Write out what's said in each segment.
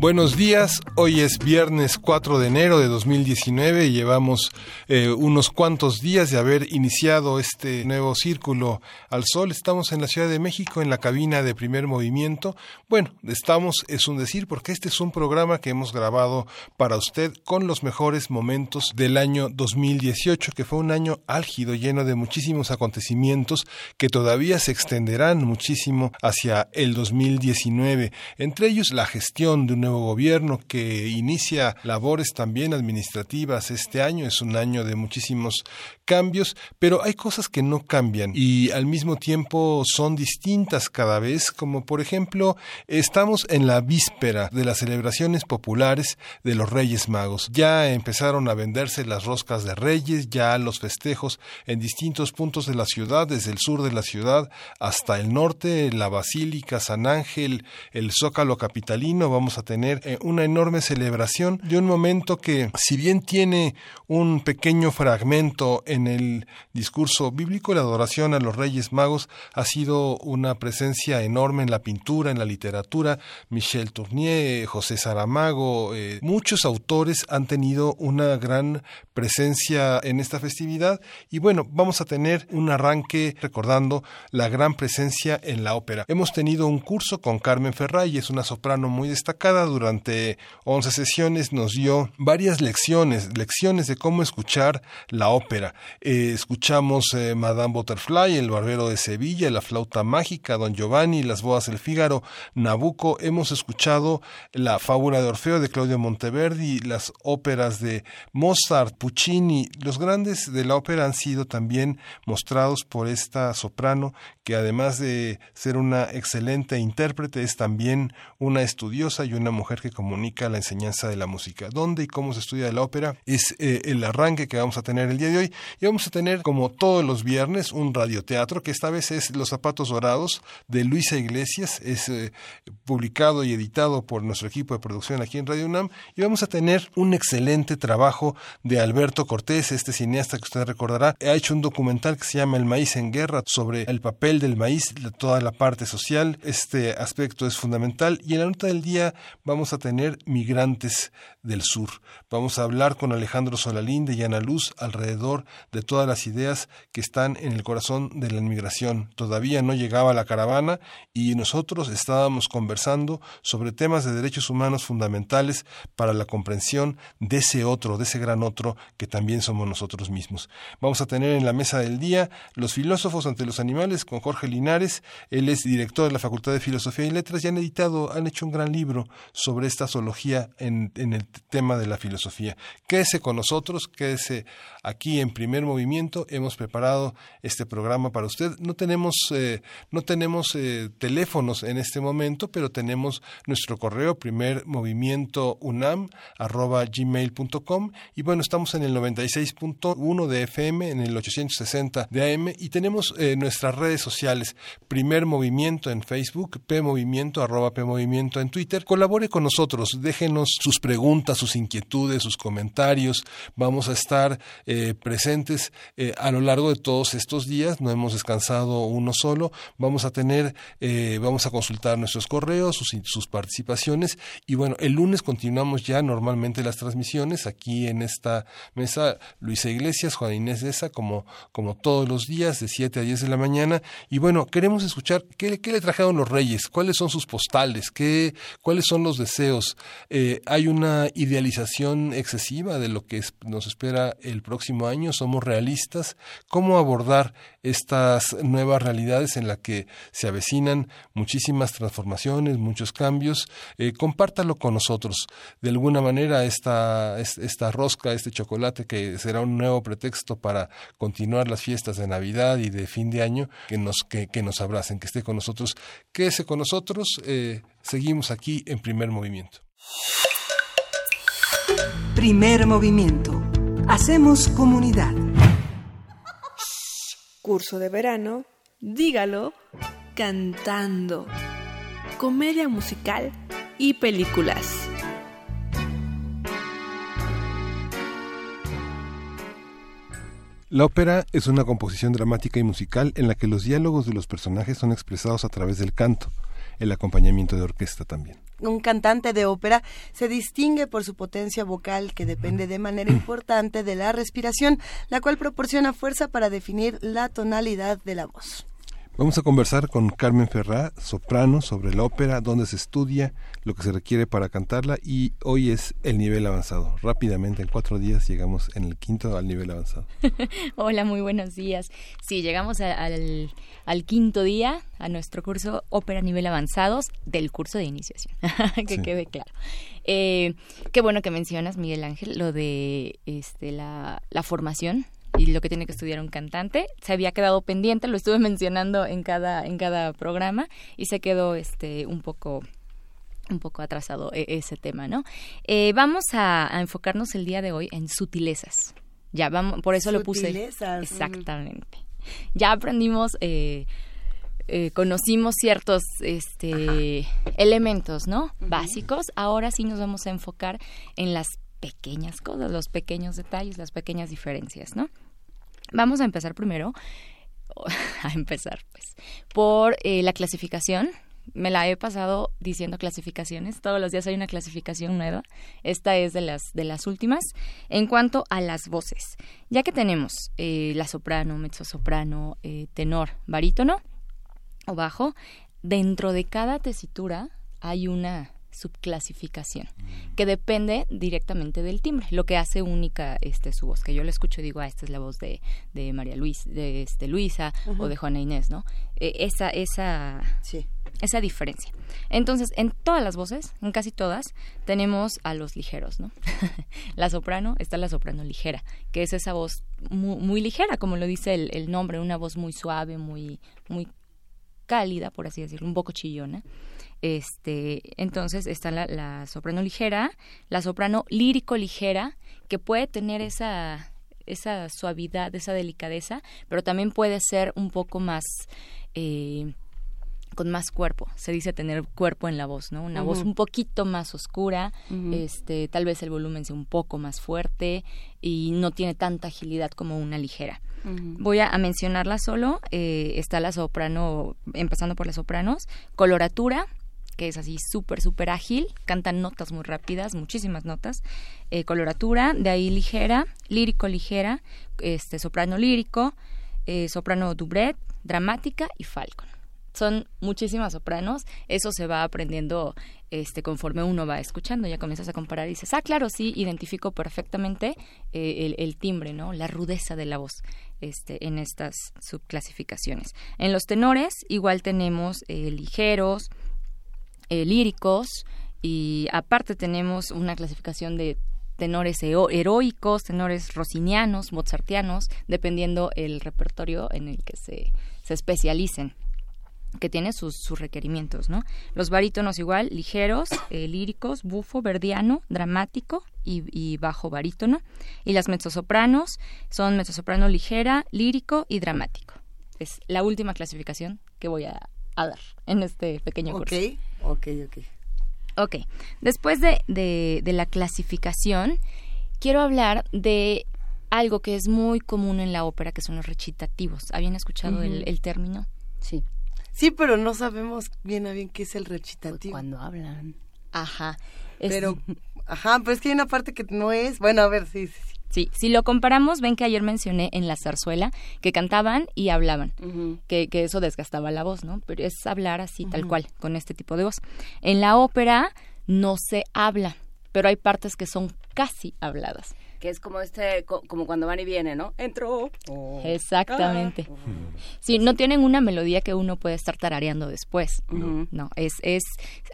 Buenos días, hoy es viernes 4 de enero de 2019 y llevamos eh, unos cuantos días de haber iniciado este nuevo círculo al sol. Estamos en la Ciudad de México en la cabina de primer movimiento. Bueno, estamos, es un decir, porque este es un programa que hemos grabado para usted con los mejores momentos del año 2018, que fue un año álgido, lleno de muchísimos acontecimientos que todavía se extenderán muchísimo hacia el 2019. Entre ellos la gestión de un nuevo gobierno que inicia labores también administrativas este año. Es un año de muchísimos cambios, pero hay cosas que no cambian y al mismo tiempo son distintas cada vez, como por ejemplo estamos en la víspera de las celebraciones populares de los Reyes Magos. Ya empezaron a venderse las roscas de Reyes, ya los festejos en distintos puntos de la ciudad, desde el sur de la ciudad hasta el norte, la Basílica, San Ángel, el Zócalo Capitalino, vamos a tener eh, una enorme celebración de un momento que, si bien tiene un pequeño fragmento en el discurso bíblico, la adoración a los Reyes Magos ha sido una presencia enorme en la pintura, en la literatura. Michel Tournier, José Saramago, eh, muchos autores han tenido una gran presencia en esta festividad y bueno, vamos a tener un arranque recordando la gran presencia en la ópera. Hemos tenido un curso con Carmen Ferray, es una soprano muy destacada durante 11 sesiones nos dio varias lecciones, lecciones de cómo escuchar la ópera. Eh, escuchamos eh, Madame Butterfly, El Barbero de Sevilla, La Flauta Mágica, Don Giovanni, Las Bodas del Fígaro, Nabucco. Hemos escuchado La Fábula de Orfeo de Claudio Monteverdi, las óperas de Mozart, Puccini. Los grandes de la ópera han sido también mostrados por esta soprano que además de ser una excelente intérprete es también una estudiosa y una mujer que comunica la enseñanza de la música. ¿Dónde y cómo se estudia la ópera? Es eh, el arranque que vamos a tener el día de hoy. Y vamos a tener, como todos los viernes, un radioteatro, que esta vez es Los Zapatos Dorados, de Luisa Iglesias. Es eh, publicado y editado por nuestro equipo de producción aquí en Radio UNAM. Y vamos a tener un excelente trabajo de Alberto Cortés, este cineasta que usted recordará. Ha hecho un documental que se llama El maíz en guerra, sobre el papel del maíz, toda la parte social. Este aspecto es fundamental. Y en la nota del día vamos a tener migrantes del sur. Vamos a hablar con Alejandro Solalín de Llana Luz alrededor de todas las ideas que están en el corazón de la inmigración. Todavía no llegaba la caravana y nosotros estábamos conversando sobre temas de derechos humanos fundamentales para la comprensión de ese otro, de ese gran otro que también somos nosotros mismos. Vamos a tener en la mesa del día los filósofos ante los animales con Jorge Linares. Él es director de la Facultad de Filosofía y Letras y han editado, han hecho un gran libro sobre esta zoología en, el tema de la filosofía. Quédese con nosotros, quédese aquí en primer movimiento. Hemos preparado este programa para usted. No tenemos, eh, no tenemos eh, teléfonos en este momento, pero tenemos nuestro correo primer movimiento unam arroba gmail.com y bueno, estamos en el 96.1 de FM, en el 860 de AM y tenemos eh, nuestras redes sociales, primer movimiento en Facebook, P arroba P en Twitter. Colabore con nosotros, déjenos sus preguntas, sus inquietudes, sus comentarios. Vamos a estar eh, presentes eh, a lo largo de todos estos días. No hemos descansado uno solo. Vamos a tener, eh, vamos a consultar nuestros correos, sus, participaciones. Y bueno, el lunes continuamos ya normalmente las transmisiones aquí en esta mesa. Luisa Iglesias, Juan Inés de esa, como, como todos los días, de 7 a 10 de la mañana. Y bueno, queremos escuchar qué, qué le trajeron los reyes, cuáles son sus postales, qué, cuáles son los deseos. Eh, hay una idealización excesiva de lo que nos espera el próximo año. Somos realistas. ¿Cómo abordar estas nuevas realidades en las que se avecinan muchísimas transformaciones, muchos cambios. Eh, compártalo con nosotros. De alguna manera, esta, esta rosca, este chocolate que será un nuevo pretexto para continuar las fiestas de Navidad y de fin de año, que nos, que, que nos abracen, que esté con nosotros. Quédese con nosotros. Eh, seguimos aquí en primer movimiento. Primer movimiento. Hacemos comunidad. Curso de verano, dígalo, cantando. Comedia musical y películas. La ópera es una composición dramática y musical en la que los diálogos de los personajes son expresados a través del canto, el acompañamiento de orquesta también. Un cantante de ópera se distingue por su potencia vocal que depende de manera importante de la respiración, la cual proporciona fuerza para definir la tonalidad de la voz. Vamos a conversar con Carmen Ferrá, soprano, sobre la ópera, dónde se estudia, lo que se requiere para cantarla y hoy es el nivel avanzado. Rápidamente, en cuatro días llegamos en el quinto al nivel avanzado. Hola, muy buenos días. Sí, llegamos al, al, quinto día a nuestro curso Ópera Nivel Avanzados del curso de iniciación, que quede claro. Eh, qué bueno que mencionas, Miguel Ángel, lo de este, la, la formación y lo que tiene que estudiar un cantante. Se había quedado pendiente, lo estuve mencionando en cada, en cada programa y se quedó este un poco un poco atrasado e, ese tema, ¿no? Eh, vamos a, enfocarnos el día de hoy en sutilezas. Ya vamos, por eso lo puse. Exactamente. Ya aprendimos, eh, eh, conocimos ciertos este, elementos, ¿no? Básicos. Ahora sí nos vamos a enfocar en las pequeñas cosas, los pequeños detalles, las pequeñas diferencias, ¿no? Vamos a empezar primero, a empezar pues, por eh, la clasificación. Me la he pasado diciendo clasificaciones. Todos los días hay una clasificación nueva. Esta es de las de las últimas. En cuanto a las voces, ya que tenemos eh, la soprano, mezzosoprano, eh, tenor, barítono o bajo, dentro de cada tesitura hay una subclasificación, que depende directamente del timbre, lo que hace única este su voz, que yo le escucho y digo, ah, esta es la voz de, de María Luis, de este Luisa o de Juana Inés, ¿no? E, esa, esa, esa diferencia. Entonces, en todas las voces, en casi todas, tenemos a los ligeros, ¿no? la soprano, está la soprano ligera, que es esa voz muy, ligera, como lo dice el, el nombre, una voz muy suave, muy, muy cálida, por así decirlo, un poco chillona. Este, entonces está la, soprano ligera, la soprano lírico ligera, que puede tener esa, esa suavidad, esa delicadeza, pero también puede ser un poco más eh, con más cuerpo. Se dice tener cuerpo en la voz, ¿no? Una voz un poquito más oscura, este, tal vez el volumen sea un poco más fuerte y no tiene tanta agilidad como una ligera. Voy a, mencionarla solo. Eh, está la soprano, empezando por las sopranos, coloratura, que es así súper, súper ágil, cantan notas muy rápidas, muchísimas notas, eh, coloratura, de ahí ligera, lírico ligera, este soprano lírico, eh, soprano dubret, dramática y falcon. Son muchísimas sopranos, eso se va aprendiendo este conforme uno va escuchando, ya comienzas a comparar y dices, ah, claro, sí, identifico perfectamente eh, el, timbre, ¿no? La rudeza de la voz este, en estas subclasificaciones. En los tenores igual tenemos ligeros, eh, líricos y aparte tenemos una clasificación de tenores heroicos, tenores rossinianos, mozartianos, dependiendo el repertorio en el que se, se especialicen que tiene sus, sus, requerimientos, ¿no? Los barítonos igual, ligeros, eh, líricos, bufo, verdiano, dramático y, y, bajo barítono. Y las mezzosopranos son mezzosoprano ligera, lírico y dramático. Es la última clasificación que voy a, a dar en este pequeño curso. Ok, ok. Ok, después de, de, la clasificación, quiero hablar de algo que es muy común en la ópera, que son los recitativos. ¿Habían escuchado el, el, término? Sí. Sí, pero no sabemos bien a bien qué es el recitativo. Cuando hablan. Ajá. Pero, ajá, pero es que hay una parte que no es. Bueno, a ver, sí, sí, sí. Sí, si lo comparamos, ven que ayer mencioné en la zarzuela que cantaban y hablaban, que, que, eso desgastaba la voz, ¿no? Pero es hablar así, tal cual, con este tipo de voz. En la ópera no se habla, pero hay partes que son casi habladas. Que es como este, como cuando van y vienen, ¿no? Entró. Oh. Exactamente. Ah. Sí, no tienen una melodía que uno puede estar tarareando después. No, es, es,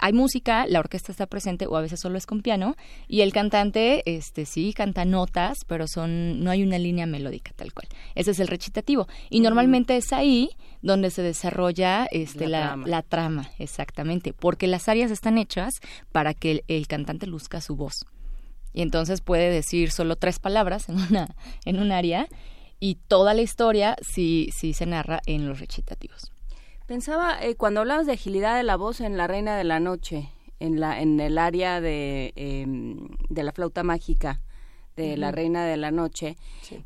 hay música, la orquesta está presente o a veces solo es con piano y el cantante, este, sí canta notas, pero son, no hay una línea melódica tal cual. Ese es el recitativo y normalmente es ahí donde se desarrolla este, la, la, trama. exactamente, porque las áreas están hechas para que el cantante luzca su voz y entonces puede decir solo tres palabras en una en un área y toda la historia sí sí se narra en los recitativos. Pensaba eh, cuando hablabas de agilidad de la voz en La Reina de la Noche, en la en el área de em, de la flauta mágica de La Reina de la Noche,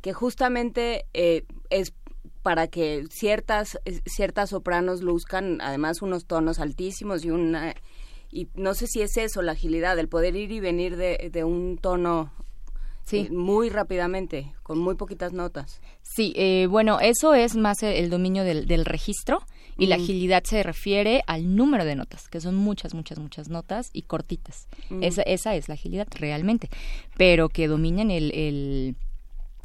que justamente eh, es para que ciertas ciertas sopranos luzcan además unos tonos altísimos y una y no sé si es eso, la agilidad, el poder ir y venir de, de un tono Sí. Eh, muy rápidamente, con muy poquitas notas. Sí, eh, bueno, eso es más el, dominio del, del registro y la agilidad se refiere al número de notas, que son muchas, muchas, muchas notas y cortitas. esa, esa es la agilidad realmente, pero que dominen el, el,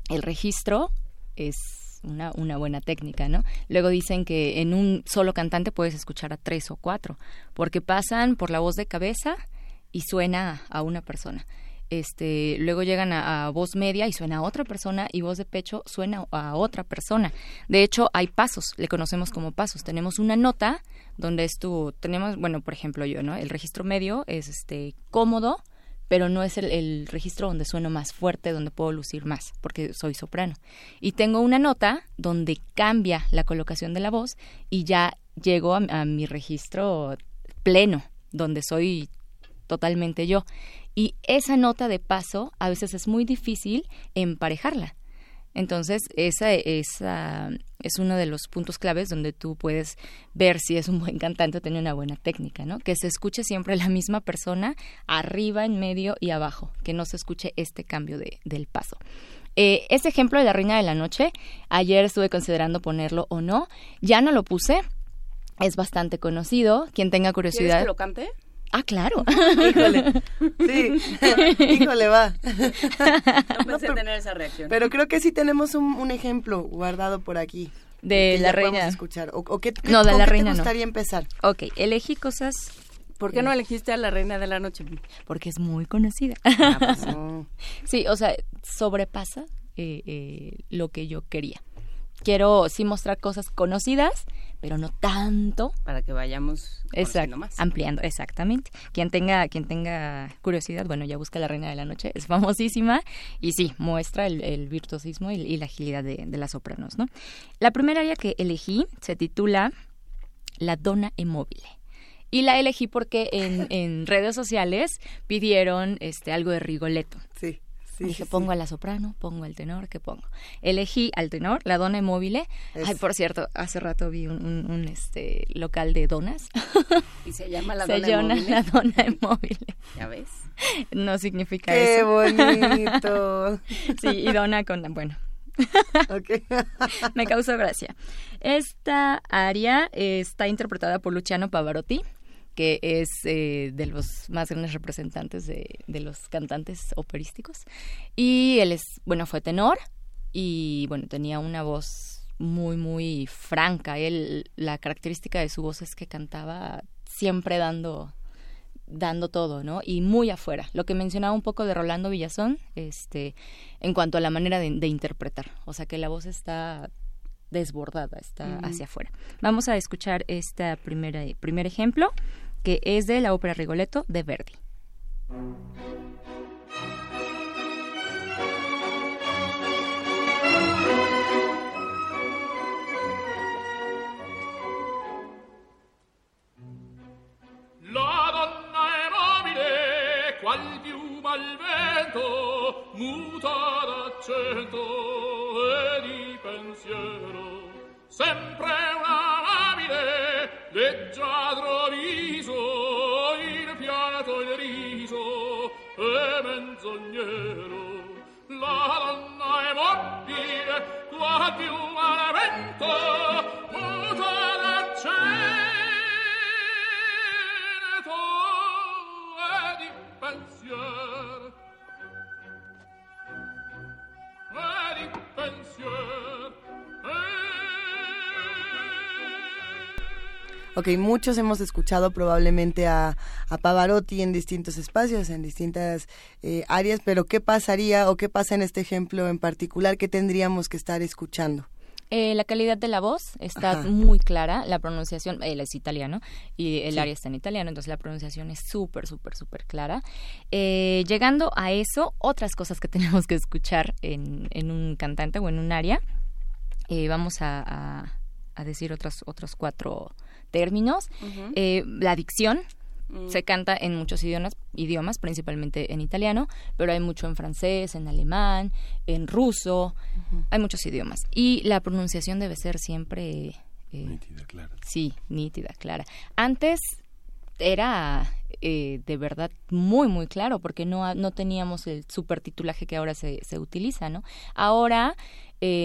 el registro es una, una buena técnica, ¿no? Luego dicen que en un solo cantante puedes escuchar a tres o cuatro, porque pasan por la voz de cabeza y suena a una persona. Este, luego llegan a, voz media y suena a otra persona y voz de pecho suena a otra persona. De hecho, hay pasos, le conocemos como pasos. Tenemos una nota donde es tu, tenemos, bueno, por ejemplo yo, ¿no? El registro medio es este cómodo, pero no es el, registro donde sueno más fuerte, donde puedo lucir más, porque soy soprano. Y tengo una nota donde cambia la colocación de la voz y ya llego a, a mi registro pleno, donde soy totalmente yo. Y esa nota de paso a veces es muy difícil emparejarla entonces, esa, esa es uno de los puntos claves donde tú puedes ver si es un buen cantante o tiene una buena técnica, ¿no? Que se escuche siempre la misma persona arriba, en medio y abajo, que no se escuche este cambio de, del paso. Eh, este ejemplo de la Reina de la Noche, ayer estuve considerando ponerlo o no, ya no lo puse, es bastante conocido. Quien tenga curiosidad. ¿Quieres que lo cante? Ah, claro. Híjole. Sí, híjole, va. No pensé tener esa reacción. Pero creo que sí tenemos un, ejemplo guardado por aquí. De la reina. escuchar. O, qué, no, de la reina te gustaría empezar? Ok, elegí cosas ¿Por qué no elegiste a la reina de la noche? Porque es muy conocida. Ah, pues sí, o sea, sobrepasa eh, eh, lo que yo quería. Quiero sí mostrar cosas conocidas, pero no tanto. Para que vayamos más. ampliando, exactamente. Quien tenga, quien tenga curiosidad, bueno, ya busca La Reina de la Noche, es famosísima y sí, muestra el, virtuosismo y, la agilidad de, las sopranos, ¿no? La primera área que elegí se titula La Dona Immobile. Y la elegí porque en, en redes sociales pidieron este algo de Rigoletto. Sí. Dije, pongo a la soprano, pongo al tenor, ¿qué pongo? Elegí al tenor, la dona inmóvil. Ay, por cierto, hace rato vi un, este local de donas. Y se llama la se dona llama la dona inmóvil. ¿Ya ves? No significa ¡Qué eso. bonito! sí, y dona con, bueno, Me causó gracia. Esta aria está interpretada por Luciano Pavarotti que es eh, de los más grandes representantes de, de, los cantantes operísticos. Y él es, bueno, fue tenor y, bueno, tenía una voz muy, muy franca. Él, la característica de su voz es que cantaba siempre dando dando todo, ¿no? Y muy afuera. Lo que mencionaba un poco de Rolando Villazón, este, en cuanto a la manera de, interpretar. O sea, que la voz está desbordada, está hacia afuera. Vamos a escuchar este primer, primer ejemplo que es de la ópera Rigoletto de Verdi. La donna è mobile, qual piuma al vento, muta d'accento pensiero, sempre una mobile, leggiadro viso, il pianto il riso e menzognero. La donna è mobile, qua più al vento, muta d'accento e di pensiero. Ok, muchos hemos escuchado probablemente a, a Pavarotti en distintos espacios, en distintas eh, áreas, pero ¿qué pasaría o qué pasa en este ejemplo en particular que tendríamos que estar escuchando? Eh, la calidad de la voz está muy clara, la pronunciación, él es italiano y el área está en italiano, entonces la pronunciación es súper, súper, súper clara. Eh, llegando a eso, otras cosas que tenemos que escuchar en, en un cantante o en un área, vamos a, a, decir otros, otros cuatro términos. Eh, la dicción mm. se canta en muchos idiomas, idiomas, principalmente en italiano, pero hay mucho en francés, en alemán, en ruso, hay muchos idiomas. Y la pronunciación debe ser siempre... Eh, nítida, clara. Sí, nítida, clara. Antes era eh, de verdad muy muy claro porque no, no teníamos el supertitulaje que ahora se, se utiliza, ¿no? Ahora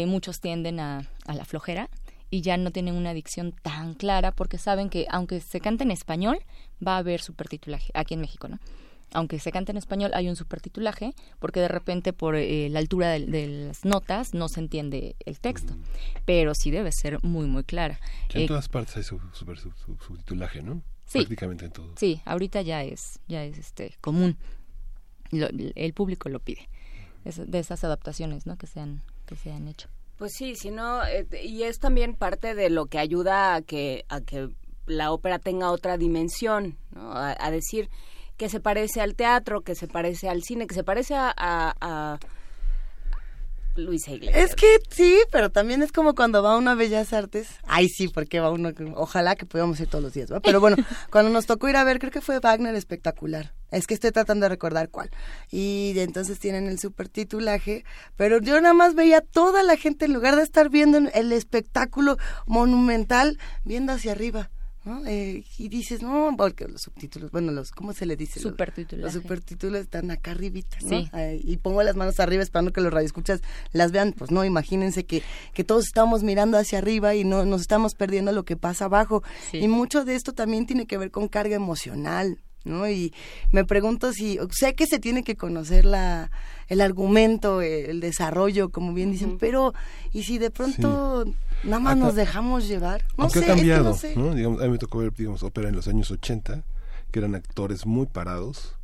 muchos tienden a, a la flojera y ya no tienen una dicción tan clara porque saben que aunque se cante en español va a haber supertitulaje aquí en México, ¿no? Aunque se cante en español hay un supertitulaje porque de repente por eh, la altura de, las notas no se entiende el texto, pero sí debe ser muy muy clara. en eh, todas partes hay su, subtitulaje, ¿no? Sí, Prácticamente en todo. Sí, ahorita ya es ya es este común. el público lo pide. de esas adaptaciones, ¿no? Que se han que se han hecho. Pues sí, sino eh, y es también parte de lo que ayuda a que a que la ópera tenga otra dimensión, ¿no? a, decir que se parece al teatro, que se parece al cine, que se parece a, a, Luisa Iglesias. Es que sí, pero también es como cuando va uno a Bellas Artes. Ay, sí, porque va uno, ojalá que pudiéramos ir todos los días, ¿va? Pero bueno, cuando nos tocó ir a ver, creo que fue Wagner espectacular. Es que estoy tratando de recordar cuál. Y entonces tienen el supertitulaje, pero yo nada más veía toda la gente, en lugar de estar viendo el espectáculo monumental, viendo hacia arriba. Eh, y dices, no, porque los subtítulos, bueno, los, ¿cómo se le dice? Supertítulos. Los, supertítulos están acá arribita, ¿no? y pongo las manos arriba esperando que los radioescuchas las vean. Pues no, imagínense que, que todos estamos mirando hacia arriba y no nos estamos perdiendo lo que pasa abajo. Y mucho de esto también tiene que ver con carga emocional, ¿no? Y me pregunto si, sé que se tiene que conocer la, el argumento, el desarrollo, como bien dicen, pero ¿y si de pronto nada más nos dejamos llevar? No sé, ha cambiado, no Digamos, a mí me tocó ver, digamos, ópera en los años 80, que eran actores muy parados,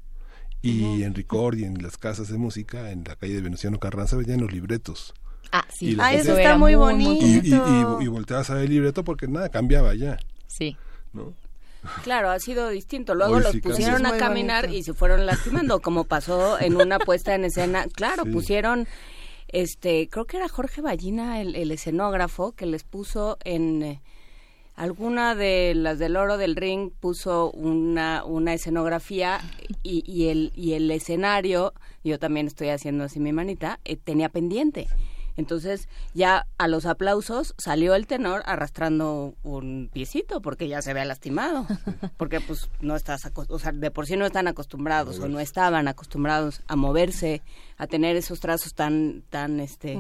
y en Ricord y en las casas de música, en la calle de Venustiano Carranza, veían los libretos. Ah, sí. Ah, eso está muy bonito. Y, y, y, volteabas a ver el libreto porque nada cambiaba ya. Sí. ¿no? Claro, ha sido distinto. Luego los pusieron a caminar y se fueron lastimando, como pasó en una puesta en escena. Claro, pusieron, este, creo que era Jorge Ballina, el, escenógrafo, que les puso en eh, alguna de las del Oro del Ring, puso una, una escenografía y, y, el, y el escenario, yo también estoy haciendo así mi manita, eh, tenía pendiente. Entonces ya a los aplausos salió el tenor arrastrando un piecito porque ya se había lastimado, porque pues no estás, o sea, de por sí no están acostumbrados o no estaban acostumbrados a moverse, a tener esos trazos tan, tan, este,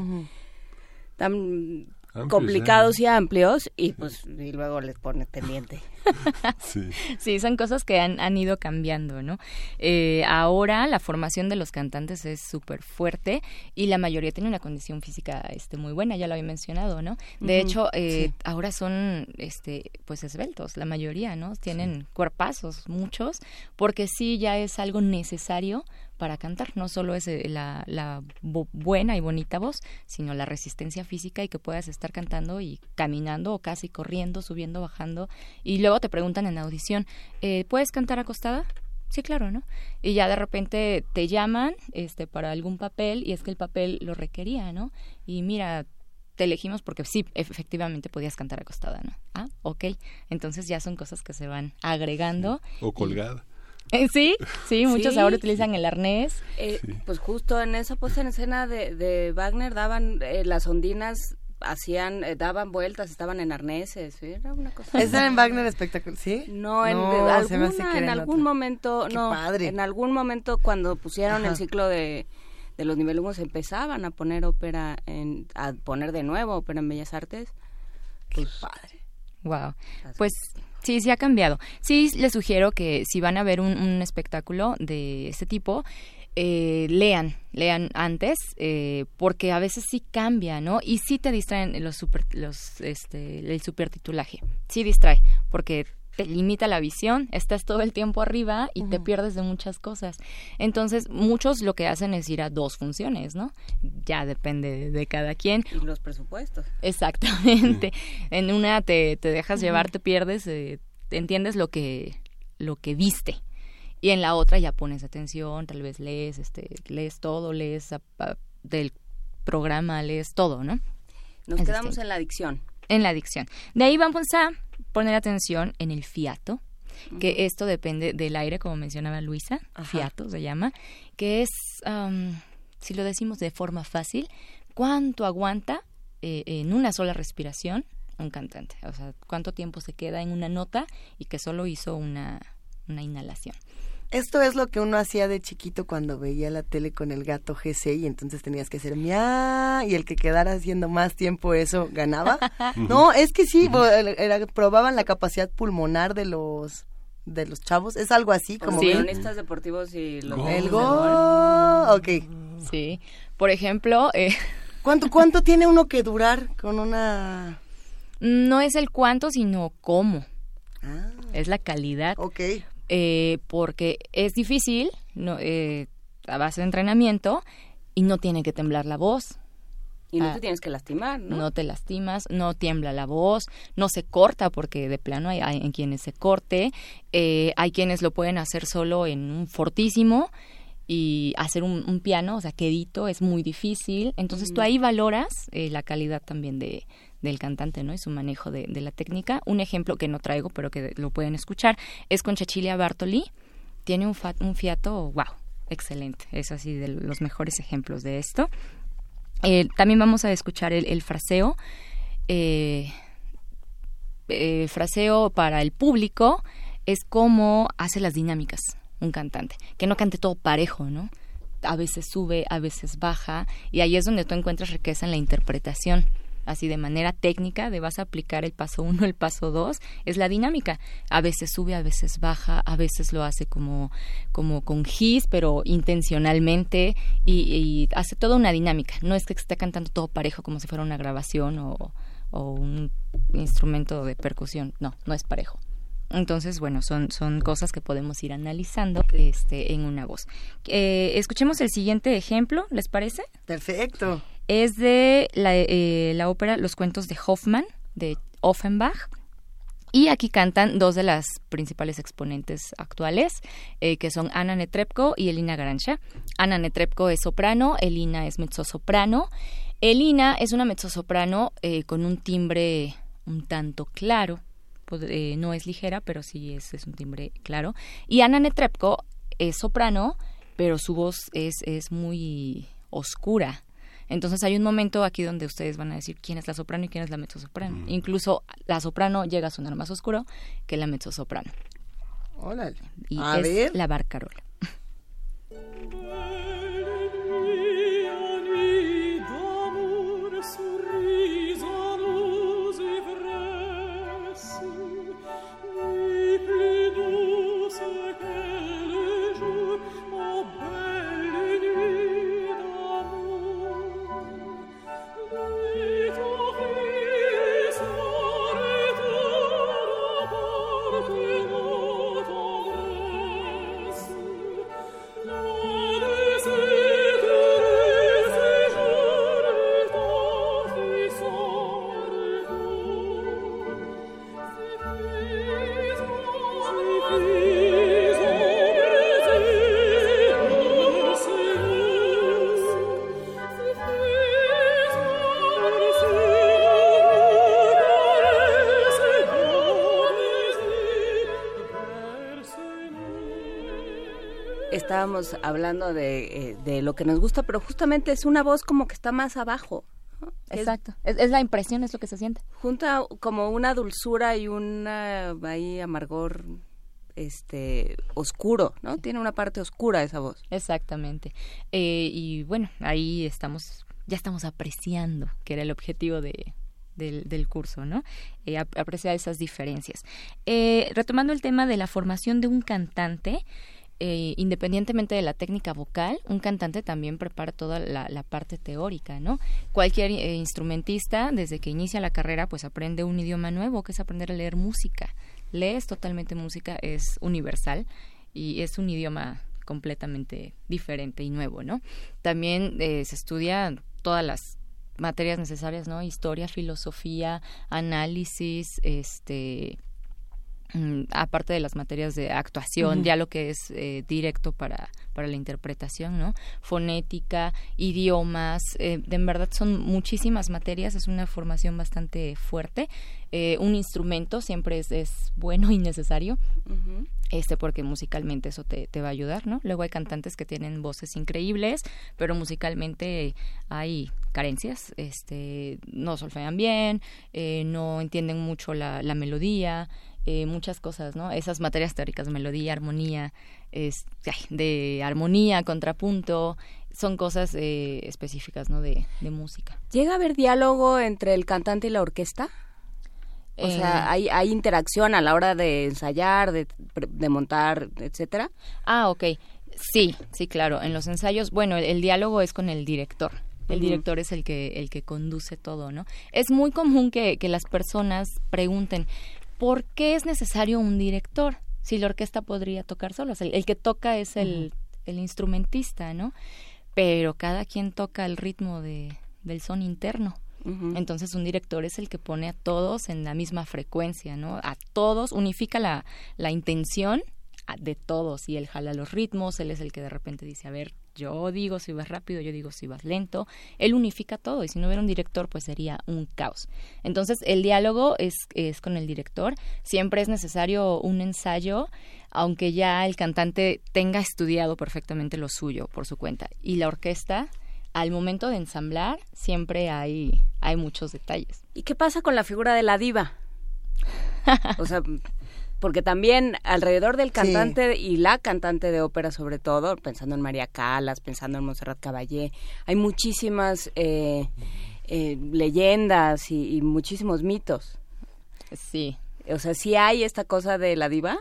tan complicados y amplios y pues y luego les pone pendiente. sí. son cosas que han, han ido cambiando, ¿no? Eh, ahora la formación de los cantantes es súper fuerte y la mayoría tiene una condición física este, muy buena, ya lo había mencionado, ¿no? De hecho, eh, ahora son este, pues esbeltos, la mayoría, ¿no? Tienen cuerpazos, muchos, porque sí ya es algo necesario para cantar. No solo es eh, la, la buena y bonita voz, sino la resistencia física y que puedas estar cantando y caminando o casi corriendo, subiendo, bajando. Y luego te preguntan en audición, eh, ¿puedes cantar acostada? Sí, claro, ¿no? Y ya de repente te llaman este, para algún papel y es que el papel lo requería, ¿no? Y mira, te elegimos porque sí, efectivamente podías cantar acostada, ¿no? Ah, ok. Entonces ya son cosas que se van agregando. O colgada. Eh, sí, sí, muchos ahora utilizan el arnés. Eh, pues justo en esa puesta en escena de, de Wagner daban eh, las ondinas hacían daban vueltas estaban en arneses era una cosa ¿Esa en Wagner espectacular sí no en, en algún momento no en algún momento cuando pusieron el ciclo de de los nivelungos empezaban a poner ópera en a poner de nuevo ópera en Bellas Artes. Qué pues, padre. Wow pues Sí, sí ha cambiado. Sí, les sugiero que si van a ver un, espectáculo de este tipo, eh, lean, lean antes, eh, porque a veces sí cambia, ¿no? Y sí te distraen los super, los, este, el supertitulaje, sí distrae, porque te limita la visión, estás todo el tiempo arriba y te pierdes de muchas cosas. Entonces, muchos lo que hacen es ir a dos funciones, ¿no? Ya depende de, cada quien. Y los presupuestos. Exactamente. En una te, te dejas llevar, te pierdes, eh, entiendes lo que, lo que viste y en la otra ya pones atención, tal vez lees, este, lees todo, lees del programa, lees todo, ¿no? Nos quedamos en la adicción. En la adicción. De ahí vamos a poner atención en el fiato, que esto depende del aire, como mencionaba Luisa, fiato se llama, que es, si lo decimos de forma fácil, cuánto aguanta eh, en una sola respiración un cantante, o sea, cuánto tiempo se queda en una nota y que solo hizo una, una inhalación. Esto es lo que uno hacía de chiquito cuando veía la tele con el gato GC y entonces tenías que hacer mia y el que quedara haciendo más tiempo eso ganaba. no, es que sí, probaban la capacidad pulmonar de los de los chavos, es algo así como sí. deportivos y los el gol. Ok. Sí. Por ejemplo, eh... ¿Cuánto cuánto tiene uno que durar con una No es el cuánto, sino cómo. Ah. Es la calidad. Ok eh, porque es difícil, no, eh, a base de entrenamiento, y no tiene que temblar la voz. Y no ah, te tienes que lastimar, ¿no? No te lastimas, no tiembla la voz, no se corta, porque de plano hay, en quienes se corte, eh, hay quienes lo pueden hacer solo en un fortísimo y hacer un, piano, o sea, quedito, es muy difícil. Entonces tú ahí valoras eh, la calidad también de, del cantante, ¿no? Y su manejo de, la técnica. Un ejemplo que no traigo, pero que lo pueden escuchar, es con Cecilia Bartoli. Tiene un, un fiato, wow, excelente. Es así de los mejores ejemplos de esto. Eh, también vamos a escuchar el, fraseo. Eh, eh, fraseo para el público es cómo hace las dinámicas un cantante. Que no cante todo parejo, ¿no? A veces sube, a veces baja, y ahí es donde tú encuentras riqueza en la interpretación así de manera técnica, de vas a aplicar el paso uno, el paso dos, es la dinámica. A veces sube, a veces baja, a veces lo hace como, como con gis, pero intencionalmente, y, hace toda una dinámica. No es que esté cantando todo parejo como si fuera una grabación o, o un instrumento de percusión. No, no es parejo. Entonces, bueno, son, son cosas que podemos ir analizando este, en una voz. Eh, escuchemos el siguiente ejemplo, ¿les parece? Perfecto es de eh, la, ópera Los cuentos de Hoffmann, de Offenbach. Y aquí cantan dos de las principales exponentes actuales, eh, que son Ana Netrebko y Elina Garancha. Ana Netrebko es soprano, Elina es mezzosoprano. Elina es una mezzosoprano eh, con un timbre un tanto claro, no es ligera, pero sí es, es un timbre claro. Y Ana Netrebko es soprano, pero su voz es, es muy oscura, entonces hay un momento aquí donde ustedes van a decir quién es la soprano y quién es la mezzosoprano. soprano. Mm. Incluso la soprano llega a sonar más oscuro que la mezzosoprano. Órale. Y es la barcarola. estábamos hablando eh, de, lo que nos gusta, pero justamente es una voz como que está más abajo. Exacto. Es, la impresión, es lo que se siente. Junta como una dulzura y una ahí amargor este oscuro, ¿no? Tiene una parte oscura esa voz. Exactamente. Eh, y bueno, ahí estamos, ya estamos apreciando, que era el objetivo de, del, curso, ¿no? Eh, apreciar esas diferencias. retomando el tema de la formación de un cantante, eh, independientemente de la técnica vocal, un cantante también prepara toda la, parte teórica, ¿no? Cualquier eh, instrumentista, desde que inicia la carrera, pues aprende un idioma nuevo, que es aprender a leer música. Lees totalmente música, es universal y es un idioma completamente diferente y nuevo, ¿no? También eh, se estudia todas las materias necesarias, ¿no? Historia, filosofía, análisis, este aparte de las materias de actuación, ya lo que es eh, directo para, para la interpretación, ¿no? Fonética, idiomas, eh, en verdad son muchísimas materias, es una formación bastante fuerte. Eh, un instrumento siempre es, es, bueno y necesario, este porque musicalmente eso te, te, va a ayudar, ¿no? Luego hay cantantes que tienen voces increíbles, pero musicalmente hay carencias, este, no solfean bien, no entienden mucho la, la melodía, eh, muchas cosas, ¿no? Esas materias teóricas, melodía, armonía, es, de armonía, contrapunto, son cosas eh, específicas, ¿no? De, música. ¿Llega a haber diálogo entre el cantante y la orquesta? O sea, eh, ¿hay, ¿hay interacción a la hora de ensayar, de, de montar, etcétera? Ah, ok. Sí, sí, claro. En los ensayos, bueno, el, diálogo es con el director. El director es el que, el que conduce todo, ¿no? Es muy común que, que las personas pregunten, ¿por qué es necesario un director? Si la orquesta podría tocar solos. El, que toca es el, el, instrumentista, ¿no? Pero cada quien toca el ritmo de, del son interno. Entonces un director es el que pone a todos en la misma frecuencia, ¿no? A todos, unifica la, la intención de todos y él jala los ritmos, él es el que de repente dice, a ver, yo digo si vas rápido, yo digo si vas lento. Él unifica todo y si no hubiera un director, pues sería un caos. Entonces, el diálogo es, es con el director. Siempre es necesario un ensayo, aunque ya el cantante tenga estudiado perfectamente lo suyo por su cuenta. Y la orquesta, al momento de ensamblar, siempre hay, hay muchos detalles. ¿Y qué pasa con la figura de la diva? o sea, porque también alrededor del cantante y la cantante de ópera sobre todo, pensando en María Calas, pensando en Montserrat Caballé, hay muchísimas eh, eh, leyendas y, muchísimos mitos. Sí. O sea, ¿sí hay esta cosa de la diva?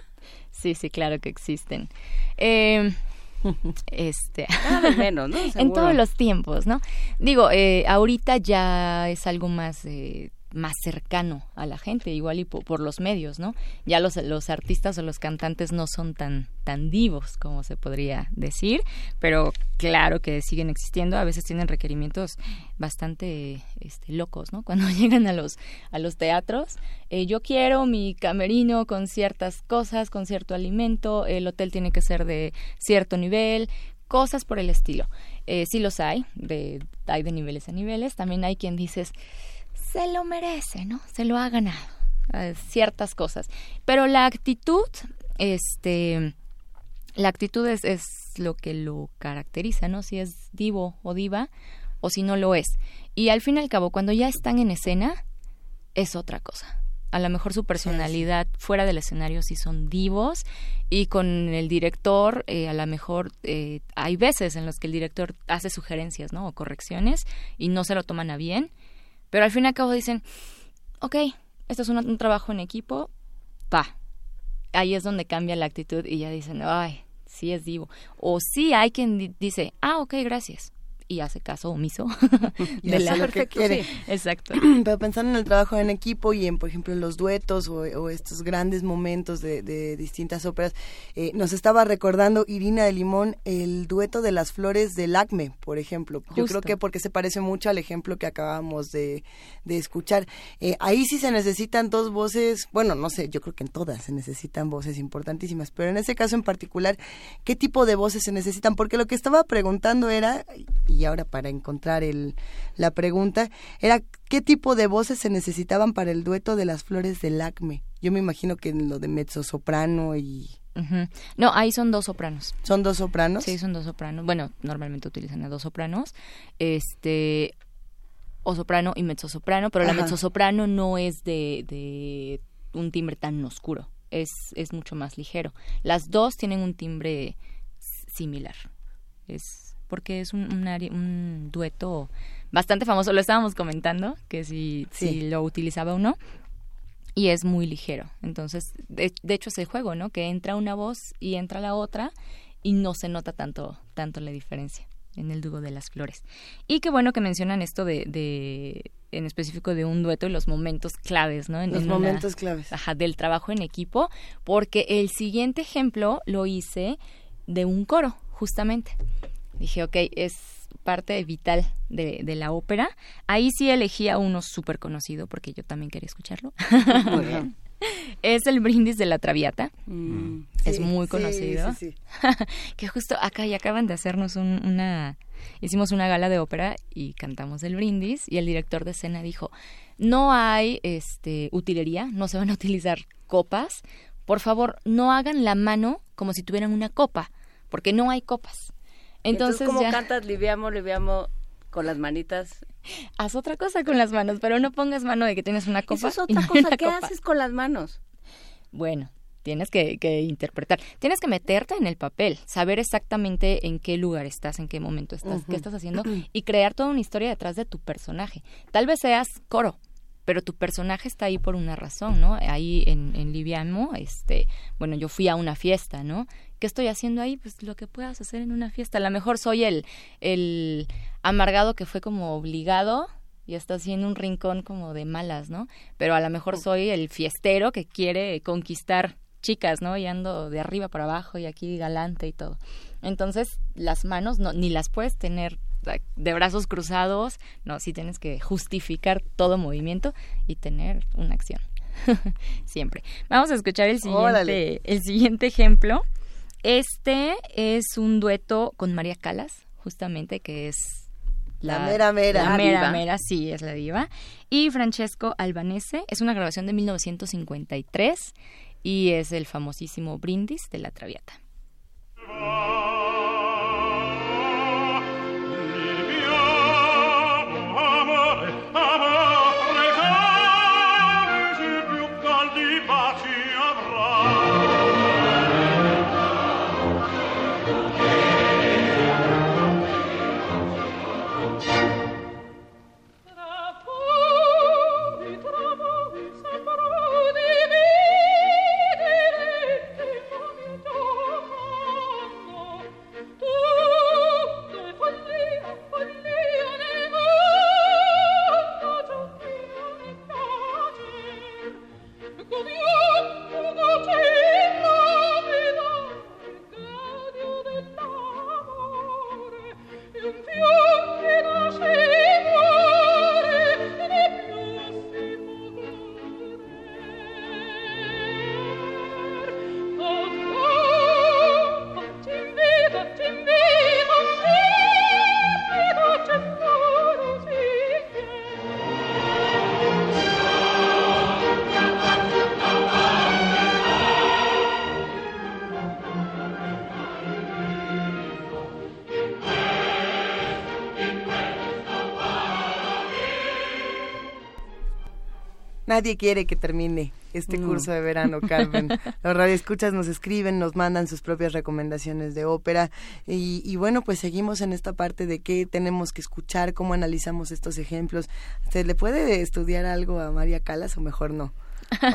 Sí, sí, claro que existen. Eh, este menos, ¿no? en todos los tiempos, ¿no? Digo, eh, ahorita ya es algo más eh, más cercano a la gente, igual y por, los medios, ¿no? Ya los, los artistas o los cantantes no son tan, tan divos como se podría decir, pero claro que siguen existiendo, a veces tienen requerimientos bastante este, locos, ¿no? Cuando llegan a los, a los teatros, eh, yo quiero mi camerino con ciertas cosas, con cierto alimento, el hotel tiene que ser de cierto nivel, cosas por el estilo. Eh, sí los hay, de, hay de niveles a niveles, también hay quien dices se lo merece, ¿no? Se lo ha ganado. Eh, ciertas cosas. Pero la actitud, este, la actitud es, es lo que lo caracteriza, ¿no? Si es divo o diva o si no lo es. Y al fin y al cabo, cuando ya están en escena, es otra cosa. A lo mejor su personalidad fuera del escenario sí son divos y con el director eh, a lo mejor eh, hay veces en los que el director hace sugerencias, ¿no? O correcciones y no se lo toman a bien pero al fin y al cabo dicen, ok, esto es un, trabajo en equipo, pa. Ahí es donde cambia la actitud y ya dicen, ay, sí es divo. O sí hay quien dice, ah, ok, gracias y hace caso omiso de la que quiere. Exacto. Pero pensando en el trabajo en equipo y en, por ejemplo, los duetos o, estos grandes momentos de, distintas óperas, eh, nos estaba recordando Irina de Limón el dueto de las flores del acme, por ejemplo. Yo creo que porque se parece mucho al ejemplo que acabamos de, escuchar. Eh, ahí sí se necesitan dos voces, bueno, no sé, yo creo que en todas se necesitan voces importantísimas, pero en ese caso en particular, ¿qué tipo de voces se necesitan? Porque lo que estaba preguntando era, y ahora para encontrar el, la pregunta, era qué tipo de voces se necesitaban para el dueto de las flores del acme. Yo me imagino que lo de mezzo soprano y... No, ahí son dos sopranos. ¿Son dos sopranos? Sí, son dos sopranos. Bueno, normalmente utilizan a dos sopranos. Este, o soprano y mezzo soprano, pero la mezzo soprano no es de, de un timbre tan oscuro. Es, es mucho más ligero. Las dos tienen un timbre similar. Es porque es un, un, dueto bastante famoso. Lo estábamos comentando, que si, si lo utilizaba o no. y es muy ligero. Entonces, de, hecho es el juego, ¿no? Que entra una voz y entra la otra y no se nota tanto, tanto la diferencia en el dúo de las flores. Y qué bueno que mencionan esto de, de en específico de un dueto y los momentos claves, ¿no? En, los momentos claves. Ajá, del trabajo en equipo, porque el siguiente ejemplo lo hice de un coro, justamente. Dije, ok, es parte vital de, de, la ópera. Ahí sí elegí a uno súper conocido porque yo también quería escucharlo. Muy bien. Es el brindis de la Traviata. Mm. Es muy conocido. Sí, que justo acá y acaban de hacernos una... Hicimos una gala de ópera y cantamos el brindis y el director de escena dijo, no hay este, utilería, no se van a utilizar copas. Por favor, no hagan la mano como si tuvieran una copa, porque no hay copas. Entonces, ¿cómo cantas liviamo, liviamo con las manitas? Haz otra cosa con las manos, pero no pongas mano de que tienes una copa. Eso es otra cosa. ¿Qué haces con las manos? Bueno, tienes que, interpretar. Tienes que meterte en el papel, saber exactamente en qué lugar estás, en qué momento estás, qué estás haciendo y crear toda una historia detrás de tu personaje. Tal vez seas coro, pero tu personaje está ahí por una razón, ¿no? Ahí en, en Liviamo, este, bueno, yo fui a una fiesta, ¿no? ¿Qué estoy haciendo ahí? Pues lo que puedas hacer en una fiesta. A lo mejor soy el, el amargado que fue como obligado y está haciendo un rincón como de malas, ¿no? Pero a lo mejor soy el fiestero que quiere conquistar chicas, ¿no? Y ando de arriba para abajo y aquí galante y todo. Entonces, las manos no, ni las puedes tener de brazos cruzados, no, sí tienes que justificar todo movimiento y tener una acción. Siempre. Vamos a escuchar el siguiente, el siguiente ejemplo. Este es un dueto con María Calas, justamente, que es la, mera mera. La mera mera, sí, es la diva. Y Francesco Albanese, es una grabación de 1953 y es el famosísimo Brindis de la Traviata. Nadie quiere que termine este curso de verano, Carmen. Los radioescuchas nos escriben, nos mandan sus propias recomendaciones de ópera y, bueno, pues seguimos en esta parte de qué tenemos que escuchar, cómo analizamos estos ejemplos. ¿Se le puede estudiar algo a María Calas o mejor no?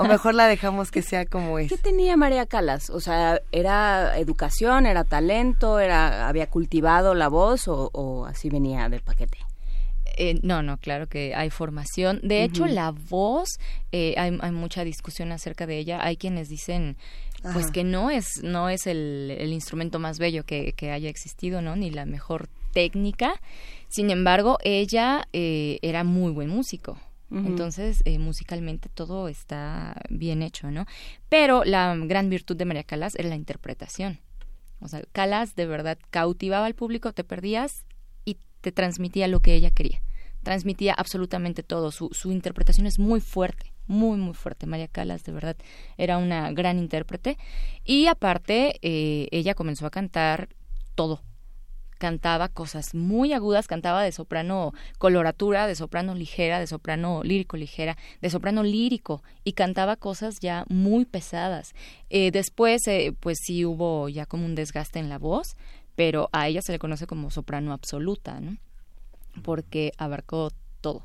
O mejor la dejamos que sea como es. ¿Qué tenía María Calas? O sea, ¿era educación, era talento, era había cultivado la voz o, o así venía del paquete? Eh, no, no, claro que hay formación. De hecho, la voz, eh, hay, mucha discusión acerca de ella. Hay quienes dicen, pues que no es, no es el, instrumento más bello que, haya existido, ¿no? Ni la mejor técnica. Sin embargo, ella eh, era muy buen músico. Entonces, musicalmente todo está bien hecho, ¿no? Pero la gran virtud de María Calas era la interpretación. O sea, Calas de verdad cautivaba al público, te perdías te transmitía lo que ella quería transmitía absolutamente todo. Su, interpretación es muy fuerte, muy, muy fuerte. María Calas, de verdad, era una gran intérprete. Y aparte, eh, ella comenzó a cantar todo. Cantaba cosas muy agudas, cantaba de soprano coloratura, de soprano ligera, de soprano lírico ligera, de soprano lírico y cantaba cosas ya muy pesadas. Eh, después, eh, pues sí hubo ya como un desgaste en la voz, pero a ella se le conoce como soprano absoluta, ¿no? porque abarcó todo,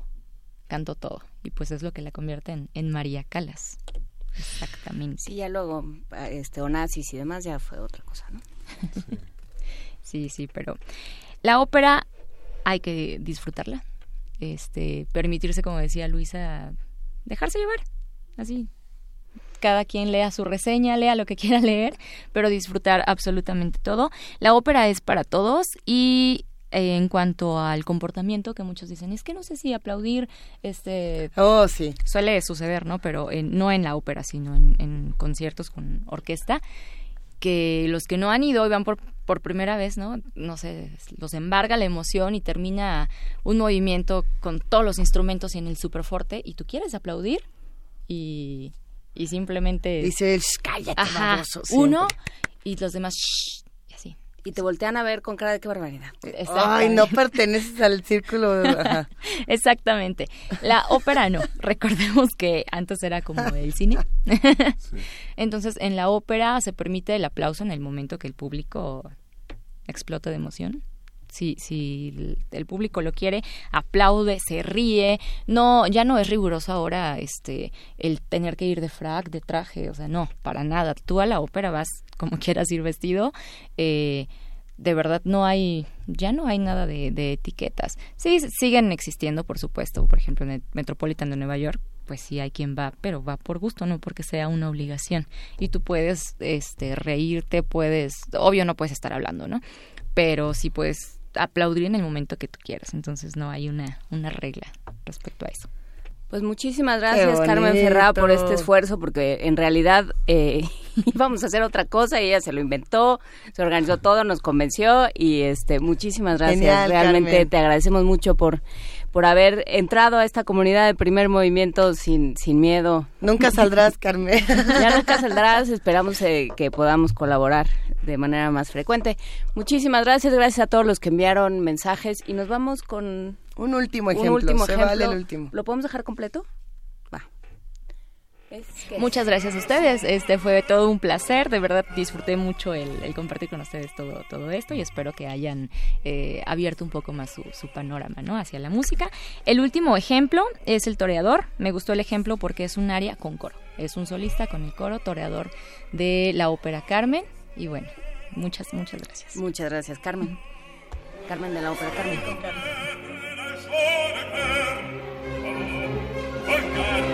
cantó todo y pues es lo que la convierte en, María Calas. Exactamente. Y ya luego, este, Onassis y demás ya fue otra cosa, ¿no? sí, sí, pero la ópera hay que disfrutarla, este, permitirse, como decía Luisa, dejarse llevar, así. Cada quien lea su reseña, lea lo que quiera leer, pero disfrutar absolutamente todo. La ópera es para todos y eh, en cuanto al comportamiento que muchos dicen es que no sé si aplaudir este oh sí. suele suceder no pero no en la ópera sino en, en, conciertos con orquesta que los que no han ido y van por, por primera vez no no sé los embarga la emoción y termina un movimiento con todos los instrumentos y en el superforte y tú quieres aplaudir y y simplemente dice cállate Ajá, uno y los demás shh, y te voltean a ver con cara de qué barbaridad. Ay, no perteneces al círculo. Exactamente. La ópera no. Recordemos que antes era como el cine. Entonces, en la ópera se permite el aplauso en el momento que el público explota de emoción. Si, si el público lo quiere, aplaude, se ríe. No, ya no es riguroso ahora este el tener que ir de frac, de traje, o sea, no, para nada. Tú a la ópera vas como quieras ir vestido. Eh, de verdad no hay, ya no hay nada de, de, etiquetas. Sí, siguen existiendo, por supuesto. Por ejemplo, en el Metropolitan de Nueva York, pues sí hay quien va, pero va por gusto, no porque sea una obligación. Y tú puedes, este, reírte, puedes, obvio no puedes estar hablando, ¿no? Pero sí puedes aplaudir en el momento que tú quieras. Entonces no hay una, una regla respecto a eso. Pues muchísimas gracias Carmen Ferrá por este esfuerzo, porque en realidad eh, íbamos a hacer otra cosa y ella se lo inventó, se organizó todo, nos convenció y este muchísimas gracias. Realmente te agradecemos mucho por por haber entrado a esta comunidad de primer movimiento sin, sin miedo. Nunca saldrás, Carmen. ya nunca saldrás, esperamos eh, que podamos colaborar de manera más frecuente. Muchísimas gracias, gracias a todos los que enviaron mensajes y nos vamos con un último ejemplo. Un último ejemplo. el último. ¿Lo podemos dejar completo? Muchas gracias a ustedes. Este fue todo un placer. De verdad disfruté mucho el, compartir con ustedes todo, todo esto y espero que hayan eh, abierto un poco más su, su, panorama ¿no? hacia la música. El último ejemplo es el toreador. Me gustó el ejemplo porque es un área con coro. Es un solista con el coro, toreador de la ópera Carmen. Y bueno, muchas, muchas gracias. Muchas gracias, Carmen. Carmen de la ópera Carmen. je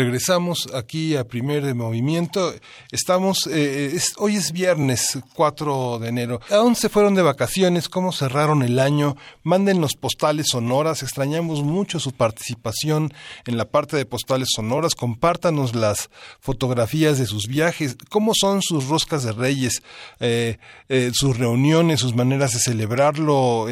Regresamos aquí a primer movimiento. Estamos, eh, es- hoy es viernes 4 de enero. ¿A dónde se fueron de vacaciones? ¿Cómo cerraron el año? Mándenos postales sonoras. Extrañamos mucho su participación en la parte de postales sonoras. Compártanos las fotografías de sus viajes. ¿Cómo son sus roscas de reyes? Eh, eh, sus reuniones, sus maneras de celebrarlo.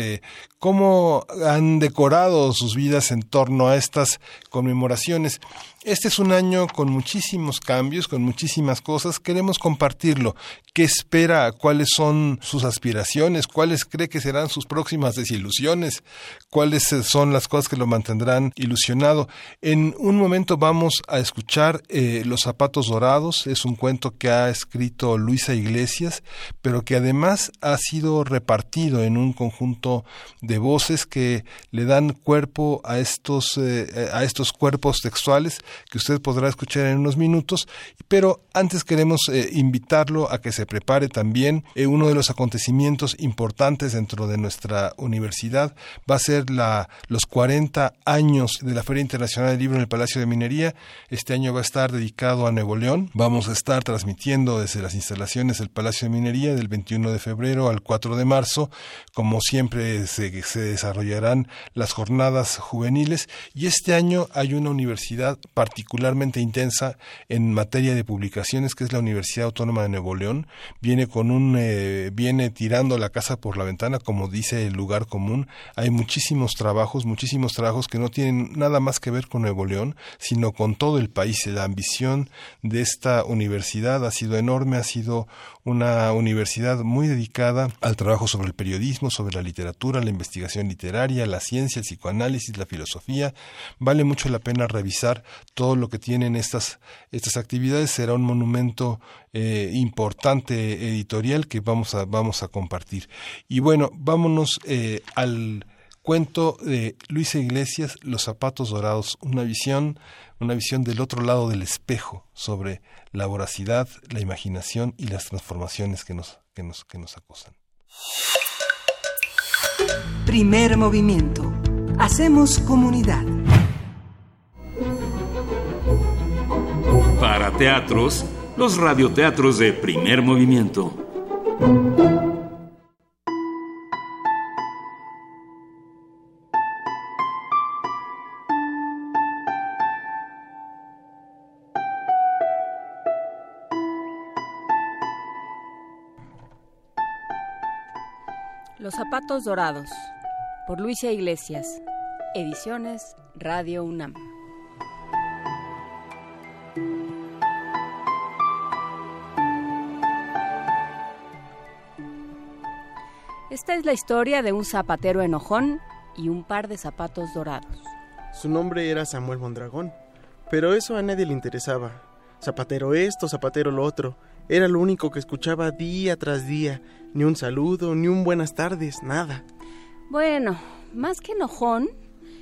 ¿Cómo han decorado sus vidas en torno a estas conmemoraciones? Este es un año con muchísimos cambios, con muchísimas cosas. Queremos compartirlo. ¿Qué espera? ¿Cuáles son sus aspiraciones? ¿Cuáles cree que serán sus próximas desilusiones? ¿Cuáles eh, son las cosas que lo mantendrán ilusionado? En un momento vamos a escuchar eh, Los zapatos dorados. Es un cuento que ha escrito Luisa Iglesias, pero que además ha sido repartido en un conjunto de voces que le dan cuerpo a estos, eh, a estos cuerpos textuales que usted podrá escuchar en unos minutos. Pero antes queremos invitarlo a que se prepare también. Eh, uno de los acontecimientos importantes dentro de nuestra universidad va a ser la, los 40 años de la Feria Internacional del Libro en el Palacio de Minería. Este año va a estar dedicado a Nuevo León. Vamos a estar transmitiendo desde las instalaciones del Palacio de Minería del 21 de febrero al 4 de marzo. Como siempre se, se desarrollarán las jornadas juveniles y este año hay una universidad particularmente intensa en materia de publicaciones que es la Universidad Autónoma de Nuevo León. Viene con un eh, viene tirando la casa por la ventana como dice el lugar común. Hay muchísimos trabajos, muchísimos trabajos que no tienen nada más que ver con Nuevo León, sino con todo el país. La ambición de esta universidad ha sido enorme, ha sido una universidad muy dedicada al trabajo sobre el periodismo, sobre la literatura, la investigación literaria, la ciencia, el psicoanálisis, la filosofía. Vale mucho la pena revisar todo lo que tienen estas, estas actividades. Será un monumento eh, importante editorial que vamos a, vamos a compartir. Y bueno, vámonos eh, al cuento de Luisa Iglesias, Los zapatos dorados, una visión, una visión del otro lado del espejo sobre la voracidad, la imaginación y las transformaciones que nos, que nos, que nos acosan. Primer movimiento. Hacemos comunidad. Para teatros, los radioteatros de primer movimiento. Los zapatos dorados, por Luisa Iglesias, ediciones Radio UNAM. Esta es la historia de un zapatero enojón y un par de zapatos dorados. Su nombre era Samuel Mondragón, pero eso a nadie le interesaba. Zapatero esto, zapatero lo otro. Era lo único que escuchaba día tras día. Ni un saludo, ni un buenas tardes, nada. Bueno, más que enojón,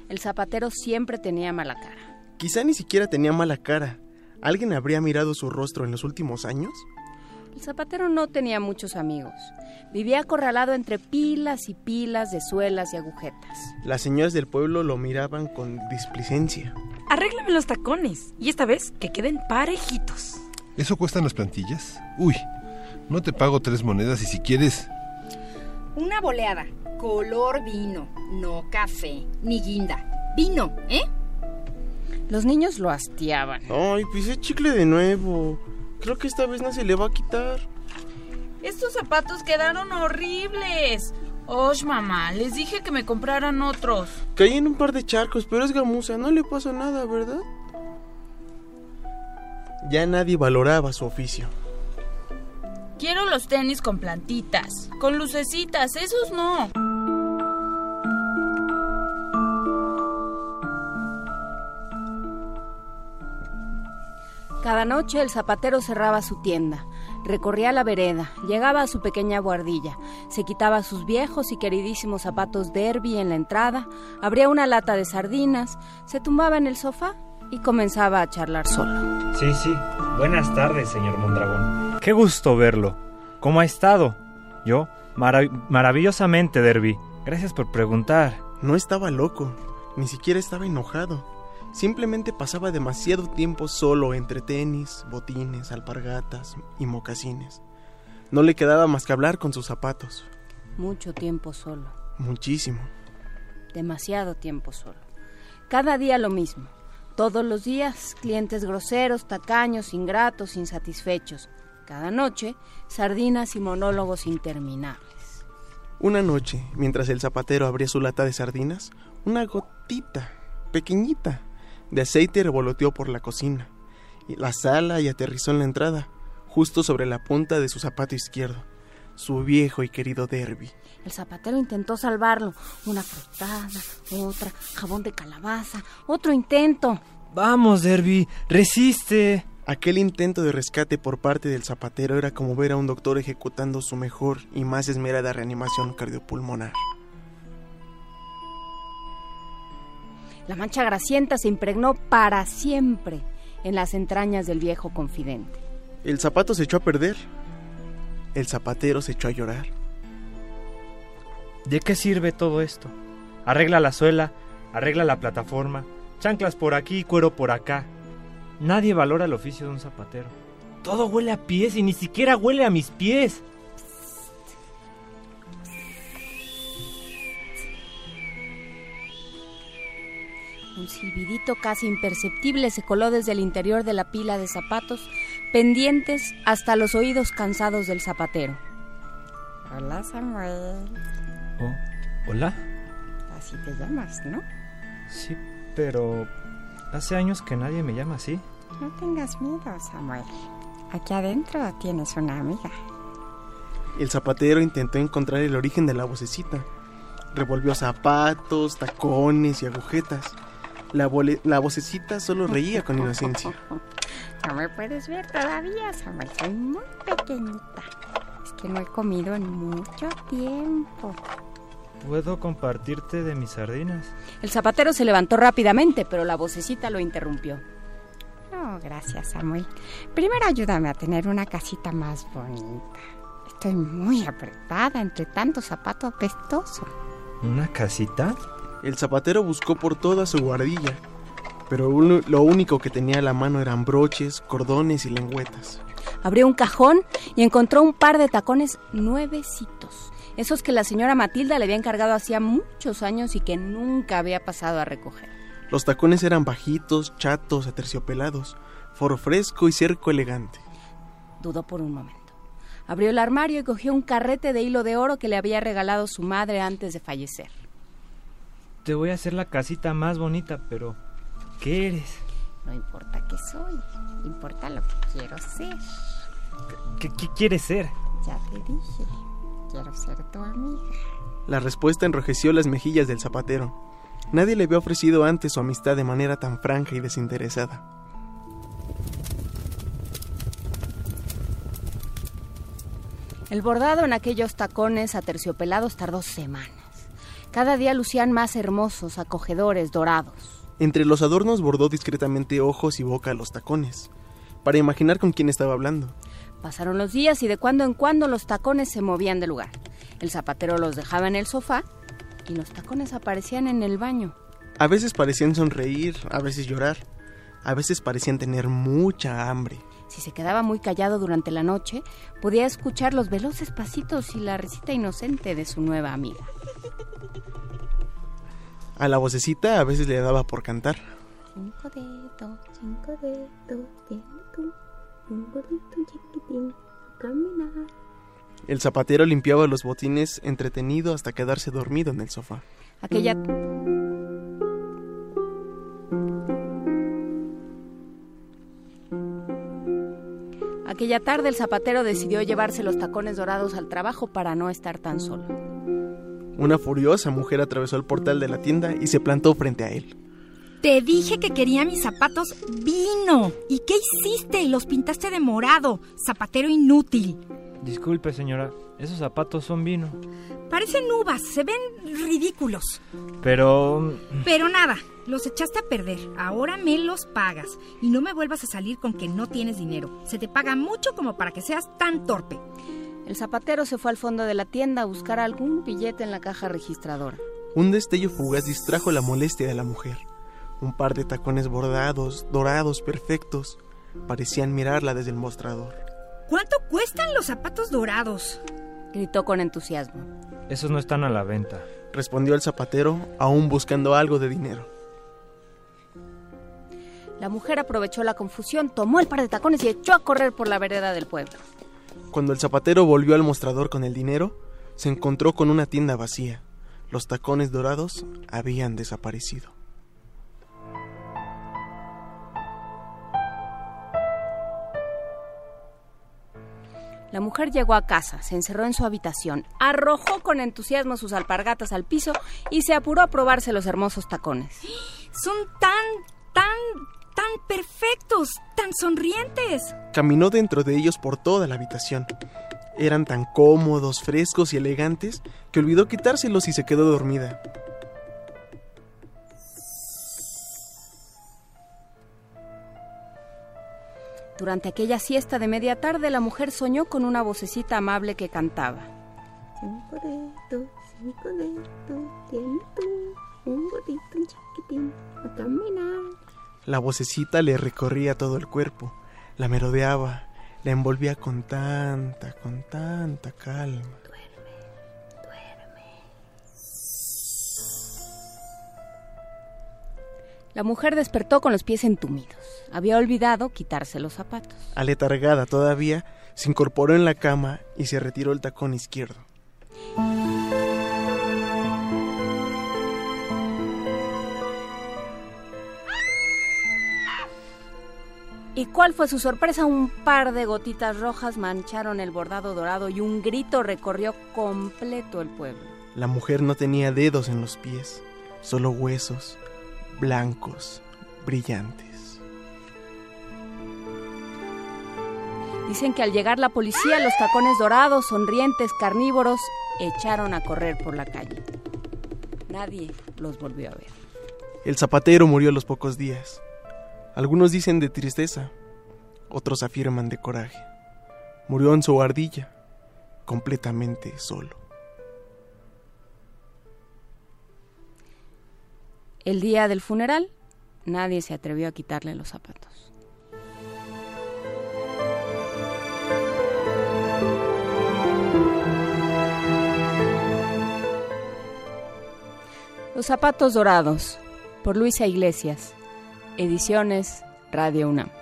el zapatero siempre tenía mala cara. Quizá ni siquiera tenía mala cara. ¿Alguien habría mirado su rostro en los últimos años? El zapatero no tenía muchos amigos. Vivía acorralado entre pilas y pilas de suelas y agujetas. Las señoras del pueblo lo miraban con displicencia. Arréglame los tacones. Y esta vez que queden parejitos. ¿Eso cuestan las plantillas? Uy, no te pago tres monedas y si quieres... Una boleada. Color vino. No café. Ni guinda. Vino, ¿eh? Los niños lo hastiaban. Ay, pisé chicle de nuevo. Creo que esta vez no se le va a quitar. Estos zapatos quedaron horribles. Osh, mamá, les dije que me compraran otros. Caí en un par de charcos, pero es gamuza, no le pasa nada, ¿verdad? Ya nadie valoraba su oficio. Quiero los tenis con plantitas, con lucecitas, esos no. Cada noche el zapatero cerraba su tienda, recorría la vereda, llegaba a su pequeña guardilla, se quitaba sus viejos y queridísimos zapatos derby en la entrada, abría una lata de sardinas, se tumbaba en el sofá y comenzaba a charlar solo. Sí, sí. Buenas tardes, señor Mondragón. Qué gusto verlo. ¿Cómo ha estado? Yo, maravillosamente, Derby. Gracias por preguntar. No estaba loco, ni siquiera estaba enojado. Simplemente pasaba demasiado tiempo solo entre tenis, botines, alpargatas y mocasines. No le quedaba más que hablar con sus zapatos. Mucho tiempo solo. Muchísimo. Demasiado tiempo solo. Cada día lo mismo. Todos los días, clientes groseros, tacaños, ingratos, insatisfechos. Cada noche, sardinas y monólogos interminables. Una noche, mientras el zapatero abría su lata de sardinas, una gotita, pequeñita, de aceite revoloteó por la cocina, y la sala y aterrizó en la entrada, justo sobre la punta de su zapato izquierdo, su viejo y querido Derby. El zapatero intentó salvarlo. Una frotada, otra, jabón de calabaza, otro intento. Vamos, Derby, resiste. Aquel intento de rescate por parte del zapatero era como ver a un doctor ejecutando su mejor y más esmerada reanimación cardiopulmonar. La mancha grasienta se impregnó para siempre en las entrañas del viejo confidente. El zapato se echó a perder. El zapatero se echó a llorar. ¿De qué sirve todo esto? Arregla la suela, arregla la plataforma, chanclas por aquí, cuero por acá. Nadie valora el oficio de un zapatero. Todo huele a pies y ni siquiera huele a mis pies. Un silbidito casi imperceptible se coló desde el interior de la pila de zapatos, pendientes hasta los oídos cansados del zapatero. Hola, Samuel. Oh, ¿Hola? Así te llamas, ¿no? Sí, pero hace años que nadie me llama así. No tengas miedo, Samuel. Aquí adentro tienes una amiga. El zapatero intentó encontrar el origen de la vocecita. Revolvió zapatos, tacones y agujetas. La, la vocecita solo reía con inocencia. No me puedes ver todavía, Samuel. Soy muy pequeñita. Es que no he comido en mucho tiempo. ¿Puedo compartirte de mis sardinas? El zapatero se levantó rápidamente, pero la vocecita lo interrumpió. No, gracias, Samuel. Primero ayúdame a tener una casita más bonita. Estoy muy apretada entre tanto zapato apestoso. ¿Una casita? El zapatero buscó por toda su guardilla, pero lo único que tenía a la mano eran broches, cordones y lengüetas. Abrió un cajón y encontró un par de tacones nuevecitos, esos que la señora Matilda le había encargado hacía muchos años y que nunca había pasado a recoger. Los tacones eran bajitos, chatos, aterciopelados, foro fresco y cerco elegante. Dudó por un momento. Abrió el armario y cogió un carrete de hilo de oro que le había regalado su madre antes de fallecer. Te voy a hacer la casita más bonita, pero ¿qué eres? No importa qué soy, importa lo que quiero ser. ¿Qué, quieres ser? Ya te dije, quiero ser tu amiga. La respuesta enrojeció las mejillas del zapatero. Nadie le había ofrecido antes su amistad de manera tan franca y desinteresada. El bordado en aquellos tacones aterciopelados tardó semanas. Cada día lucían más hermosos, acogedores, dorados. Entre los adornos bordó discretamente ojos y boca a los tacones, para imaginar con quién estaba hablando. Pasaron los días y de cuando en cuando los tacones se movían de lugar. El zapatero los dejaba en el sofá y los tacones aparecían en el baño. A veces parecían sonreír, a veces llorar, a veces parecían tener mucha hambre. Si se quedaba muy callado durante la noche, podía escuchar los veloces pasitos y la risita inocente de su nueva amiga. A la vocecita a veces le daba por cantar. Cinco dedos, cinco dedos, tú, un chiquitín, caminar. El zapatero limpiaba los botines entretenido hasta quedarse dormido en el sofá. Aquella Aquella tarde el zapatero decidió llevarse los tacones dorados al trabajo para no estar tan solo. Una furiosa mujer atravesó el portal de la tienda y se plantó frente a él. Te dije que quería mis zapatos vino. ¿Y qué hiciste? Los pintaste de morado. Zapatero inútil. Disculpe, señora, esos zapatos son vino. Parecen uvas, se ven ridículos. Pero... Pero nada, los echaste a perder. Ahora me los pagas. Y no me vuelvas a salir con que no tienes dinero. Se te paga mucho como para que seas tan torpe. El zapatero se fue al fondo de la tienda a buscar algún billete en la caja registradora. Un destello fugaz distrajo la molestia de la mujer. Un par de tacones bordados, dorados, perfectos, parecían mirarla desde el mostrador. ¿Cuánto cuestan los zapatos dorados? Gritó con entusiasmo. Esos no están a la venta. Respondió el zapatero, aún buscando algo de dinero. La mujer aprovechó la confusión, tomó el par de tacones y echó a correr por la vereda del pueblo. Cuando el zapatero volvió al mostrador con el dinero, se encontró con una tienda vacía. Los tacones dorados habían desaparecido. La mujer llegó a casa, se encerró en su habitación, arrojó con entusiasmo sus alpargatas al piso y se apuró a probarse los hermosos tacones. Son tan, tan, tan perfectos, tan sonrientes. Caminó dentro de ellos por toda la habitación. Eran tan cómodos, frescos y elegantes que olvidó quitárselos y se quedó dormida. Durante aquella siesta de media tarde, la mujer soñó con una vocecita amable que cantaba. Cinco dedos, cinco dedos, tiene tú, un gordito chiquitín, a caminar. La vocecita le recorría todo el cuerpo, la merodeaba, la envolvía con tanta, con tanta calma. La mujer despertó con los pies entumidos. Había olvidado quitarse los zapatos. Aletargada todavía, se incorporó en la cama y se retiró el tacón izquierdo. ¿Y cuál fue su sorpresa? Un par de gotitas rojas mancharon el bordado dorado y un grito recorrió completo el pueblo. La mujer no tenía dedos en los pies, solo huesos, blancos, brillantes. Dicen que al llegar la policía, los tacones dorados, sonrientes, carnívoros, echaron a correr por la calle. Nadie los volvió a ver. El zapatero murió a los pocos días. Algunos dicen de tristeza, otros afirman de coraje. Murió en su ardilla, completamente solo. El día del funeral, nadie se atrevió a quitarle los zapatos. Los zapatos dorados, por Luisa Iglesias. Ediciones Radio UNAM.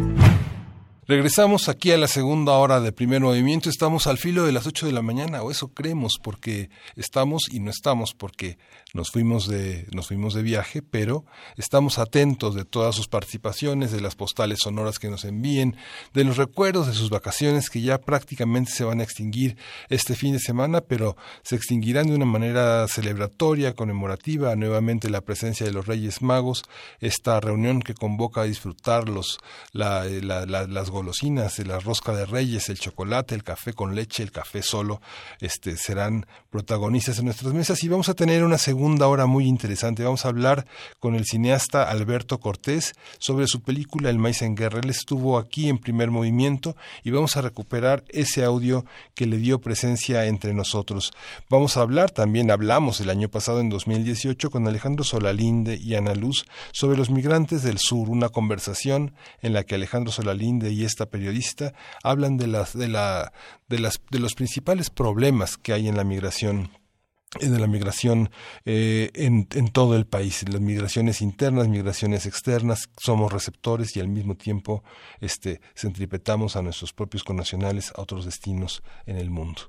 Regresamos aquí a la segunda hora de primer movimiento. Estamos al filo de las 8 de la mañana, o eso creemos, porque estamos y no estamos, porque nos fuimos de, nos fuimos de viaje, pero estamos atentos de todas sus participaciones, de las postales sonoras que nos envíen, de los recuerdos de sus vacaciones que ya prácticamente se van a extinguir este fin de semana, pero se extinguirán de una manera celebratoria, conmemorativa, nuevamente la presencia de los Reyes Magos, esta reunión que convoca a disfrutar los, la, la, las golosinas, la rosca de reyes, el chocolate, el café con leche, el café solo, este, serán protagonistas en nuestras mesas y vamos a tener una segunda hora muy interesante. Vamos a hablar con el cineasta Alberto Cortés sobre su película El maíz en guerra. Él estuvo aquí en primer movimiento y vamos a recuperar ese audio que le dio presencia entre nosotros. Vamos a hablar, también hablamos el año pasado en 2018 con Alejandro Solalinde y Ana Luz sobre los migrantes del sur, una conversación en la que Alejandro Solalinde y esta periodista hablan de las de la de las de los principales problemas que hay en la migración de la migración eh, en, en, todo el país, las migraciones internas, migraciones externas, somos receptores y al mismo tiempo este, centripetamos a nuestros propios connacionales a otros destinos en el mundo.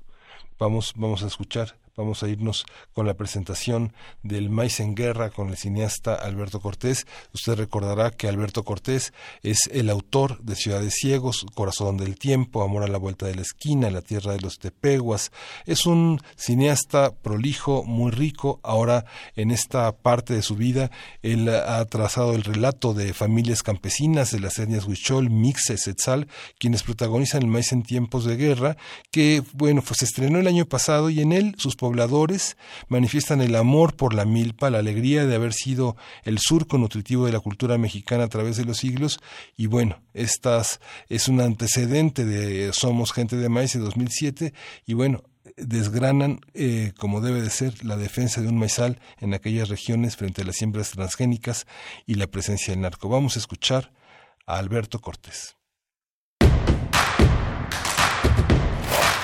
Vamos, vamos a escuchar Vamos a irnos con la presentación del Maíz en Guerra con el cineasta Alberto Cortés. Usted recordará que Alberto Cortés es el autor de Ciudades Ciegos, Corazón del Tiempo, Amor a la Vuelta de la Esquina, La Tierra de los Tepeguas. Es un cineasta prolijo, muy rico. Ahora, en esta parte de su vida, él ha trazado el relato de familias campesinas de las etnias Huichol, Mixes, Etzal, quienes protagonizan el maíz en tiempos de guerra, que, bueno, pues se estrenó el año pasado y en él sus pobladores manifiestan el amor por la milpa, la alegría de haber sido el surco nutritivo de la cultura mexicana a través de los siglos y bueno, estas es un antecedente de Somos Gente de Maíz de 2007 y bueno, desgranan, eh, como debe de ser, la defensa de un maizal en aquellas regiones frente a las siembras transgénicas y la presencia del narco. Vamos a escuchar a Alberto Cortés.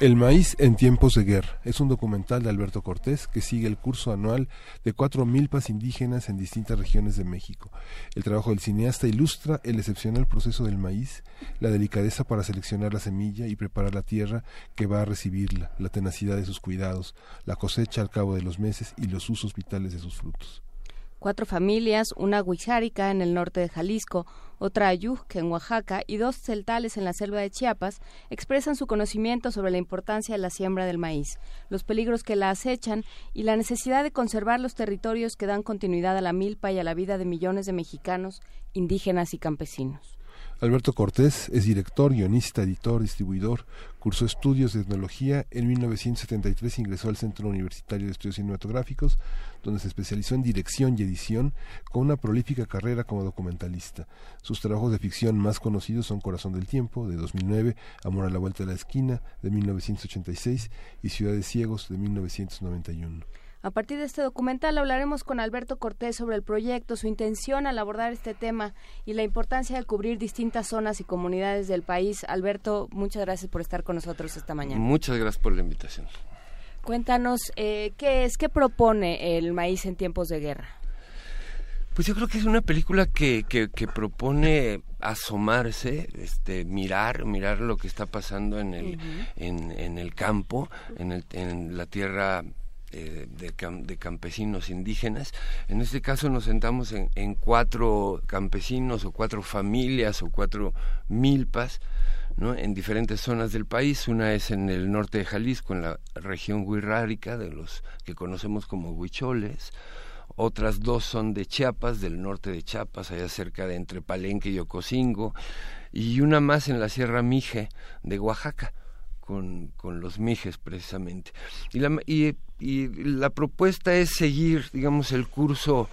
El maíz en tiempos de guerra es un documental de Alberto Cortés que sigue el curso anual de cuatro milpas indígenas en distintas regiones de México. El trabajo del cineasta ilustra el excepcional proceso del maíz, la delicadeza para seleccionar la semilla y preparar la tierra que va a recibirla, la tenacidad de sus cuidados, la cosecha al cabo de los meses y los usos vitales de sus frutos cuatro familias, una huichárica en el norte de Jalisco, otra ayujque en Oaxaca y dos celtales en la selva de Chiapas, expresan su conocimiento sobre la importancia de la siembra del maíz, los peligros que la acechan y la necesidad de conservar los territorios que dan continuidad a la milpa y a la vida de millones de mexicanos, indígenas y campesinos. Alberto Cortés es director, guionista, editor, distribuidor, cursó estudios de etnología, en 1973 ingresó al Centro Universitario de Estudios Cinematográficos, donde se especializó en dirección y edición, con una prolífica carrera como documentalista. Sus trabajos de ficción más conocidos son Corazón del Tiempo, de 2009, Amor a la Vuelta de la Esquina, de 1986, y Ciudades Ciegos, de 1991. A partir de este documental hablaremos con Alberto Cortés sobre el proyecto, su intención al abordar este tema y la importancia de cubrir distintas zonas y comunidades del país. Alberto, muchas gracias por estar con nosotros esta mañana. Muchas gracias por la invitación. Cuéntanos, eh, ¿qué es, qué propone el maíz en tiempos de guerra? Pues yo creo que es una película que, que, propone asomarse, este, mirar, mirar lo que está pasando en el, en, en, el campo, en, el, en la tierra eh, de, campesinos indígenas. En este caso nos sentamos en, cuatro campesinos o cuatro familias o cuatro milpas. En diferentes zonas del país. Una es en el norte de Jalisco, en la región huirrárica, de los que conocemos como huicholes. Otras dos son de Chiapas, del norte de Chiapas, allá cerca de entre Palenque y Ocosingo. Y una más en la Sierra Mije de Oaxaca con, con los mijes precisamente. Y la, y la propuesta es seguir, digamos, el curso,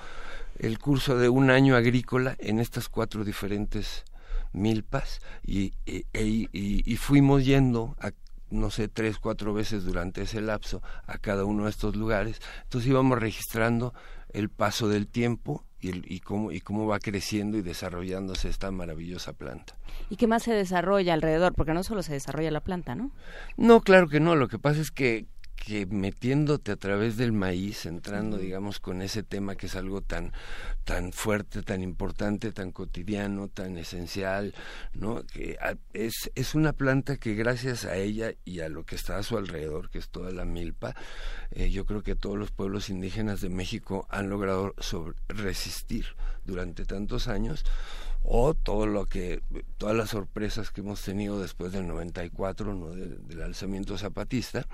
el curso de un año agrícola en estas cuatro diferentes milpas y, e, y, y, fuimos yendo a no sé, tres, cuatro veces durante ese lapso a cada uno de estos lugares. Entonces íbamos registrando el paso del tiempo y, el, y, cómo, y cómo va creciendo y desarrollándose esta maravillosa planta. ¿Y qué más se desarrolla alrededor? Porque no solo se desarrolla la planta, ¿no? No, claro que no. Lo que pasa es que que metiéndote a través del maíz, entrando, digamos, con ese tema que es algo tan, tan fuerte, tan importante, tan cotidiano, tan esencial, ¿no? Que es, es una planta que gracias a ella y a lo que está a su alrededor, que es toda la milpa, eh, yo creo que todos los pueblos indígenas de México han logrado sobre, resistir durante tantos años o todo lo que todas las sorpresas que hemos tenido después del 94 no del alzamiento zapatista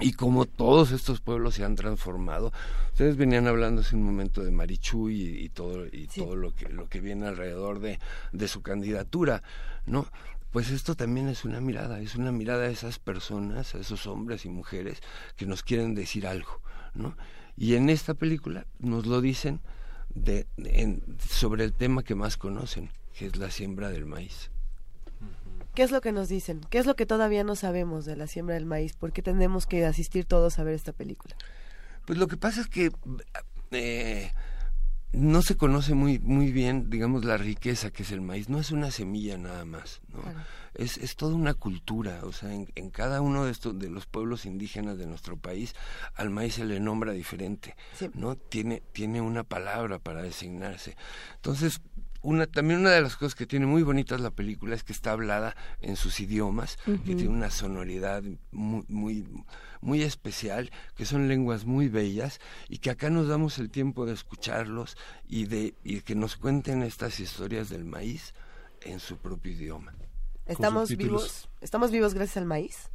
y como todos estos pueblos se han transformado. Ustedes venían hablando hace un momento de Marichuy y, todo y todo lo que lo que viene alrededor de, de su candidatura, ¿no? Pues esto también es una mirada, es una mirada a esas personas, a esos hombres y mujeres que nos quieren decir algo, ¿no? Y en esta película nos lo dicen de, sobre el tema que más conocen, que es la siembra del maíz. ¿Qué es lo que nos dicen? ¿Qué es lo que todavía no sabemos de la siembra del maíz? ¿Por qué tenemos que asistir todos a ver esta película? Pues lo que pasa es que eh, no se conoce muy muy bien, digamos, la riqueza que es el maíz. No es una semilla nada más, ¿no? Es, es toda una cultura. O sea, en, en, cada uno de estos de los pueblos indígenas de nuestro país, al maíz se le nombra diferente, ¿no? Tiene tiene una palabra para designarse. Entonces una, también una de las cosas que tiene muy bonitas la película es que está hablada en sus idiomas, que tiene una sonoridad muy, muy, muy especial, que son lenguas muy bellas y que acá nos damos el tiempo de escucharlos y de y que nos cuenten estas historias del maíz en su propio idioma. ¿Estamos vivos? ¿Estamos vivos gracias al maíz?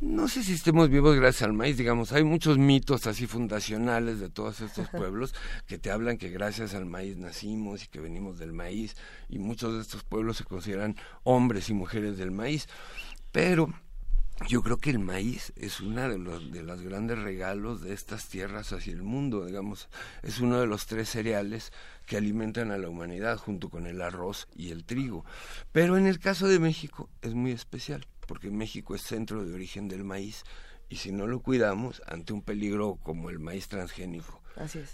No sé si estemos vivos gracias al maíz, digamos, hay muchos mitos así fundacionales de todos estos pueblos que te hablan que gracias al maíz nacimos y que venimos del maíz y muchos de estos pueblos se consideran hombres y mujeres del maíz, pero yo creo que el maíz es uno de los de los grandes regalos de estas tierras hacia el mundo, digamos, es uno de los tres cereales que alimentan a la humanidad junto con el arroz y el trigo. Pero en el caso de México es muy especial porque México es centro de origen del maíz y si no lo cuidamos ante un peligro como el maíz transgénico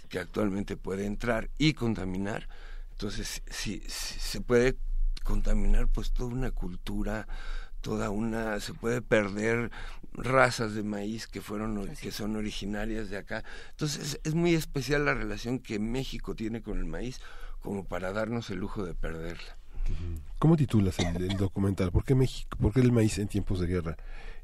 que actualmente puede entrar y contaminar, entonces si, se puede contaminar pues toda una cultura, toda una se puede perder razas de maíz que fueron que son originarias de acá. Entonces es muy especial la relación que México tiene con el maíz como para darnos el lujo de perderla. ¿Cómo titulas el, documental? ¿Por qué, México, ¿Por qué el maíz en tiempos de guerra?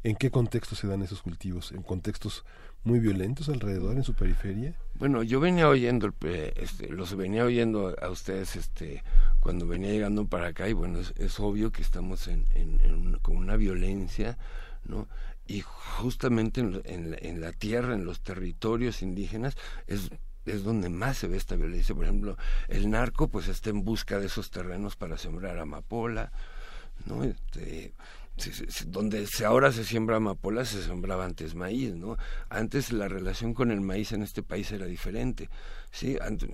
¿En qué contexto se dan esos cultivos? ¿En contextos muy violentos alrededor, en su periferia? Bueno, yo venía oyendo, este, los venía oyendo a ustedes este, cuando venía llegando para acá y bueno, es, obvio que estamos en, con una violencia, ¿no? Y justamente en, en la tierra, en los territorios indígenas, es es donde más se ve esta violencia. Por ejemplo, el narco pues está en busca de esos terrenos para sembrar amapola, ¿no? Este, donde ahora se siembra amapola, se sembraba antes maíz, ¿no? Antes la relación con el maíz en este país era diferente, ¿sí? Antes,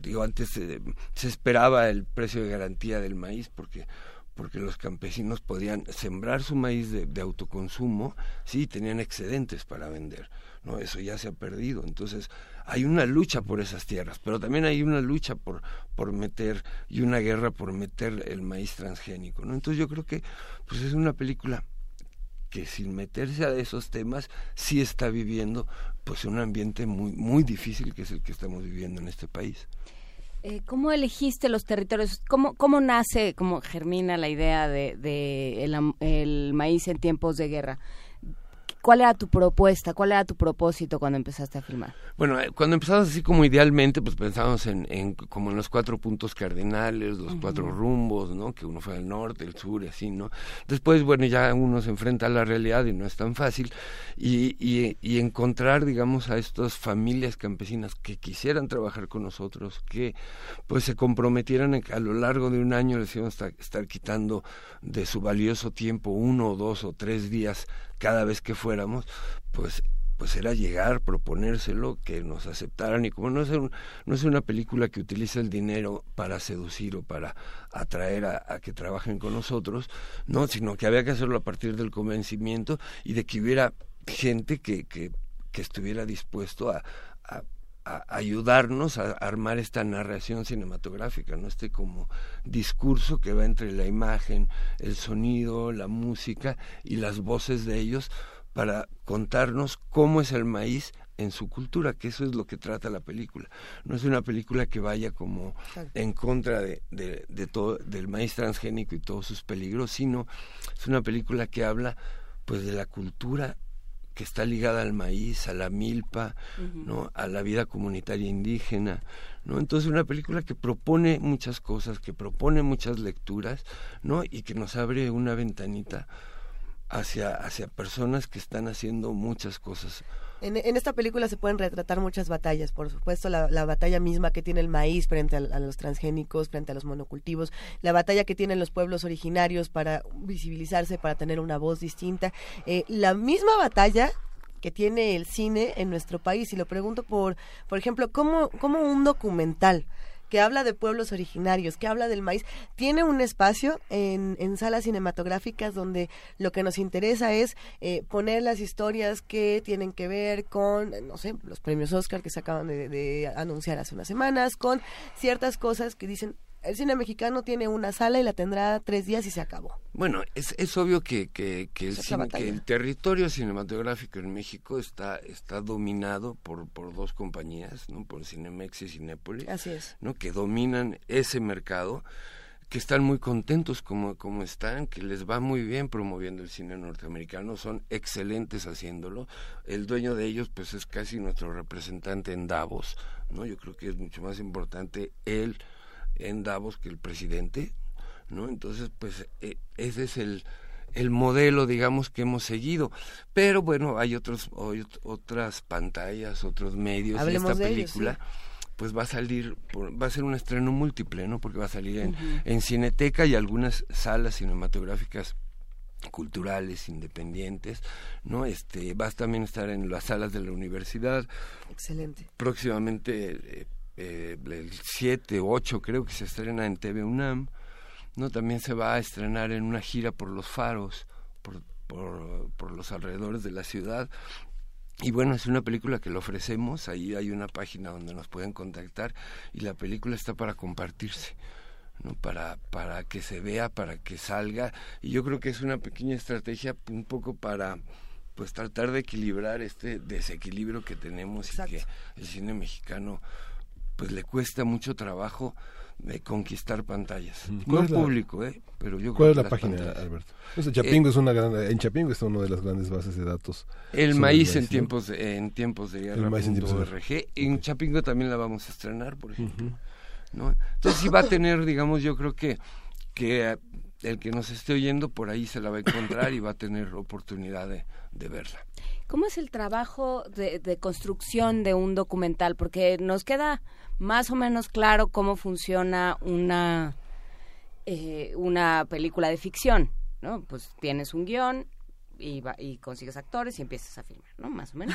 digo, antes se, se esperaba el precio de garantía del maíz porque porque los campesinos podían sembrar su maíz de, de autoconsumo, sí, tenían excedentes para vender, ¿no? Eso ya se ha perdido. Entonces, hay una lucha por esas tierras, pero también hay una lucha por, por meter y una guerra por meter el maíz transgénico, ¿no? Entonces yo creo que pues es una película que sin meterse a esos temas sí está viviendo pues un ambiente muy muy difícil que es el que estamos viviendo en este país. Eh, ¿Cómo elegiste los territorios? ¿Cómo, cómo nace, cómo germina la idea de, de el maíz en tiempos de guerra? ¿Cuál era tu propuesta? ¿Cuál era tu propósito cuando empezaste a filmar? Bueno, eh, cuando empezamos así como idealmente, pues pensábamos en, en como en los cuatro puntos cardinales, los cuatro rumbos, ¿no? Que uno fue al norte, el sur y así, ¿no? Después, bueno, ya uno se enfrenta a la realidad y no es tan fácil. Y, y, y encontrar, digamos, a estas familias campesinas que quisieran trabajar con nosotros, que pues se comprometieran a, a lo largo de un año les íbamos a estar quitando de su valioso tiempo uno o dos o tres días cada vez que fuéramos, pues pues era llegar, proponérselo, que nos aceptaran. Y como no es, no es una película que utiliza el dinero para seducir o para atraer a, que trabajen con nosotros, no, sino que había que hacerlo a partir del convencimiento y de que hubiera gente que, que, que estuviera dispuesto a, ayudarnos a armar esta narración cinematográfica, no este como discurso que va entre la imagen, el sonido, la música y las voces de ellos para contarnos cómo es el maíz en su cultura, que eso es lo que trata la película. No es una película que vaya como en contra de, de, todo, del maíz transgénico y todos sus peligros, sino es una película que habla pues de la cultura que está ligada al maíz, a la milpa, ¿no? a la vida comunitaria indígena, ¿no? Entonces una película que propone muchas cosas, que propone muchas lecturas, ¿no? y que nos abre una ventanita hacia, hacia personas que están haciendo muchas cosas. En, esta película se pueden retratar muchas batallas, por supuesto, la, la batalla misma que tiene el maíz frente a, los transgénicos, frente a los monocultivos, la batalla que tienen los pueblos originarios para visibilizarse, para tener una voz distinta, eh, la misma batalla que tiene el cine en nuestro país. Y lo pregunto por, por ejemplo, ¿cómo, cómo un documental que habla de pueblos originarios, que habla del maíz, tiene un espacio en, en salas cinematográficas donde lo que nos interesa es eh, poner las historias que tienen que ver con, no sé, los premios Oscar que se acaban de, de anunciar hace unas semanas, con ciertas cosas que dicen, el cine mexicano tiene una sala y la tendrá tres días y se acabó. Bueno, es, es obvio que, que, que, el, territorio cinematográfico en México está, está dominado por, por dos compañías, ¿no? por Cinemex y Cinépolis, Así es. ¿no? que dominan ese mercado que están muy contentos como, como están, que les va muy bien promoviendo el cine norteamericano, son excelentes haciéndolo. El dueño de ellos pues es casi nuestro representante en Davos, ¿no? Yo creo que es mucho más importante él en Davos que el presidente, ¿no? Entonces, pues e, ese es el, el modelo, digamos, que hemos seguido. Pero bueno, hay otros otras pantallas, otros medios. y esta película, pues va a salir, va a ser un estreno múltiple, ¿no? Porque va a salir en, en Cineteca y algunas salas cinematográficas culturales independientes, ¿no? Este, va a también estar en las salas de la universidad. Excelente. Próximamente eh, eh, el 7 o 8 creo que se estrena en TV UNAM, ¿no? También se va a estrenar en una gira por los faros, por, por, por los alrededores de la ciudad. Y bueno, es una película que lo ofrecemos, ahí hay una página donde nos pueden contactar y la película está para compartirse. ¿no? para, para que se vea, para que salga. Y yo creo que es una pequeña estrategia un poco para pues tratar de equilibrar este desequilibrio que tenemos y que el cine mexicano pues le cuesta mucho trabajo de conquistar pantallas. No público, ¿eh? Pero yo ¿Cuál es la página, Alberto? Chapingo eh, es una gran, en Chapingo está una de las grandes bases de datos. El maíz, en tiempos de, en tiempos de guerra. El maíz en tiempos de RG. En Chapingo también la vamos a estrenar, por ejemplo. ¿no? Entonces sí va a tener, digamos, yo creo que que el que nos esté oyendo por ahí se la va a encontrar y va a tener oportunidad de, de verla. ¿Cómo es el trabajo de, de, construcción de un documental? Porque nos queda más o menos claro cómo funciona una, eh, una película de ficción, ¿no? Pues tienes un guion y, y consigues actores y empiezas a filmar, ¿no? Más o menos.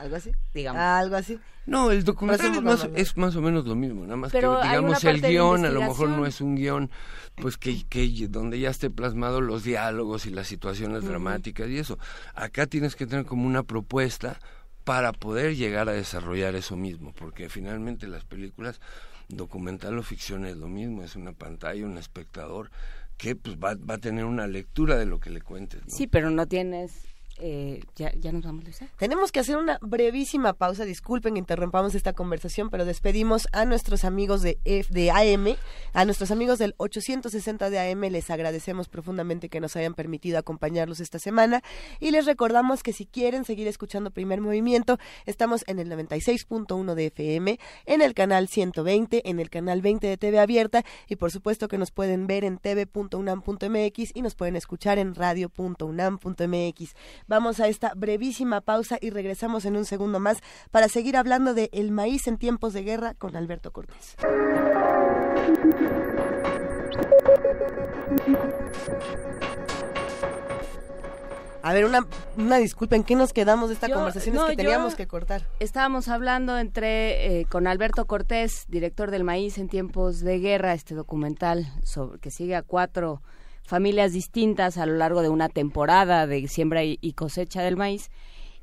Algo así, digamos. Algo así. No, el documental es más, es más, o menos lo mismo, nada más Pero que digamos el guion a lo mejor no es un guion pues que, que donde ya esté plasmado los diálogos y las situaciones dramáticas y eso. Acá tienes que tener como una propuesta para poder llegar a desarrollar eso mismo, porque finalmente las películas documental o ficción es lo mismo, es una pantalla, un espectador que pues va, va a tener una lectura de lo que le cuentes. Sí, pero no tienes eh, ya, nos vamos, Luisa. Tenemos que hacer una brevísima pausa. Disculpen que interrumpamos esta conversación, pero despedimos a nuestros amigos de, F, de AM, a nuestros amigos del 860 de AM. Les agradecemos profundamente que nos hayan permitido acompañarlos esta semana y les recordamos que si quieren seguir escuchando Primer Movimiento, estamos en el 96.1 de FM, en el canal 120, en el canal 20 de TV Abierta y por supuesto que nos pueden ver en tv.unam.mx y nos pueden escuchar en radio.unam.mx. Vamos a esta brevísima pausa y regresamos en un segundo más para seguir hablando de el maíz en tiempos de guerra con Alberto Cortés. A ver, una, una disculpa, ¿en qué nos quedamos de esta conversación? es que teníamos que cortar. Estábamos hablando entre eh, con Alberto Cortés, director del Maíz en tiempos de guerra, este documental sobre, que sigue a cuatro familias distintas a lo largo de una temporada de siembra y, cosecha del maíz.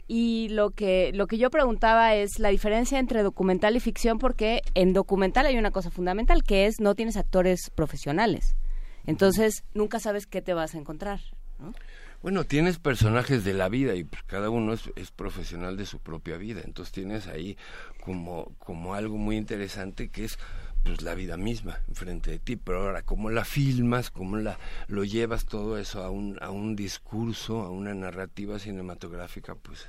Y lo que, lo que yo preguntaba es la diferencia entre documental y ficción, porque en documental hay una cosa fundamental, que es no tienes actores profesionales. Entonces, nunca sabes qué te vas a encontrar. ¿no? Bueno, tienes personajes de la vida y pues, cada uno es, es, profesional de su propia vida. Entonces tienes ahí como, como algo muy interesante que es pues la vida misma enfrente de ti. Pero ahora, ¿cómo la filmas? ¿Cómo la, lo llevas todo eso a un, a un discurso, a una narrativa cinematográfica? Pues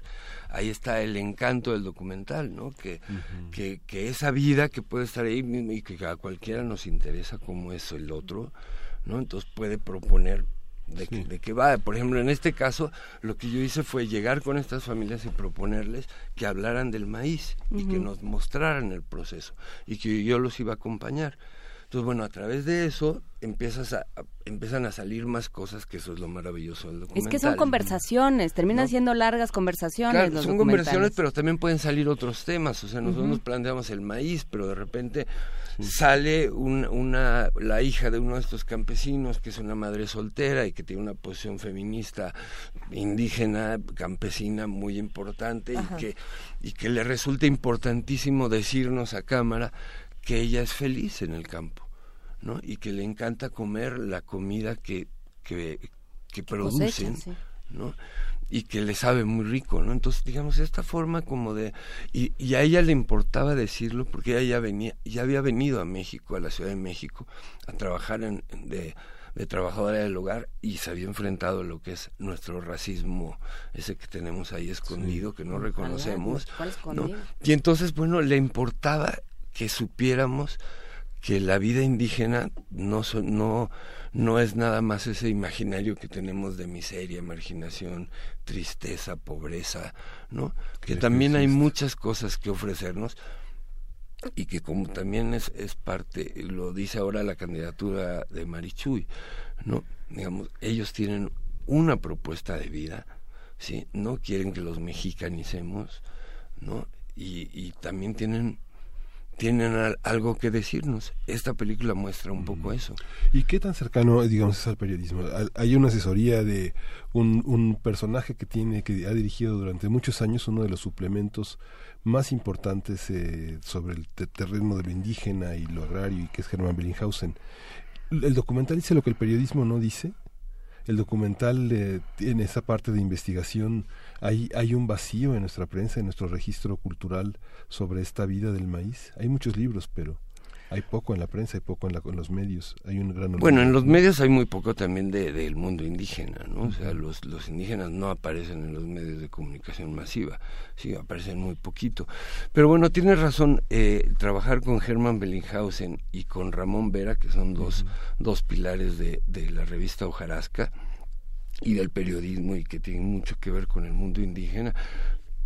ahí está el encanto del documental, ¿no? Que, que, que esa vida que puede estar ahí y que a cualquiera nos interesa como es el otro, ¿no? Entonces puede proponer de, de qué va. Por ejemplo, en este caso, lo que yo hice fue llegar con estas familias y proponerles que hablaran del maíz y que nos mostraran el proceso y que yo los iba a acompañar. Entonces, bueno, a través de eso empiezas a, empiezan a salir más cosas, que eso es lo maravilloso del documental. Es que son conversaciones, terminan siendo largas conversaciones. Claro, son conversaciones, pero también pueden salir otros temas. O sea, nosotros nos planteamos el maíz, pero de repente sale una, la hija de uno de estos campesinos, que es una madre soltera y que tiene una posición feminista indígena, campesina muy importante y que, y que le resulta importantísimo decirnos a cámara que ella es feliz en el campo, ¿no? Y que le encanta comer la comida que, que, que producen, ¿no? Y que le sabe muy rico, ¿no? Entonces, digamos, esta forma como de... Y, y, a ella le importaba decirlo porque ella ya, venía, ya había venido a México, a la Ciudad de México, a trabajar en, de, de trabajadora del hogar y se había enfrentado a lo que es nuestro racismo, ese que tenemos ahí escondido, que no reconocemos. ¿no? Y entonces, bueno, le importaba que supiéramos que la vida indígena no, no, no es nada más ese imaginario que tenemos de miseria, marginación, tristeza, pobreza, ¿no? Que también hay muchas cosas que ofrecernos y que como también es, es parte, lo dice ahora la candidatura de Marichuy, ¿no? Digamos, ellos tienen una propuesta de vida, ¿sí? No quieren que los mexicanicemos, ¿no? Y, y también tienen tienen algo que decirnos. Esta película muestra un poco eso. ¿Y qué tan cercano, digamos, es al periodismo? Hay una asesoría de un, un personaje que tiene, que ha dirigido durante muchos años uno de los suplementos más importantes eh, sobre el terreno de lo indígena y lo agrario, y que es Germán Bellinghausen. ¿El documental dice lo que el periodismo no dice? El documental eh, tiene esa parte de investigación. Hay, hay un vacío en nuestra prensa, en nuestro registro cultural sobre esta vida del maíz. Hay muchos libros, pero hay poco en la prensa, hay poco en, la, los medios, hay un gran... Bueno, en los medios hay muy poco también del de, mundo indígena, ¿no? O sea, los, los indígenas no aparecen en los medios de comunicación masiva, sí, aparecen muy poquito. Pero bueno, tienes razón, eh, trabajar con Hermann Bellinghausen y con Ramón Vera, que son dos, dos pilares de, de la revista Hojarasca y del periodismo y que tienen mucho que ver con el mundo indígena,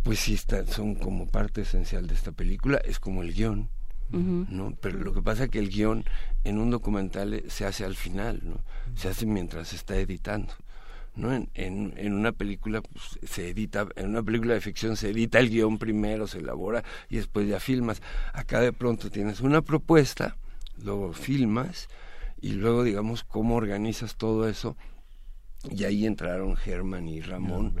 pues sí está, son como parte esencial de esta película, es como el guion ¿no? Pero lo que pasa es que el guion en un documental eh, se hace al final, ¿no? Se hace mientras se está editando. ¿no? En, en, en una película pues, se edita, en una película de ficción se edita el guion primero, se elabora y después ya filmas. Acá de pronto tienes una propuesta, luego filmas y luego digamos cómo organizas todo eso. Y ahí entraron Germán y Ramón,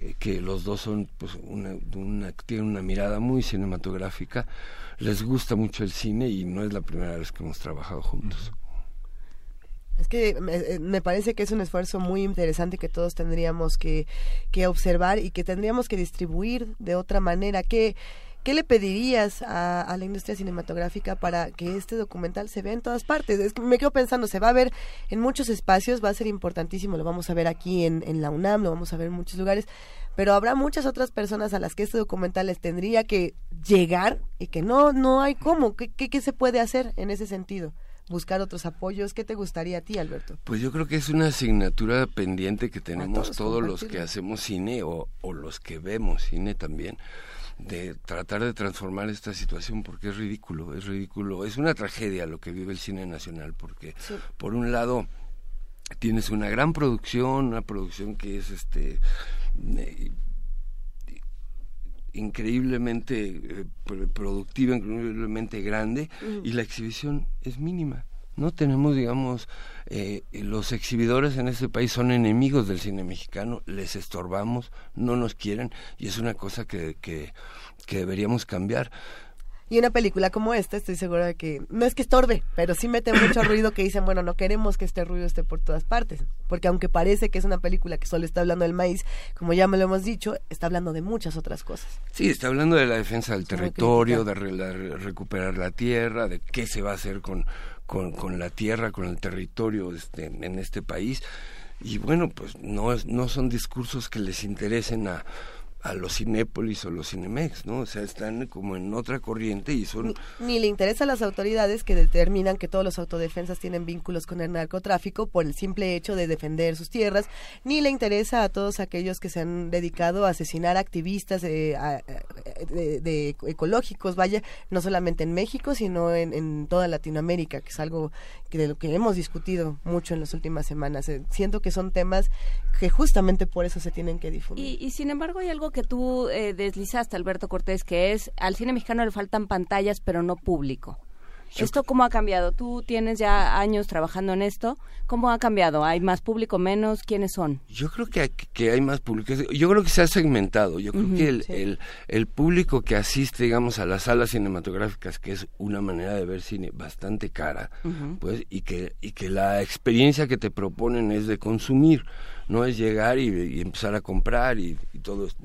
eh, que los dos son pues una, una, tienen una mirada muy cinematográfica les gusta mucho el cine y no es la primera vez que hemos trabajado juntos. Es que eh, me, parece que es un esfuerzo muy interesante que todos tendríamos que, que observar y que tendríamos que distribuir de otra manera. ¿Qué, qué le pedirías a, a, la industria cinematográfica para que este documental se vea en todas partes? Es que me quedo pensando, se va a ver en muchos espacios, va a ser importantísimo, lo vamos a ver aquí en, en la UNAM, lo vamos a ver en muchos lugares, pero habrá muchas otras personas a las que este documental les tendría que llegar y que no, no hay cómo. ¿Qué, qué, se puede hacer en ese sentido? buscar otros apoyos. ¿Qué te gustaría a ti, Alberto? Pues yo creo que es una asignatura pendiente que tenemos todos, los que hacemos cine o, o, los que vemos cine también, de tratar de transformar esta situación porque es ridículo, es ridículo, es una tragedia lo que vive el cine nacional porque por un lado tienes una gran producción, una producción que es este increíblemente eh, productiva, increíblemente grande, y la exhibición es mínima. No tenemos, digamos, eh, los exhibidores en este país son enemigos del cine mexicano, les estorbamos, no nos quieren, y es una cosa que, que, que deberíamos cambiar. Y una película como esta, estoy segura de que no es que estorbe, pero sí mete mucho ruido que dicen, bueno, no queremos que este ruido esté por todas partes. Porque aunque parece que es una película que solo está hablando del maíz, como ya me lo hemos dicho, está hablando de muchas otras cosas. Sí, está hablando de la defensa del territorio, de recuperar la tierra, de qué se va a hacer con, con, con la tierra, con el territorio este, en este país. Y bueno, pues no, no son discursos que les interesen a a los Cinépolis o los Cinemex, ¿no? O sea, están como en otra corriente y son... Ni, le interesa a las autoridades que determinan que todos los autodefensas tienen vínculos con el narcotráfico por el simple hecho de defender sus tierras, ni le interesa a todos aquellos que se han dedicado a asesinar activistas eh, de, ecológicos, vaya, no solamente en México, sino en, toda Latinoamérica, que es algo que de lo que hemos discutido mucho en las últimas semanas. Eh, siento que son temas que justamente por eso se tienen que difundir. y sin embargo hay algo que tú eh, deslizaste, Alberto Cortés, que es al cine mexicano le faltan pantallas, pero no público. ¿Esto cómo ha cambiado? Tú tienes ya años trabajando en esto. ¿Cómo ha cambiado? ¿Hay más público, menos? ¿Quiénes son? Yo creo que hay, que hay más público. Yo creo que se ha segmentado. Yo creo que el, el, público que asiste, digamos, a las salas cinematográficas, que es una manera de ver cine bastante cara, pues, y que, y que la experiencia que te proponen es de consumir no es llegar y, empezar a comprar y, todo esto.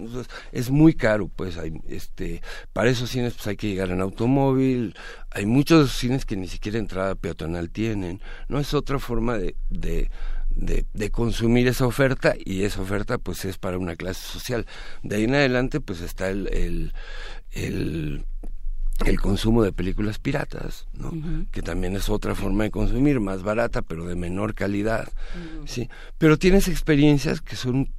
es muy caro, pues, hay, este, para esos cines pues hay que llegar en automóvil, hay muchos cines que ni siquiera entrada peatonal tienen, no es otra forma de, de de, consumir esa oferta y esa oferta pues es para una clase social. De ahí en adelante pues está el, el, el el consumo de películas piratas, ¿no? Que también es otra forma de consumir, más barata, pero de menor calidad, sí. Pero tienes experiencias que son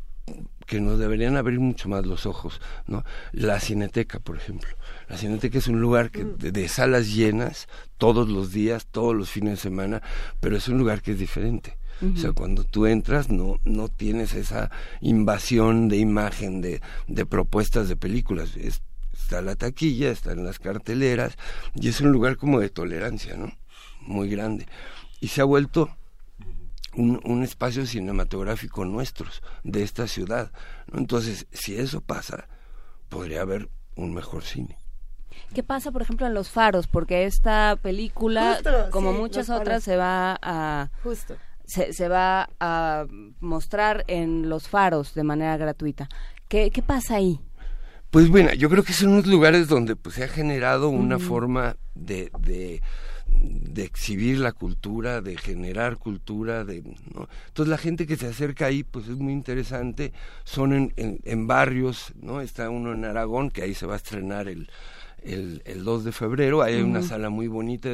que nos deberían abrir mucho más los ojos, ¿no? La Cineteca, por ejemplo. La Cineteca es un lugar que, de, salas llenas todos los días, todos los fines de semana, pero es un lugar que es diferente. O sea, cuando tú entras no, no tienes esa invasión de imagen, de, de propuestas de películas. Es está la taquilla, están las carteleras y es un lugar como de tolerancia, ¿no? Muy grande. Y se ha vuelto un, un espacio cinematográfico nuestros, de esta ciudad. ¿no? Entonces, si eso pasa, podría haber un mejor cine. ¿Qué pasa, por ejemplo, en Los Faros? Porque esta película, como muchas otras, se va a... Justo. Se, se, va a mostrar en Los Faros de manera gratuita. ¿Qué, qué pasa ahí? Pues bueno, yo creo que son unos lugares donde pues se ha generado una forma de, de, de, exhibir la cultura, de generar cultura, de ¿no? entonces la gente que se acerca ahí pues es muy interesante, son en, en, barrios, ¿no? Está uno en Aragón, que ahí se va a estrenar el, el, el 2 de febrero, hay una sala muy bonita,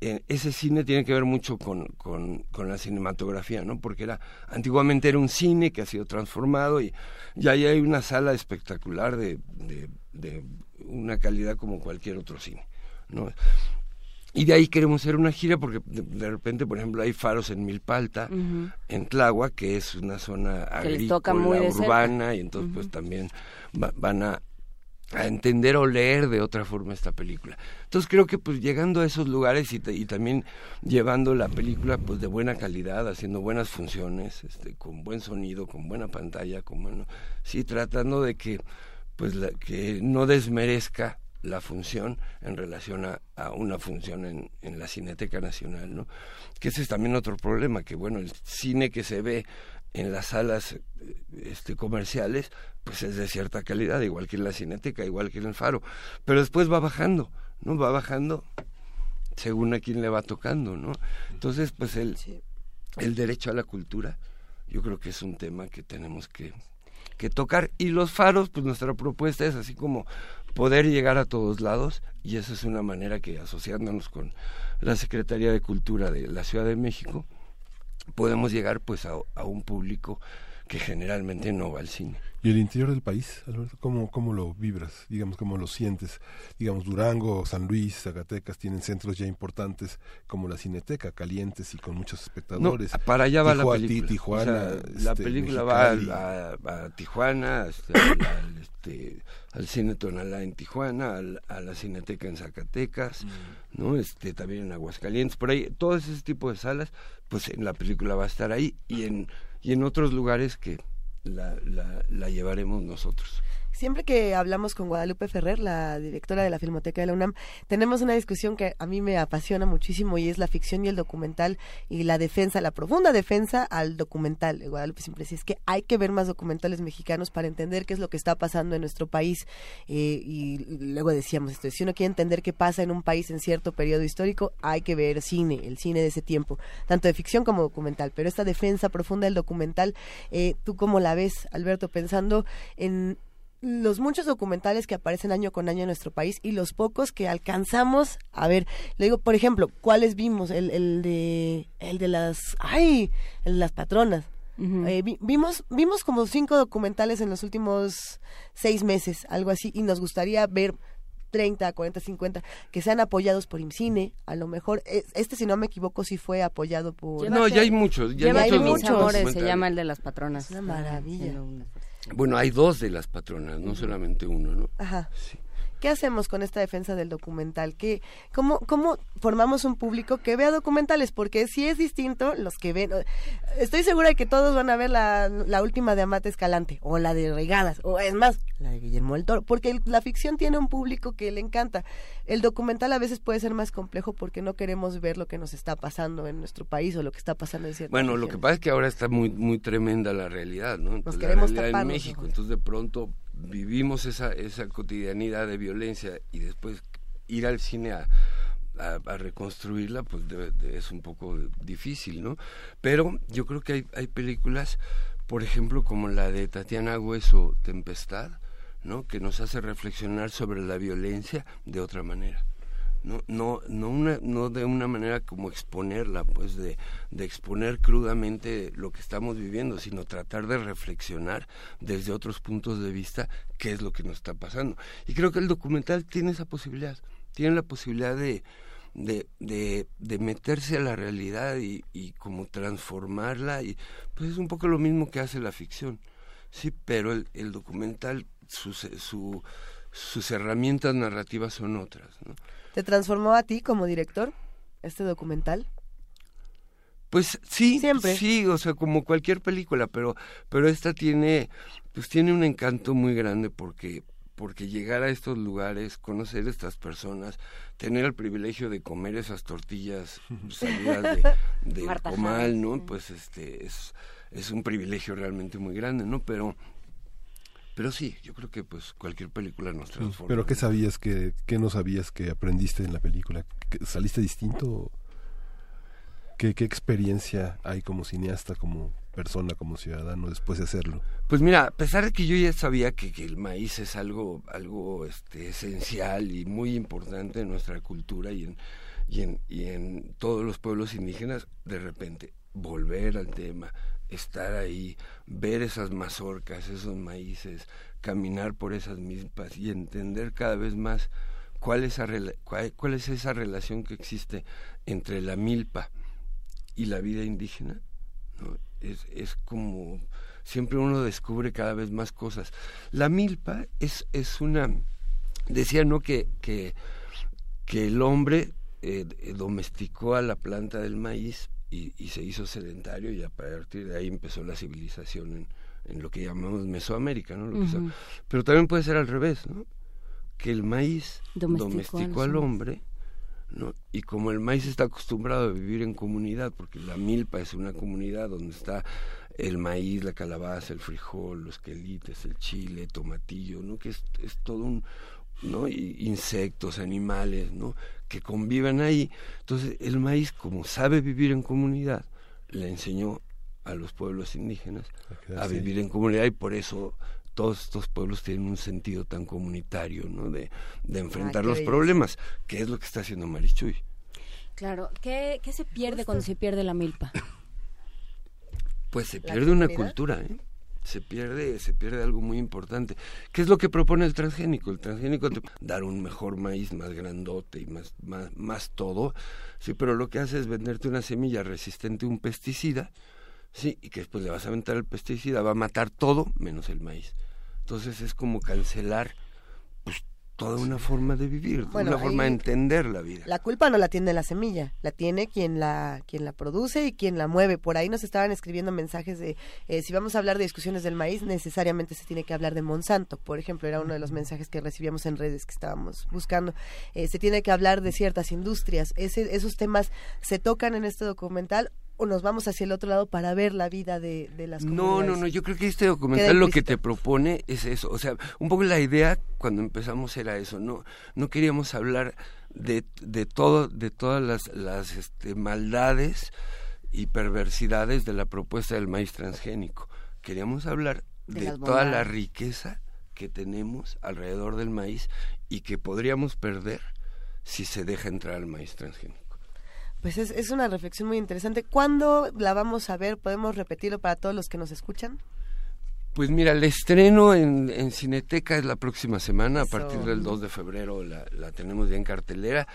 eh, ese cine tiene que ver mucho con, con, con, la cinematografía, ¿no? Porque era, antiguamente era un cine que ha sido transformado y ya hay una sala espectacular de, de, una calidad como cualquier otro cine, ¿no? Y de ahí queremos hacer una gira porque de, repente, por ejemplo, hay faros en Milpalta, en Tláhuac, que es una zona agrícola, urbana, y entonces pues también van a a entender o leer de otra forma esta película. Entonces creo que pues llegando a esos lugares y, y, también llevando la película pues de buena calidad, haciendo buenas funciones, este, con buen sonido, con buena pantalla, con bueno, sí tratando de que pues la, que no desmerezca la función en relación a, a una función en, en, la Cineteca Nacional, ¿no? Que ese es también otro problema, que bueno, el cine que se ve en las salas este, comerciales, pues es de cierta calidad, igual que en la cinética, igual que en el faro. Pero después va bajando, ¿no? Va bajando según a quién le va tocando, ¿no? Entonces, pues el, el derecho a la cultura, yo creo que es un tema que tenemos que, que tocar. Y los faros, pues nuestra propuesta es así como poder llegar a todos lados, y esa es una manera que asociándonos con la Secretaría de Cultura de la Ciudad de México, podemos llegar pues a, un público que generalmente no va al cine. ¿Y el interior del país, Alberto? ¿Cómo, ¿Cómo lo vibras? Digamos, ¿cómo lo sientes? Digamos, Durango, San Luis, Zacatecas tienen centros ya importantes como la Cineteca, calientes y con muchos espectadores. para allá va la película. Tijuana, la este, película va a, a Tijuana, este, al, al, este, al Cine Tonalá en Tijuana, al- a la Cineteca en Zacatecas, Mm. ¿no? Este, también en Aguascalientes, por ahí, todo ese tipo de salas, pues en la película va a estar ahí y en, y en otros lugares que la, la, la llevaremos nosotros. Siempre que hablamos con Guadalupe Ferrer, la directora de la Filmoteca de la UNAM, tenemos una discusión que a mí me apasiona muchísimo y es la ficción y el documental y la defensa, la profunda defensa al documental. Guadalupe siempre dice es que hay que ver más documentales mexicanos para entender qué es lo que está pasando en nuestro país. Eh, y luego decíamos esto, si uno quiere entender qué pasa en un país en cierto periodo histórico, hay que ver cine, el cine de ese tiempo, tanto de ficción como documental. Pero esta defensa profunda del documental, eh, ¿tú cómo la ves, Alberto, pensando en los muchos documentales que aparecen año con año en nuestro país y los pocos que alcanzamos a ver. Le digo, por ejemplo, ¿cuáles vimos? El, el de el de las ay, el de las patronas. Eh, vi- vimos vimos como cinco documentales en los últimos seis meses, algo así, y nos gustaría ver 30, 40, 50 que sean apoyados por IMCINE, a lo mejor eh, este si no me equivoco sí fue apoyado por No, ya hay muchos, ya hay muchos mis amores, se llama el de las patronas. Es una maravilla. Bueno, hay dos de las patronas, no solamente uno, ¿no? Ajá. ¿Qué hacemos con esta defensa del documental? ¿Qué, cómo, ¿Cómo formamos un público que vea documentales? Porque si es distinto, los que ven... Estoy segura de que todos van a ver la, la última de Amate Escalante, o la de Regadas, o es más, la de Guillermo del Toro, porque el- la ficción tiene un público que le encanta. El documental a veces puede ser más complejo porque no queremos ver lo que nos está pasando en nuestro país o lo que está pasando en ciertas Bueno, lo que pasa es que ahora está muy muy tremenda la realidad, ¿no? Entonces, la queremos realidad tapar en México, entonces de pronto vivimos esa esa cotidianidad de violencia y después ir al cine a, a, reconstruirla, pues es un poco difícil, ¿no? Pero yo creo que hay, hay películas, por ejemplo, como la de Tatiana Hueso, Tempestad, ¿no? Que nos hace reflexionar sobre la violencia de otra manera no no no una de una manera como exponerla pues de, de exponer crudamente lo que estamos viviendo sino tratar de reflexionar desde otros puntos de vista qué es lo que nos está pasando y creo que el documental tiene esa posibilidad tiene la posibilidad de meterse a la realidad y, como transformarla y pues es un poco lo mismo que hace la ficción sí pero el, documental su, su, sus herramientas narrativas son otras. ¿Te transformó a ti como director este documental? Pues sí, Siempre. sí, o sea, como cualquier película, pero pero esta tiene pues tiene un encanto muy grande porque porque llegar a estos lugares, conocer a estas personas, tener el privilegio de comer esas tortillas salidas de, de comal, ¿no? Pues este es es un privilegio realmente muy grande, ¿no? Pero pero sí, yo creo que pues cualquier película nos transforma. Pero ¿qué sabías que, qué no sabías que aprendiste en la película? ¿Que ¿Saliste distinto? ¿Qué, ¿Qué experiencia hay como cineasta, como persona, como ciudadano después de hacerlo? Pues mira, a pesar de que yo ya sabía que, que el maíz es algo, algo este, esencial y muy importante en nuestra cultura y en, y, en, y en todos los pueblos indígenas, de repente volver al tema, estar ahí, ver esas mazorcas, esos maíces, caminar por esas mismas y entender cada vez más cuál es, cuál, cuál es esa relación que existe entre la milpa y la vida indígena, es, es como siempre uno descubre cada vez más cosas. La milpa es, es una, decía no que, que, que el hombre eh, domesticó a la planta del maíz y, y se hizo sedentario y a partir de ahí empezó la civilización en, en lo que llamamos Mesoamérica, ¿no? Lo que. Pero también puede ser al revés, ¿no? Que el maíz Domesticó domesticó, al hombre, ¿no? Y como el maíz está acostumbrado a vivir en comunidad, porque la milpa es una comunidad donde está el maíz, la calabaza, el frijol, los quelites, el chile, tomatillo, ¿no? Que es, es todo un, ¿no? Y insectos, animales, ¿no? Que conviven ahí. Entonces, el maíz, como sabe vivir en comunidad, le enseñó a los pueblos indígenas a ahí. vivir en comunidad y por eso todos estos pueblos tienen un sentido tan comunitario, ¿no? De, de enfrentar qué los problemas, que es lo que está haciendo Marichuy. Claro, ¿qué, qué se pierde cuando se pierde la milpa? Pues se ¿La pierde una cultura, ¿eh? Se pierde, se pierde algo muy importante. ¿Qué es lo que propone el transgénico? El transgénico te dar un mejor maíz más grandote y más, más, más todo, sí, pero lo que hace es venderte una semilla resistente a un pesticida, sí, y que después le vas a aventar el pesticida, va a matar todo menos el maíz. Entonces es como cancelar pues toda una forma de vivir, una forma de entender la vida. La culpa no la tiene la semilla, la tiene quien la quien la produce y quien la mueve. Por ahí nos estaban escribiendo mensajes de eh, si vamos a hablar de discusiones del maíz, necesariamente se tiene que hablar de Monsanto. Por ejemplo, era uno de los mensajes que recibíamos en redes que estábamos buscando. Eh, se tiene que hablar de ciertas industrias. Ese, esos temas se tocan en este documental o nos vamos hacia el otro lado para ver la vida de, de las comunidades? No, no, no, yo creo que este documental lo que te propone es eso, o sea, un poco la idea cuando empezamos era eso, no no queríamos hablar de, de todo de todas las las este, maldades y perversidades de la propuesta del maíz transgénico. Queríamos hablar de, de toda la riqueza que tenemos alrededor del maíz y que podríamos perder si se deja entrar al maíz transgénico. Pues es, es una reflexión muy interesante. ¿Cuándo la vamos a ver? ¿Podemos repetirlo para todos los que nos escuchan? Pues mira, el estreno en, en Cineteca es la próxima semana, a partir del 2 de febrero la, la, tenemos ya en cartelera,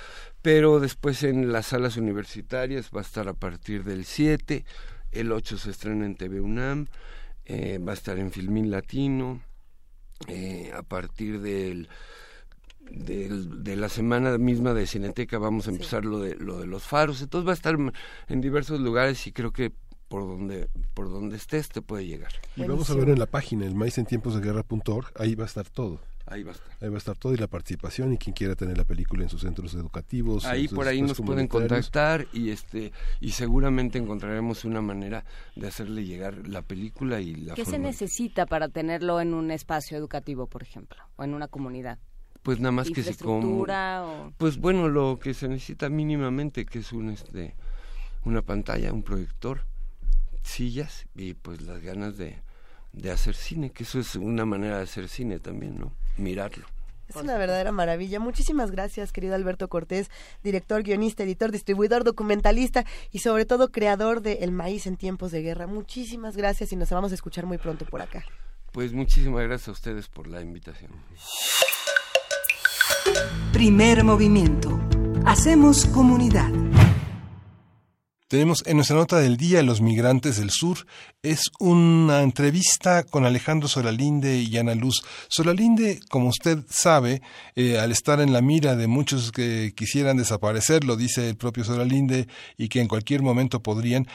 pero después en las salas universitarias va a estar a partir del 7, el 8 se estrena en TV UNAM, eh, va a estar en Filmín Latino, eh, a partir del de, de, la semana misma de Cineteca vamos a empezar sí. lo de lo de los faros. Entonces va a estar en diversos lugares y creo que por donde por donde estés te puede llegar. Y vamos a ver en la página el maíz en tiempos de guerra.org ahí va a estar todo. Ahí va a estar. Ahí va a estar todo y la participación y quien quiera tener la película en sus centros educativos ahí por ahí nos pueden contactar y este y seguramente encontraremos una manera de hacerle llegar la película y la qué forma. se necesita para tenerlo en un espacio educativo por ejemplo o en una comunidad pues nada más que si como o... pues bueno lo que se necesita mínimamente que es un este una pantalla un proyector sillas y pues las ganas de, de hacer cine que eso es una manera de hacer cine también no mirarlo es una verdadera maravilla. Muchísimas gracias, querido Alberto Cortés, director, guionista, editor, distribuidor, documentalista y sobre todo creador de El Maíz en tiempos de guerra. Muchísimas gracias y nos vamos a escuchar muy pronto por acá. Pues muchísimas gracias a ustedes por la invitación. Primer movimiento. Hacemos comunidad. Tenemos en nuestra nota del día Los Migrantes del Sur. Es una entrevista con Alejandro Solalinde y Ana Luz. Solalinde, como usted sabe, eh, al estar en la mira de muchos que quisieran desaparecer, lo dice el propio Solalinde, y que en cualquier momento podrían,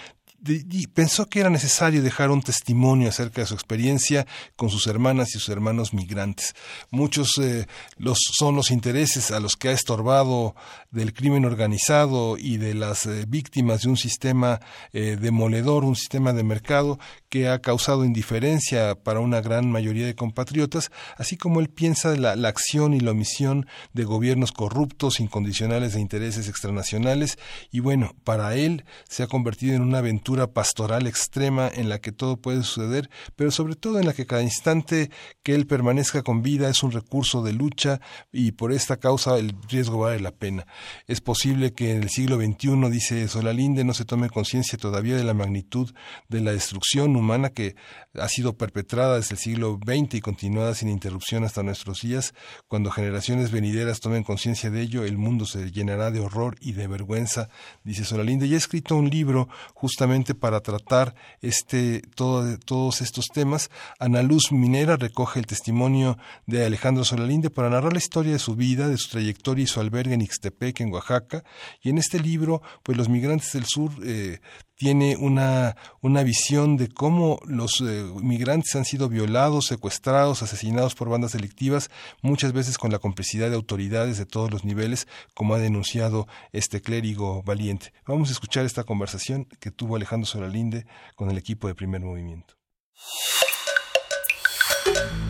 pensó que era necesario dejar un testimonio acerca de su experiencia con sus hermanas y sus hermanos migrantes. Muchos eh, los, son los intereses a los que ha estorbado del crimen organizado y de las eh, víctimas de un sistema eh, demoledor, un sistema de mercado que ha causado indiferencia para una gran mayoría de compatriotas, así como él piensa la, la acción y la omisión de gobiernos corruptos, incondicionales de intereses extranacionales, y bueno, para él se ha convertido en una aventura pastoral extrema en la que todo puede suceder, pero sobre todo en la que cada instante que él permanezca con vida es un recurso de lucha y por esta causa el riesgo vale la pena. Es posible que en el siglo XXI, dice Solalinde, no se tome conciencia todavía de la magnitud de la destrucción humana que ha sido perpetrada desde el siglo XX y continuada sin interrupción hasta nuestros días. Cuando generaciones venideras tomen conciencia de ello, el mundo se llenará de horror y de vergüenza, dice Solalinde. Y ha escrito un libro justamente para tratar este, todo, todos estos temas. Ana Luz Minera recoge el testimonio de Alejandro Solalinde para narrar la historia de su vida, de su trayectoria y su albergue en Ixtepec, en Oaxaca. Y en este libro, pues los migrantes del sur eh, tiene una, una visión de cómo los eh, migrantes han sido violados, secuestrados, asesinados por bandas delictivas, muchas veces con la complicidad de autoridades de todos los niveles, como ha denunciado este clérigo valiente. Vamos a escuchar esta conversación que tuvo Alejandro Solalinde con el equipo de Primer Movimiento.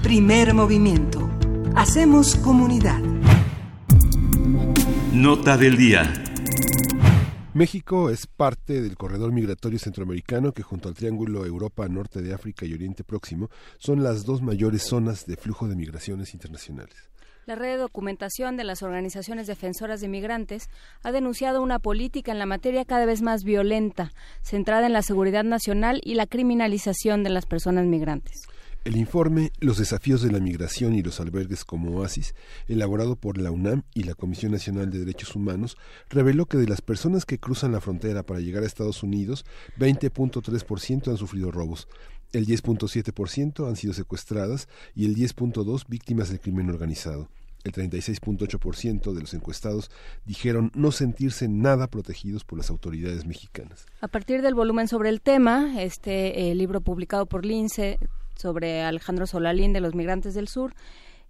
Primer Movimiento. Hacemos comunidad. Nota del día. México es parte del corredor migratorio centroamericano que junto al Triángulo Europa, Norte de África y Oriente Próximo son las dos mayores zonas de flujo de migraciones internacionales. La red de documentación de las organizaciones defensoras de migrantes ha denunciado una política en la materia cada vez más violenta, centrada en la seguridad nacional y la criminalización de las personas migrantes. El informe Los desafíos de la migración y los albergues como oasis, elaborado por la UNAM y la Comisión Nacional de Derechos Humanos, reveló que de las personas que cruzan la frontera para llegar a Estados Unidos, 20.3% han sufrido robos, el 10.7% han sido secuestradas y el 10.2% víctimas del crimen organizado. El 36.8% de los encuestados dijeron no sentirse nada protegidos por las autoridades mexicanas. A partir del volumen sobre el tema, este eh, libro publicado por Lince sobre Alejandro Solalín de los migrantes del sur.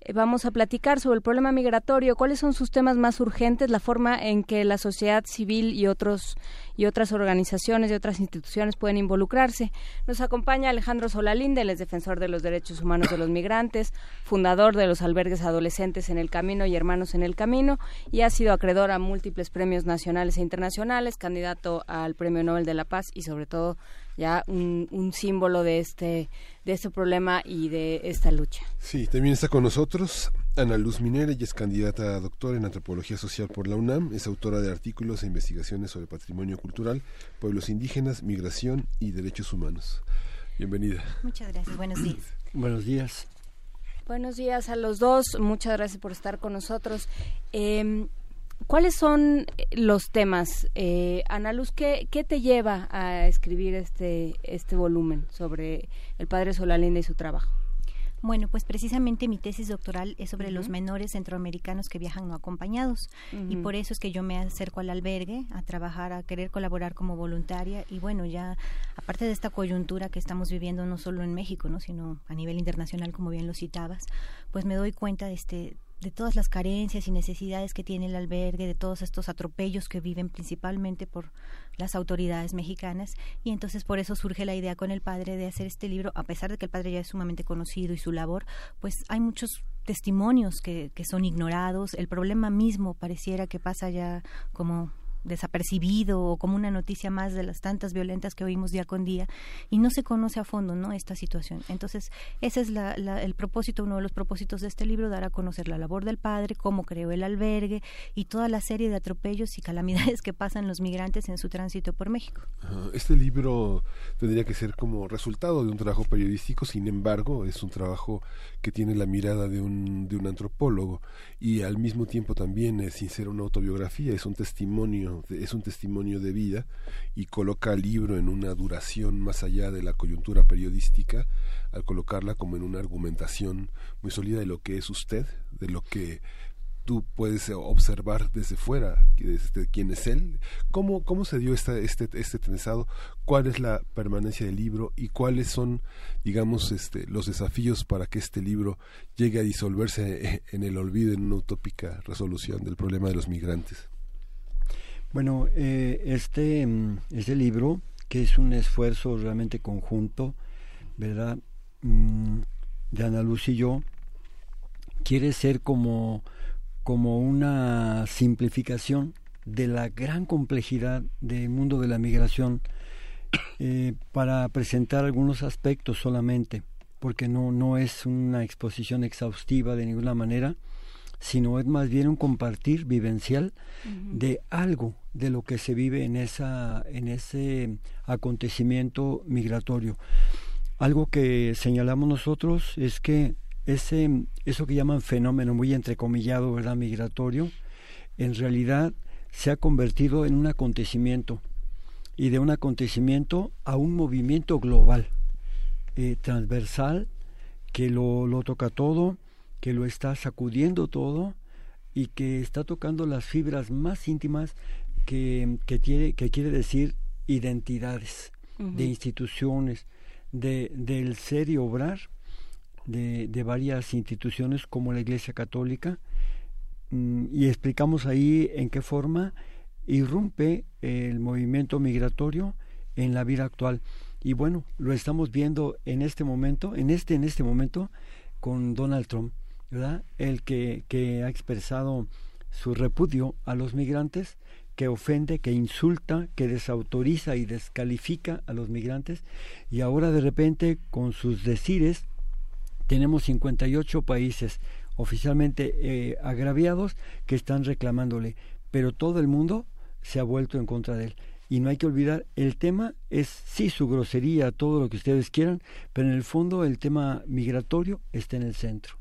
Eh, vamos a platicar sobre el problema migratorio, cuáles son sus temas más urgentes, la forma en que la sociedad civil y otros y otras organizaciones y otras instituciones pueden involucrarse. Nos acompaña Alejandro Solalinde, él es defensor de los derechos humanos de los migrantes, fundador de los albergues adolescentes en el camino y hermanos en el camino y ha sido acreedor a múltiples premios nacionales e internacionales, candidato al Premio Nobel de la Paz y sobre todo ya un, un símbolo de este de este problema y de esta lucha. Sí, también está con nosotros Ana Luz Minera, ella es candidata a doctora en antropología social por la UNAM, es autora de artículos e investigaciones sobre patrimonio cultural, pueblos indígenas, migración y derechos humanos. Bienvenida. Muchas gracias, buenos días. Buenos días. Buenos días a los dos, muchas gracias por estar con nosotros. Eh, ¿Cuáles son los temas? Eh, Ana Luz, ¿qué, ¿qué, te lleva a escribir este, este volumen sobre el padre Solalinde y su trabajo? Bueno, pues precisamente mi tesis doctoral es sobre los menores centroamericanos que viajan no acompañados y por eso es que yo me acerco al albergue a trabajar, a querer colaborar como voluntaria y bueno, ya aparte de esta coyuntura que estamos viviendo no solo en México, ¿no? sino a nivel internacional como bien lo citabas, pues me doy cuenta de este de todas las carencias y necesidades que tiene el albergue, de todos estos atropellos que viven principalmente por las autoridades mexicanas. Y entonces por eso surge la idea con el padre de hacer este libro, a pesar de que el padre ya es sumamente conocido y su labor, pues hay muchos testimonios que, que son ignorados, el problema mismo pareciera que pasa ya como desapercibido o como una noticia más de las tantas violentas que oímos día con día y no se conoce a fondo no esta situación. Entonces ese es la, el propósito uno de los propósitos de este libro dar a conocer la labor del padre cómo creó el albergue y toda la serie de atropellos y calamidades que pasan los migrantes en su tránsito por México. Este libro tendría que ser como resultado de un trabajo periodístico sin embargo es un trabajo que tiene la mirada de un, de un antropólogo y al mismo tiempo también es sin ser una autobiografía es un testimonio es un testimonio de vida y coloca el libro en una duración más allá de la coyuntura periodística al colocarla como en una argumentación muy sólida de lo que es usted, de lo que tú puedes observar desde fuera, desde quién es él, cómo, cómo se dio este, este trenzado, cuál es la permanencia del libro y cuáles son, digamos, este, los desafíos para que este libro llegue a disolverse en el olvido en una utópica resolución del problema de los migrantes. Bueno, eh, este, mm, este libro, que es un esfuerzo realmente conjunto, ¿verdad? Mm, de Ana Luz y yo, quiere ser como, como una simplificación de la gran complejidad del mundo de la migración eh, para presentar algunos aspectos solamente, porque no, no es una exposición exhaustiva de ninguna manera, sino es más bien un compartir vivencial de algo de lo que se vive en esa en ese acontecimiento migratorio. Algo que señalamos nosotros es que ese eso que llaman fenómeno muy entrecomillado, ¿verdad? migratorio, en realidad se ha convertido en un acontecimiento y de un acontecimiento a un movimiento global, eh, transversal, que lo, lo toca todo, que lo está sacudiendo todo y que está tocando las fibras más íntimas que, que, tiene, que quiere decir identidades de instituciones, de, del ser y obrar de, de, varias instituciones como la Iglesia Católica. Mm, y explicamos ahí en qué forma irrumpe el movimiento migratorio en la vida actual. Y bueno lo estamos viendo en este momento en este en este momento con Donald Trump El que, que ha expresado su repudio a los migrantes, que ofende, que insulta, que desautoriza y descalifica a los migrantes, y ahora de repente con sus decires tenemos 58 países oficialmente eh, agraviados que están reclamándole, pero todo el mundo se ha vuelto en contra de él. y no hay que olvidar, el tema es sí su grosería, todo lo que ustedes quieran, pero en el fondo el tema migratorio está en el centro.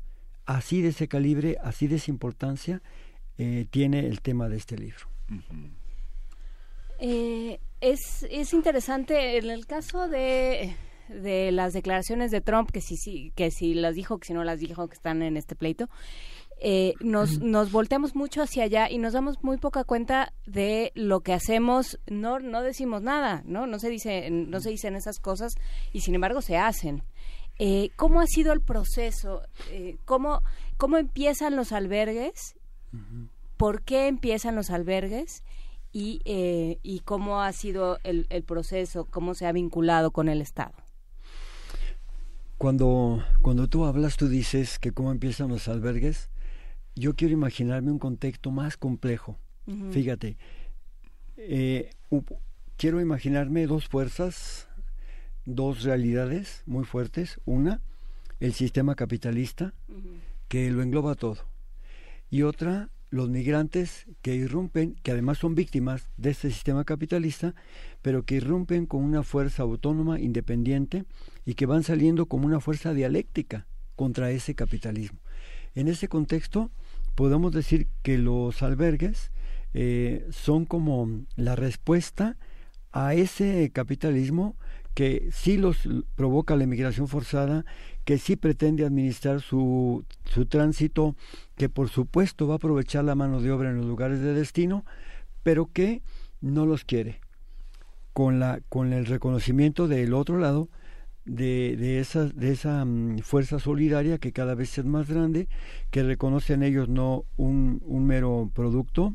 Así de ese calibre, así de esa importancia eh, tiene el tema de este libro. Eh, es, es interesante en el caso de de las declaraciones de Trump, que si, sí, que si las dijo, que si no las dijo, que están en este pleito, eh, nos, nos volteamos mucho hacia allá y nos damos muy poca cuenta de lo que hacemos, no, no decimos nada, ¿no? No se, dice, no se dicen esas cosas y sin embargo se hacen. Eh, ¿Cómo ha sido el proceso? Eh, ¿cómo, ¿Cómo empiezan los albergues? ¿Por qué empiezan los albergues? Y, eh, y cómo ha sido el, el proceso, cómo se ha vinculado con el Estado. Cuando, cuando tú hablas, tú dices que cómo empiezan los albergues. Yo quiero imaginarme un contexto más complejo. Fíjate, eh, quiero imaginarme dos fuerzas, dos realidades muy fuertes. Una, el sistema capitalista, que lo engloba todo. Y otra, los migrantes que irrumpen, que además son víctimas de este sistema capitalista, pero que irrumpen con una fuerza autónoma, independiente, y que van saliendo como una fuerza dialéctica contra ese capitalismo. En ese contexto, podemos decir que los albergues eh, son como la respuesta a ese capitalismo que sí los provoca la inmigración forzada, que sí pretende administrar su, su tránsito, que por supuesto va a aprovechar la mano de obra en los lugares de destino, pero que no los quiere. Con, la, con el reconocimiento del otro lado de, de, esa, de esa mm, fuerza solidaria que cada vez es más grande, que reconocen ellos no un, un mero producto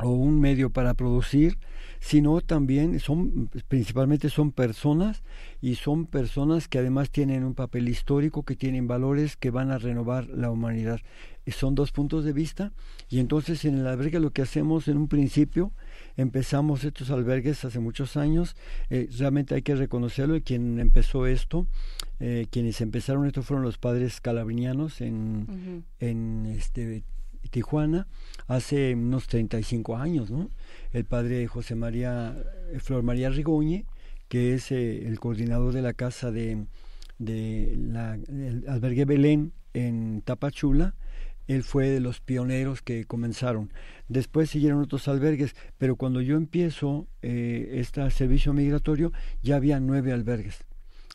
o un medio para producir, sino también son principalmente son personas y son personas que además tienen un papel histórico, que tienen valores que van a renovar la humanidad. son dos puntos de vista y entonces en el albergue lo que hacemos en un principio empezamos estos albergues hace muchos años, eh, realmente hay que reconocerlo y quien empezó esto, eh, quienes empezaron esto fueron los padres calabrinianos en, en este Tijuana hace unos 35 años, ¿no? El padre José María, eh, Flor María Rigoñe, que es eh, el coordinador de la casa de, la, albergue Belén en Tapachula, él fue de los pioneros que comenzaron. Después siguieron otros albergues, pero cuando yo empiezo eh, este servicio migratorio ya había nueve albergues.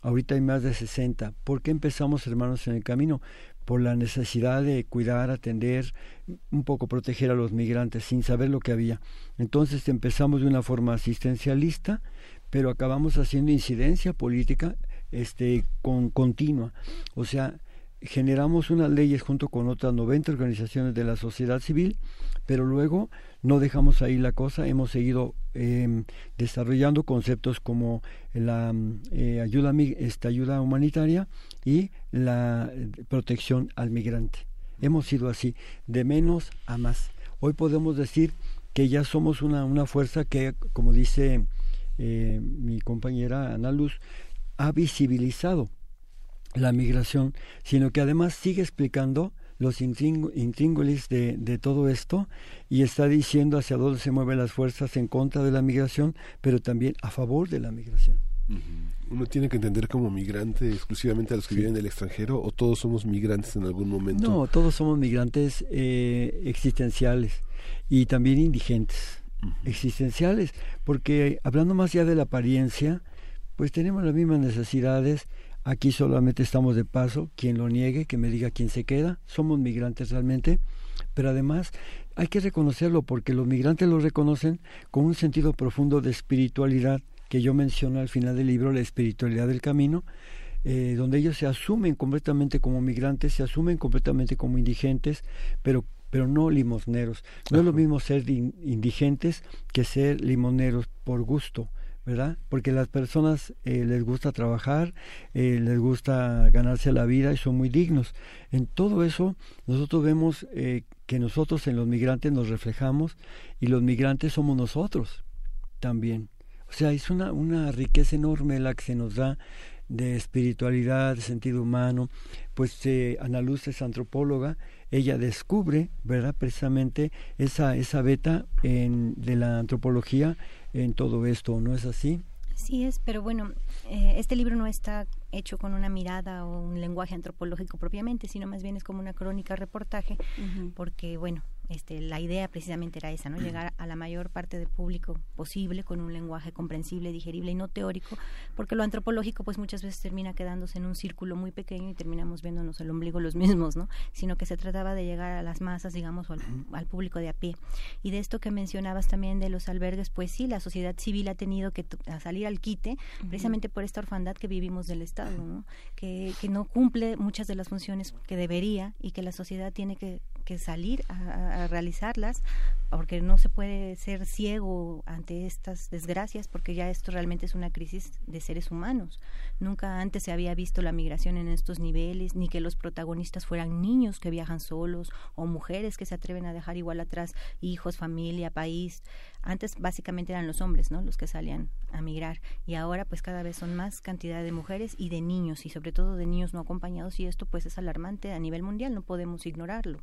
Ahorita hay más de 60. ¿Por qué empezamos, hermanos, en el camino? Por la necesidad de cuidar, atender, un poco proteger a los migrantes sin saber lo que había. Entonces empezamos de una forma asistencialista, pero acabamos haciendo incidencia política este con continua. O sea, generamos unas leyes junto con otras 90 organizaciones de la sociedad civil, pero luego no dejamos ahí la cosa, hemos seguido eh, desarrollando conceptos como la eh, ayuda, esta ayuda humanitaria y la eh, protección al migrante. Hemos sido así, de menos a más. Hoy podemos decir que ya somos una, una fuerza que, como dice eh, mi compañera Ana Luz, ha visibilizado la migración, sino que además sigue explicando los intríngulis de, de, todo esto y está diciendo hacia dónde se mueven las fuerzas en contra de la migración, pero también a favor de la migración. ¿Uno tiene que entender como migrante exclusivamente a los que viven del extranjero o todos somos migrantes en algún momento? No, todos somos migrantes eh, existenciales y también indigentes. Existenciales, porque hablando más allá de la apariencia, pues tenemos las mismas necesidades, Aquí solamente estamos de paso, quien lo niegue, que me diga quién se queda, somos migrantes realmente, pero además hay que reconocerlo porque los migrantes lo reconocen con un sentido profundo de espiritualidad que yo menciono al final del libro, la espiritualidad del camino, eh, donde ellos se asumen completamente como migrantes, se asumen completamente como indigentes, pero pero no limosneros. No es lo mismo ser indigentes que ser limoneros por gusto. ¿Verdad? Porque las personas eh, les gusta trabajar, eh, les gusta ganarse la vida y son muy dignos. En todo eso nosotros vemos eh, que nosotros en los migrantes nos reflejamos y los migrantes somos nosotros también. O sea, es una, una riqueza enorme la que se nos da de espiritualidad, de sentido humano, pues eh, Ana Luz es antropóloga, ella descubre, ¿verdad? Precisamente esa, esa beta en, de la antropología en todo esto, ¿no es así? Sí es, pero bueno, eh, este libro no está hecho con una mirada o un lenguaje antropológico propiamente, sino más bien es como una crónica reportaje, porque bueno, este, la idea precisamente era esa, ¿no? Llegar a la mayor parte del público posible con un lenguaje comprensible, digerible y no teórico, porque lo antropológico pues muchas veces termina quedándose en un círculo muy pequeño y terminamos viéndonos el ombligo los mismos, ¿no? Sino que se trataba de llegar a las masas, digamos, o al, público de a pie. Y de esto que mencionabas también de los albergues, pues sí, la sociedad civil ha tenido que salir al quite precisamente por esta orfandad que vivimos del Estado, ¿no? Que, que no cumple muchas de las funciones que debería y que la sociedad tiene que que salir a, realizarlas, porque no se puede ser ciego ante estas desgracias, porque ya esto realmente es una crisis de seres humanos. Nunca antes se había visto la migración en estos niveles, ni que los protagonistas fueran niños que viajan solos o mujeres que se atreven a dejar igual atrás hijos, familia, país. Antes básicamente eran los hombres, ¿no? Los que salían a migrar y ahora pues cada vez son más cantidad de mujeres y de niños y sobre todo de niños no acompañados y esto pues es alarmante a nivel mundial, no podemos ignorarlo.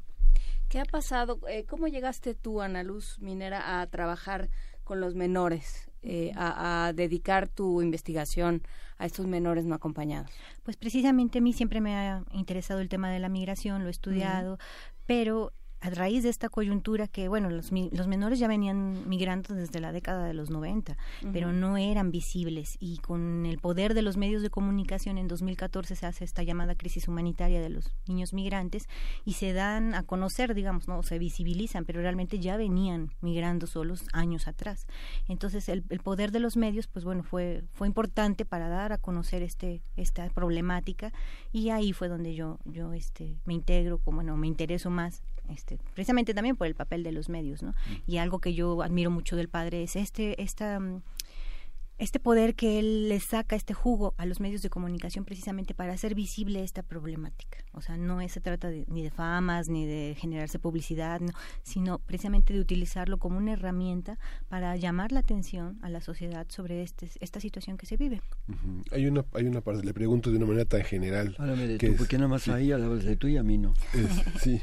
¿Qué ha pasado? Eh, ¿Cómo llegaste tú, Ana Luz Minera, a trabajar con los menores, eh, a, dedicar tu investigación a estos menores no acompañados? Pues precisamente a mí siempre me ha interesado el tema de la migración, lo he estudiado, pero a raíz de esta coyuntura que, bueno, los, los menores ya venían migrando desde la década de los 90, pero no eran visibles. Y con el poder de los medios de comunicación en 2014 se hace esta llamada crisis humanitaria de los niños migrantes y se dan a conocer, digamos, no se visibilizan, pero realmente ya venían migrando solos años atrás. Entonces, el, el poder de los medios, pues bueno, fue fue importante para dar a conocer este esta problemática y ahí fue donde yo yo este me integro, como bueno, me intereso más este, precisamente también por el papel de los medios, ¿no? Y algo que yo admiro mucho del padre es este, esta mm, este poder que él le saca este jugo a los medios de comunicación precisamente para hacer visible esta problemática. O sea, no se trata ni de famas ni de generarse publicidad, sino precisamente de utilizarlo como una herramienta para llamar la atención a la sociedad sobre este, esta situación que se vive. Hay una hay una parte, le pregunto de una manera tan general. Háblame de tú, porque nada más ahí hablas de tú y a mí no. sí.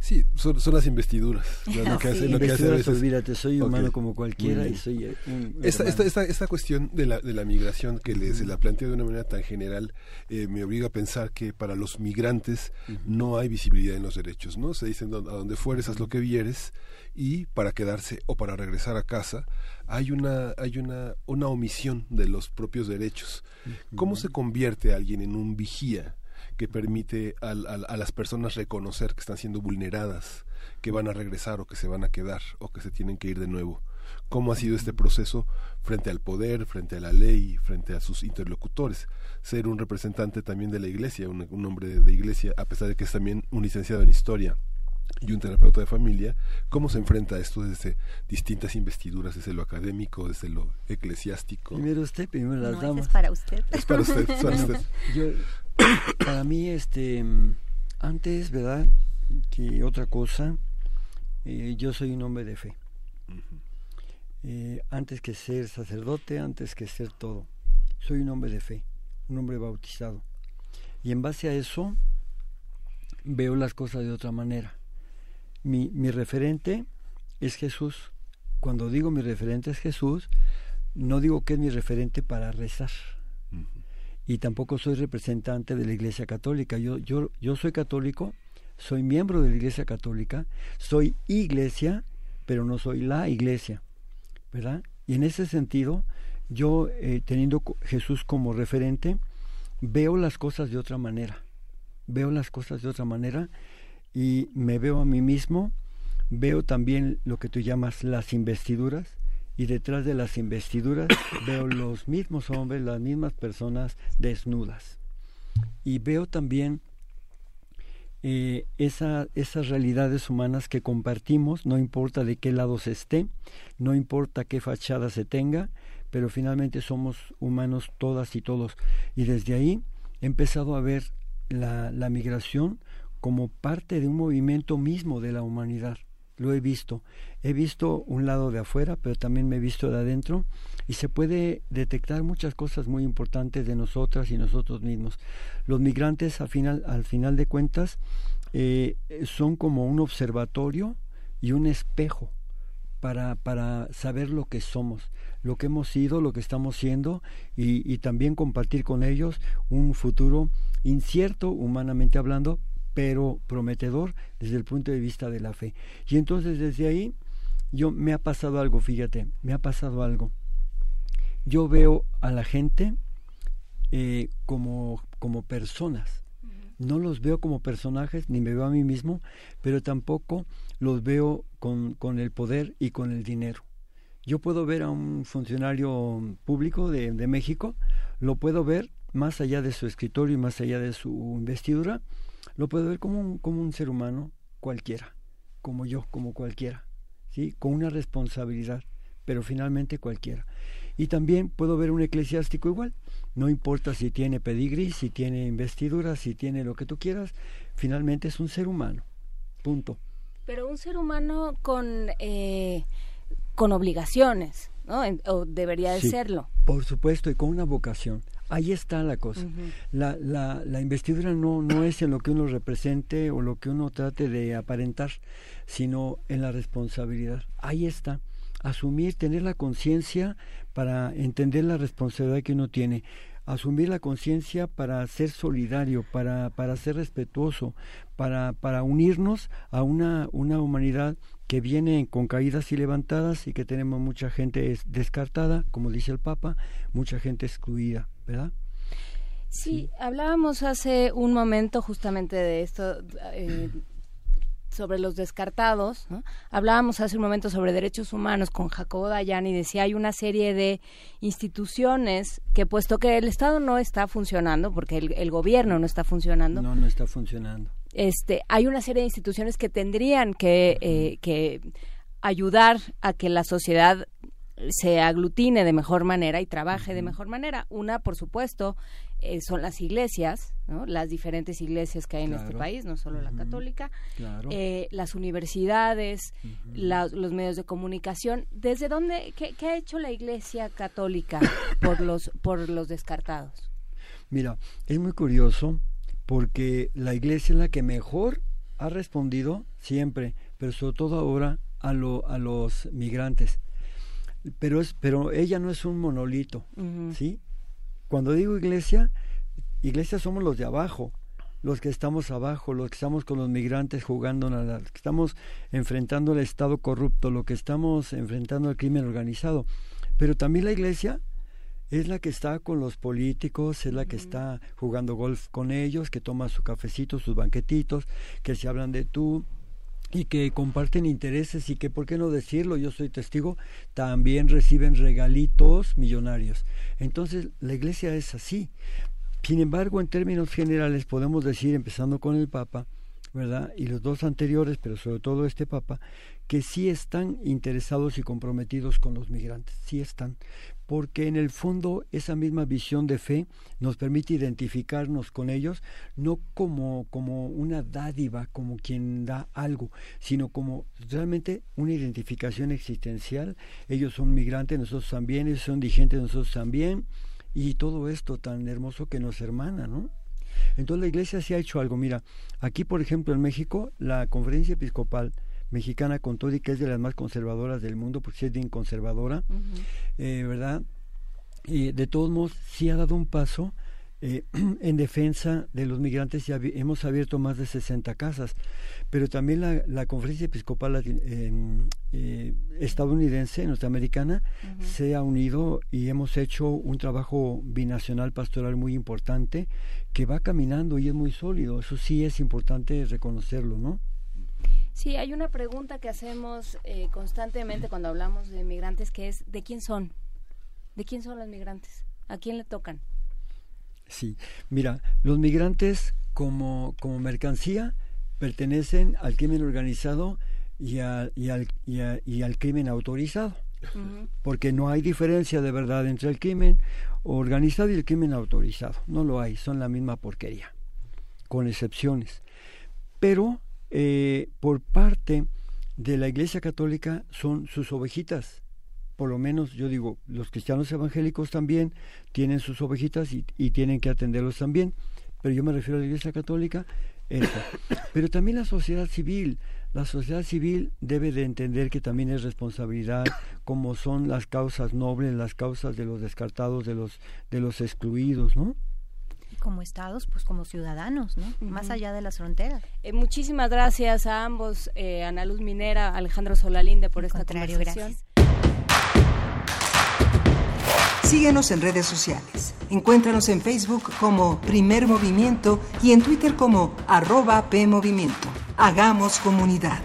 Sí, son, las investiduras. Lo que hace, lo que hace olvídate, soy humano como cualquiera y soy eh, esta, esta, esta, cuestión de la, de la migración que le, se la plantea de una manera tan general eh, me obliga a pensar que para los migrantes no hay visibilidad en los derechos, ¿no? Se dicen a donde fueres haz lo que vieres y para quedarse o para regresar a casa hay una hay una una omisión de los propios derechos. ¿Cómo se convierte alguien en un vigía? que permite a, las personas reconocer que están siendo vulneradas, que van a regresar o que se van a quedar o que se tienen que ir de nuevo. ¿Cómo ha sido este proceso frente al poder, frente a la ley, frente a sus interlocutores? Ser un representante también de la iglesia, un, hombre de, iglesia, a pesar de que es también un licenciado en historia y un terapeuta de familia, ¿cómo se enfrenta a esto desde distintas investiduras, desde lo académico, desde lo eclesiástico? Primero usted, primero las damas. Es para usted. Es para usted, es para usted. Yo, para mí, este, antes, ¿verdad? Que otra cosa, eh, yo soy un hombre de fe. Eh, antes que ser sacerdote, antes que ser todo. Soy un hombre de fe, un hombre bautizado. Y en base a eso, veo las cosas de otra manera. Mi, mi referente es Jesús. Cuando digo mi referente es Jesús, no digo que es mi referente para rezar y tampoco soy representante de la Iglesia Católica. Yo, yo, yo soy católico, soy miembro de la Iglesia Católica, soy iglesia, pero no soy la iglesia, Y en ese sentido, yo eh, teniendo Jesús como referente, veo las cosas de otra manera, veo las cosas de otra manera y me veo a mí mismo, veo también lo que tú llamas las investiduras, y detrás de las investiduras veo los mismos hombres, las mismas personas desnudas. Y veo también eh, esa, esas realidades humanas que compartimos, no importa de qué lado se esté, no importa qué fachada se tenga, pero finalmente somos humanos todas y todos. Y desde ahí he empezado a ver la, la migración como parte de un movimiento mismo de la humanidad lo he visto. He visto un lado de afuera, pero también me he visto de adentro y se puede detectar muchas cosas muy importantes de nosotras y nosotros mismos. Los migrantes, al final, al final de cuentas, eh, son como un observatorio y un espejo para, para saber lo que somos, lo que hemos sido, lo que estamos siendo y, y también compartir con ellos un futuro incierto, humanamente hablando, pero prometedor desde el punto de vista de la fe. Y entonces desde ahí yo me ha pasado algo, fíjate, me ha pasado algo. Yo veo a la gente eh, como, como personas. No los veo como personajes, ni me veo a mí mismo, pero tampoco los veo con, con el poder y con el dinero. Yo puedo ver a un funcionario público de, de México, lo puedo ver más allá de su escritorio y más allá de su investidura, lo puedo ver como un, como un ser humano cualquiera, como yo, como cualquiera, ¿sí? con una responsabilidad, pero finalmente cualquiera. Y también puedo ver un eclesiástico igual, no importa si tiene pedigrí, si tiene investidura, si tiene lo que tú quieras, finalmente es un ser humano, punto. Pero un ser humano con, eh, con obligaciones, ¿no? o debería de serlo. Por supuesto, y con una vocación. Ahí está la cosa. la, la, la, investidura no, no es en lo que uno represente o lo que uno trate de aparentar, sino en la responsabilidad. Ahí está. Asumir, tener la conciencia para entender la responsabilidad que uno tiene. Asumir la conciencia para ser solidario, para, para ser respetuoso, para, para unirnos a una, una humanidad que viene con caídas y levantadas y que tenemos mucha gente descartada, como dice el Papa, mucha gente excluida. ¿Verdad? Sí, hablábamos hace un momento justamente de esto, eh, sobre los descartados, hablábamos hace un momento sobre derechos humanos con Jacobo Dayan y decía hay una serie de instituciones que puesto que el Estado no está funcionando, porque el, gobierno no está funcionando. No, no está funcionando. Este, hay una serie de instituciones que tendrían que, eh, que ayudar a que la sociedad se aglutine de mejor manera y trabaje de mejor manera. Una, por supuesto, eh, son las iglesias, ¿no? las diferentes iglesias que hay en este país, no solo la católica, eh, las universidades, los medios de comunicación. ¿Desde dónde, qué, ha hecho la iglesia católica por los, por los descartados? Mira, es muy curioso porque la iglesia es la que mejor ha respondido siempre, pero sobre todo ahora a, lo, a los migrantes pero es pero ella no es un monolito sí cuando digo iglesia iglesia somos los de abajo los que estamos abajo, los que estamos con los migrantes jugando, los que estamos enfrentando el Estado corrupto, lo que estamos enfrentando el crimen organizado. Pero también la iglesia es la que está con los políticos, es la que está jugando golf con ellos, que toma su cafecito, sus banquetitos, que se hablan de tú, y que comparten intereses y que, ¿por qué no decirlo? Yo soy testigo, también reciben regalitos millonarios. Entonces, la iglesia es así. Sin embargo, en términos generales, podemos decir, empezando con el Papa, ¿verdad? Y los dos anteriores, pero sobre todo este Papa, que sí están interesados y comprometidos con los migrantes, sí están, porque en el fondo esa misma visión de fe nos permite identificarnos con ellos, no como, como una dádiva, como quien da algo, sino como realmente una identificación existencial. Ellos son migrantes, nosotros también, ellos son indigentes, nosotros también, y todo esto tan hermoso que nos hermana, ¿no? Entonces la iglesia sí ha hecho algo. Mira, aquí por ejemplo en México, la conferencia episcopal mexicana con todo y que es de las más conservadoras del mundo, porque es bien conservadora, eh, ¿verdad? Y de todos modos, sí ha dado un paso eh, en defensa de los migrantes y hemos abierto más de 60 casas. Pero también la, la conferencia episcopal eh, estadounidense, norteamericana, se ha unido y hemos hecho un trabajo binacional pastoral muy importante que va caminando y es muy sólido. Eso sí es importante reconocerlo, ¿no? Sí, hay una pregunta que hacemos eh, constantemente cuando hablamos de migrantes que es ¿de quién son? ¿De quién son los migrantes? ¿A quién le tocan? Sí, mira, los migrantes como, como mercancía pertenecen al crimen organizado y, y, al, y, al crimen autorizado. Porque no hay diferencia de verdad entre el crimen organizado y el crimen autorizado. No lo hay, son la misma porquería, con excepciones. Pero eh, por parte de la Iglesia Católica son sus ovejitas. Por lo menos yo digo, los cristianos evangélicos también tienen sus ovejitas y, y tienen que atenderlos también. Pero yo me refiero a la Iglesia Católica. Pero también la sociedad civil. La sociedad civil debe de entender que también es responsabilidad, como son las causas nobles, las causas de los descartados, de los, de los excluidos, ¿no? Como estados, pues como ciudadanos, ¿no? Más allá de las fronteras. Eh, muchísimas gracias a ambos, eh, Ana Luz Minera, Alejandro Solalinde, por esta conversación. Gracias. Síguenos en redes sociales. Encuéntranos en Facebook como Primer Movimiento y en Twitter como arroba PMovimiento. Hagamos comunidad.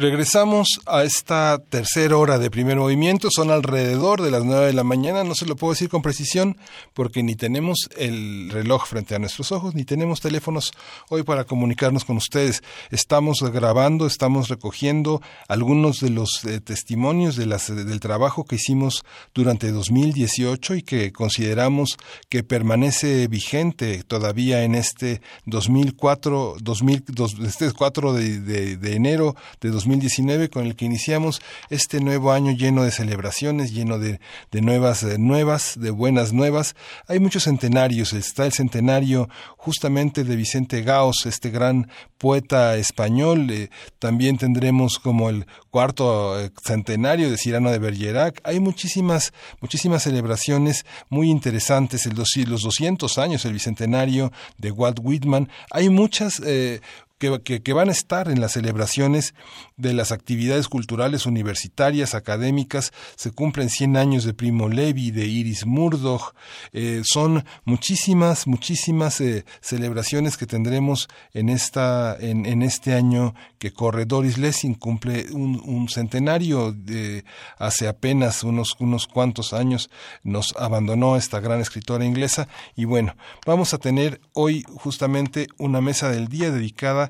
Regresamos a esta tercera hora de primer movimiento. Son alrededor de las nueve de la mañana. No se lo puedo decir con precisión porque ni tenemos el reloj frente a nuestros ojos, ni tenemos teléfonos hoy para comunicarnos con ustedes. Estamos grabando, estamos recogiendo algunos de los eh, testimonios de las, del trabajo que hicimos durante 2018 y que consideramos que permanece vigente todavía en este 2004, 2000, este 4 de, de, de enero de 2018 2019 con el que iniciamos este nuevo año lleno de celebraciones, lleno de, de nuevas, de nuevas, de buenas nuevas. Hay muchos centenarios, está el centenario justamente de Vicente Gaos, este gran poeta español. Eh, también tendremos como el cuarto eh, centenario de Cirano de Bergerac. Hay muchísimas, muchísimas celebraciones muy interesantes. El los 200 años, el bicentenario de Walt Whitman. Hay muchas eh, que, van a estar en las celebraciones de las actividades culturales universitarias, académicas. Se cumplen 100 años de Primo Levi, de Iris Murdoch. Eh, son muchísimas, muchísimas eh, celebraciones que tendremos en, esta, en, en, este año que corre. Doris Lessing cumple un, un centenario de hace apenas unos, unos cuantos años. Nos abandonó esta gran escritora inglesa. Y bueno, vamos a tener hoy justamente una mesa del día dedicada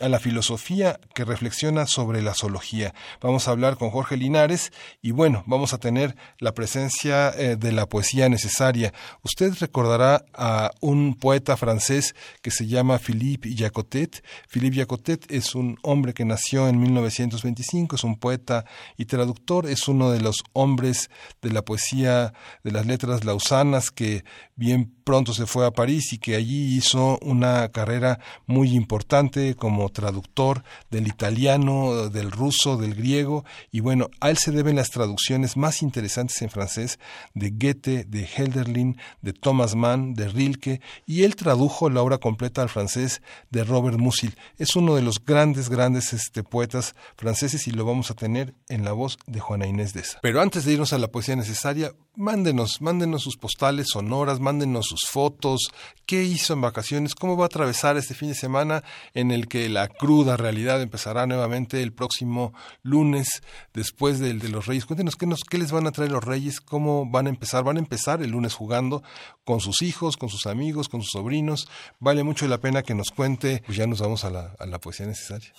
a la filosofía que reflexiona sobre la zoología. Vamos a hablar con Jorge Linares y bueno, vamos a tener la presencia eh, de la poesía necesaria. Usted recordará a un poeta francés que se llama Philippe Jacotet. Philippe Jacotet es un hombre que nació en 1925, es un poeta y traductor, es uno de los hombres de la poesía de las letras lausanas que bien pronto se fue a París y que allí hizo una carrera muy importante como traductor del italiano, del ruso, del griego, y bueno, a él se deben las traducciones más interesantes en francés de Goethe, de Helderlin, de Thomas Mann, de Rilke, y él tradujo la obra completa al francés de Robert Musil. Es uno de los grandes, grandes este, poetas franceses y lo vamos a tener en la voz de Juana Inés de Esa. Pero antes de irnos a la poesía necesaria, mándenos, mándenos sus postales sonoras, mándenos sus fotos, qué hizo en vacaciones, cómo va a atravesar este fin de semana en el que la cruda realidad empezará nuevamente el próximo lunes después del de los Reyes. Cuéntenos qué, nos, qué les van a traer los Reyes, cómo van a empezar. Van a empezar el lunes jugando con sus hijos, con sus amigos, con sus sobrinos. Vale mucho la pena que nos cuente. Pues ya nos vamos a la, a la poesía necesaria.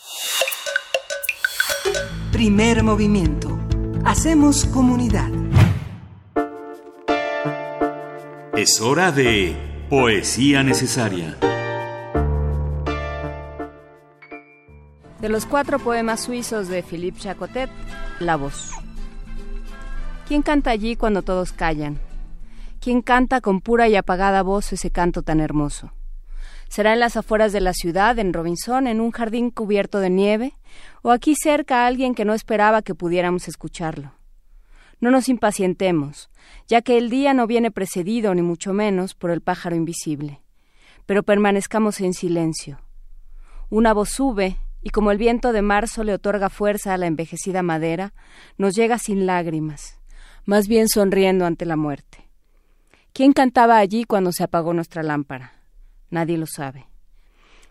Primer movimiento. Hacemos comunidad. Es hora de Poesía Necesaria. De los cuatro poemas suizos de Philippe Chacotet, La voz. ¿Quién canta allí cuando todos callan? ¿Quién canta con pura y apagada voz ese canto tan hermoso? ¿Será en las afueras de la ciudad, en Robinson, en un jardín cubierto de nieve? ¿O aquí cerca alguien que no esperaba que pudiéramos escucharlo? No nos impacientemos, ya que el día no viene precedido, ni mucho menos, por el pájaro invisible. Pero permanezcamos en silencio. Una voz sube, y como el viento de marzo le otorga fuerza a la envejecida madera, nos llega sin lágrimas, más bien sonriendo ante la muerte. ¿Quién cantaba allí cuando se apagó nuestra lámpara? Nadie lo sabe.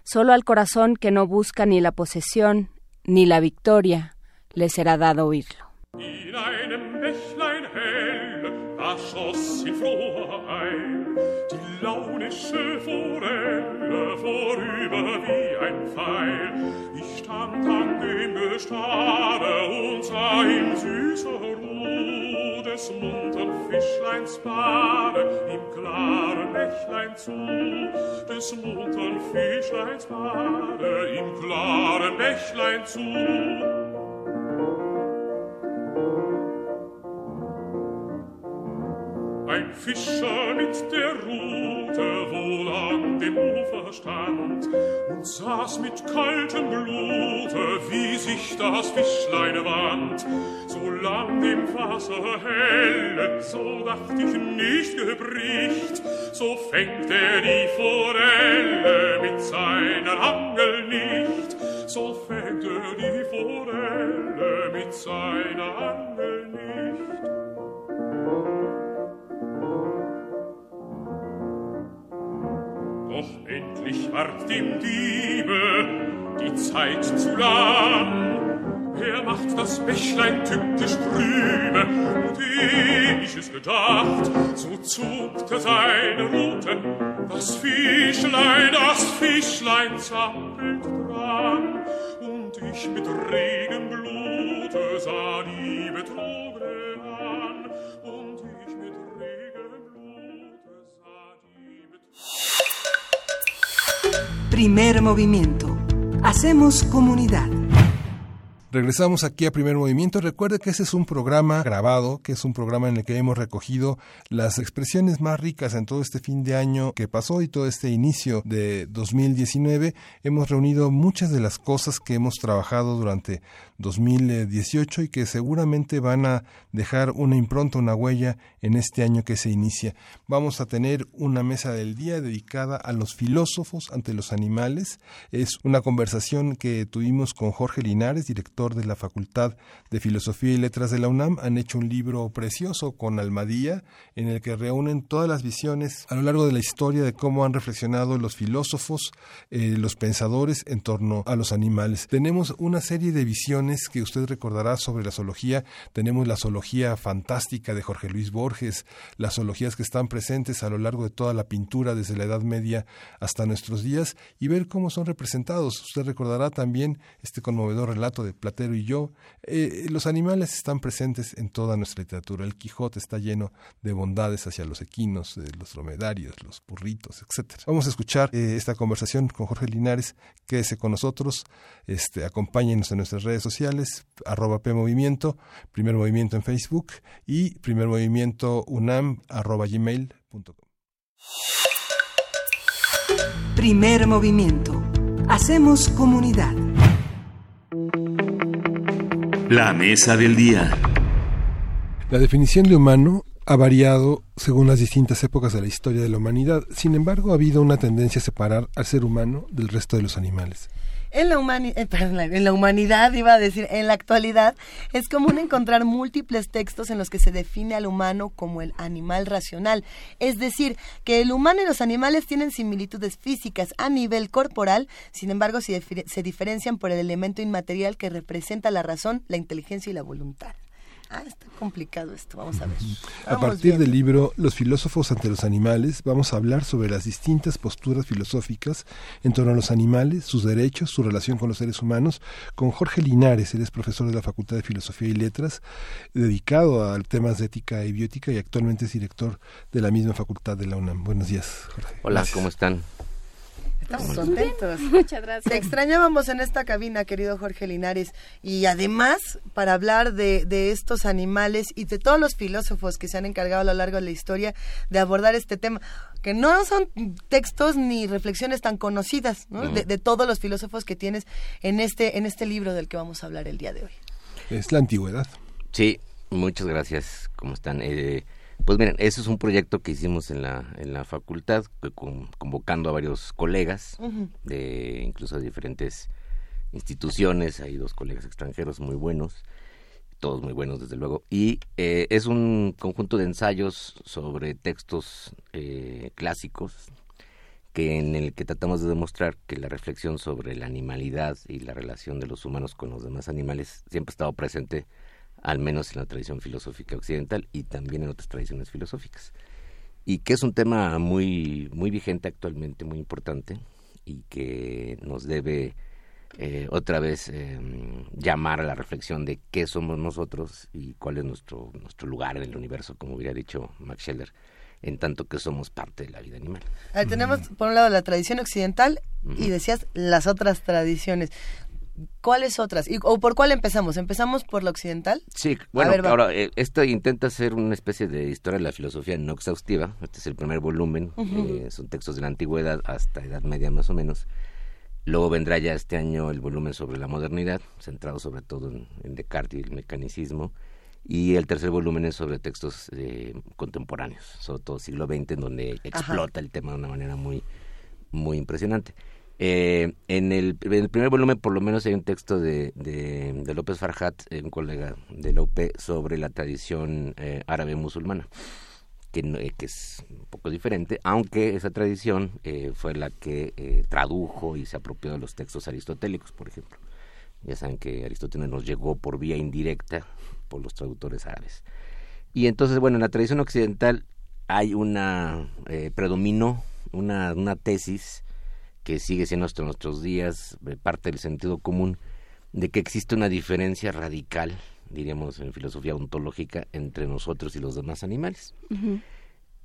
Solo al corazón que no busca ni la posesión ni la victoria le será dado oírlo. Launische Forelle vorüber wie ein Pfeil. Ich stand an dem Gestade und sah im süßer Rode des muntern Fischleins Bade im klaren Bächlein zu. Des muntern Fischleins Bade im klaren Bächlein zu. Ein Fischer mit der Rute wohl an dem Ufer stand und saß mit kaltem Blute, wie sich das Fischlein wand. Solang dem Wasser helle, so dacht ich nicht gebricht, so fängt er die Forelle mit seiner Angel nicht, so fängt er die Forelle mit seiner Angel Doch endlich ward dem Diebe die Zeit zu lang. Er macht das Bächlein tückisch trübe, und ehe ich es gedacht, so zuckte seine Ruten, das Fischlein, das Fischlein zappelt dran, und ich mit regem Blute sah die Betrogene an, und ich mit regem Blute sah die Primer movimiento. Hacemos comunidad. Regresamos aquí a Primer Movimiento. Recuerde que ese es un programa grabado, que es un programa en el que hemos recogido las expresiones más ricas en todo este fin de año que pasó y todo este inicio de 2019. Hemos reunido muchas de las cosas que hemos trabajado durante 2018 y que seguramente van a dejar una impronta, una huella en este año que se inicia. Vamos a tener una mesa del día dedicada a los filósofos ante los animales. Es una conversación que tuvimos con Jorge Linares, director de la Facultad de Filosofía y Letras de la UNAM, han hecho un libro precioso con Almadía, en el que reúnen todas las visiones a lo largo de la historia de cómo han reflexionado los filósofos, eh, los pensadores en torno a los animales. Tenemos una serie de visiones que usted recordará sobre la zoología. Tenemos la zoología fantástica de Jorge Luis Borges, las zoologías que están presentes a lo largo de toda la pintura desde la Edad Media hasta nuestros días y ver cómo son representados. Usted recordará también este conmovedor relato de Platero y yo. Eh, los animales están presentes en toda nuestra literatura. El Quijote está lleno de bondades hacia los equinos, eh, los dromedarios, los burritos, etcétera. Vamos a escuchar eh, esta conversación con Jorge Linares. Quédese con nosotros. Este, acompáñenos en nuestras redes sociales, arroba PMovimiento, Primer Movimiento en Facebook y Primer Movimiento UNAM, arroba gmail.com. Primer movimiento. Hacemos comunidad. La mesa del día. La definición de humano ha variado según las distintas épocas de la historia de la humanidad. Sin embargo, ha habido una tendencia a separar al ser humano del resto de los animales. En la, eh, en la humanidad, iba a decir, en la actualidad, es común encontrar múltiples textos en los que se define al humano como el animal racional. Es decir, que el humano y los animales tienen similitudes físicas a nivel corporal, sin embargo, se diferencian por el elemento inmaterial que representa la razón, la inteligencia y la voluntad. Ah, está complicado esto, vamos a ver. a partir del libro Los filósofos ante los animales, vamos a hablar sobre las distintas posturas filosóficas en torno a los animales, sus derechos, su relación con los seres humanos, con Jorge Linares, él es profesor de la Facultad de Filosofía y Letras, dedicado a temas de ética y biótica y actualmente es director de la misma facultad de la UNAM. Buenos días, Jorge. Hola, ¿cómo están? Estamos contentos. Muchas gracias. Te extrañábamos en esta cabina, querido Jorge Linares. Y además, para hablar de, de, estos animales y de todos los filósofos que se han encargado a lo largo de la historia de abordar este tema, que no son textos ni reflexiones tan conocidas, ¿no? De, de, todos los filósofos que tienes en este, en este libro del que vamos a hablar el día de hoy. Es la antigüedad. Sí, muchas gracias. ¿Cómo están? Eh, pues miren, ese es un proyecto que hicimos en la, en la facultad, con, convocando a varios colegas, uh -huh. de incluso de diferentes instituciones, hay dos colegas extranjeros muy buenos, todos muy buenos desde luego, y eh, es un conjunto de ensayos sobre textos eh, clásicos, que en el que tratamos de demostrar que la reflexión sobre la animalidad y la relación de los humanos con los demás animales siempre ha estado presente al menos en la tradición filosófica occidental y también en otras tradiciones filosóficas. Y que es un tema muy, muy vigente actualmente, muy importante, y que nos debe eh, otra vez eh, llamar a la reflexión de qué somos nosotros y cuál es nuestro, nuestro lugar en el universo, como hubiera dicho Max Scheller, en tanto que somos parte de la vida animal. tenemos por un lado la tradición occidental y decías las otras tradiciones. ¿Cuáles otras? ¿O por cuál empezamos? ¿Empezamos por la occidental? Sí, bueno, ahora, eh, esto intenta ser una especie de historia de la filosofía no exhaustiva. Este es el primer volumen, son textos de la antigüedad hasta Edad Media más o menos. Luego vendrá ya este año el volumen sobre la modernidad, centrado sobre todo en, Descartes y el mecanicismo. Y el tercer volumen es sobre textos eh, contemporáneos, sobre todo siglo XX, en donde explota el tema de una manera muy, muy impresionante. Eh, en, el, primer volumen, por lo menos, hay un texto de, López Farhat, un colega de López, sobre la tradición eh, árabe musulmana. Eh, que, es un poco diferente, aunque esa tradición eh, fue la que tradujo y se apropió de los textos aristotélicos, por ejemplo. Ya saben que Aristóteles nos llegó por vía indirecta por los traductores árabes. Y entonces, bueno, en la tradición occidental hay una, predominó una tesis que sigue siendo hasta nuestros días parte del sentido común de que existe una diferencia radical diríamos en filosofía ontológica, entre nosotros y los demás animales.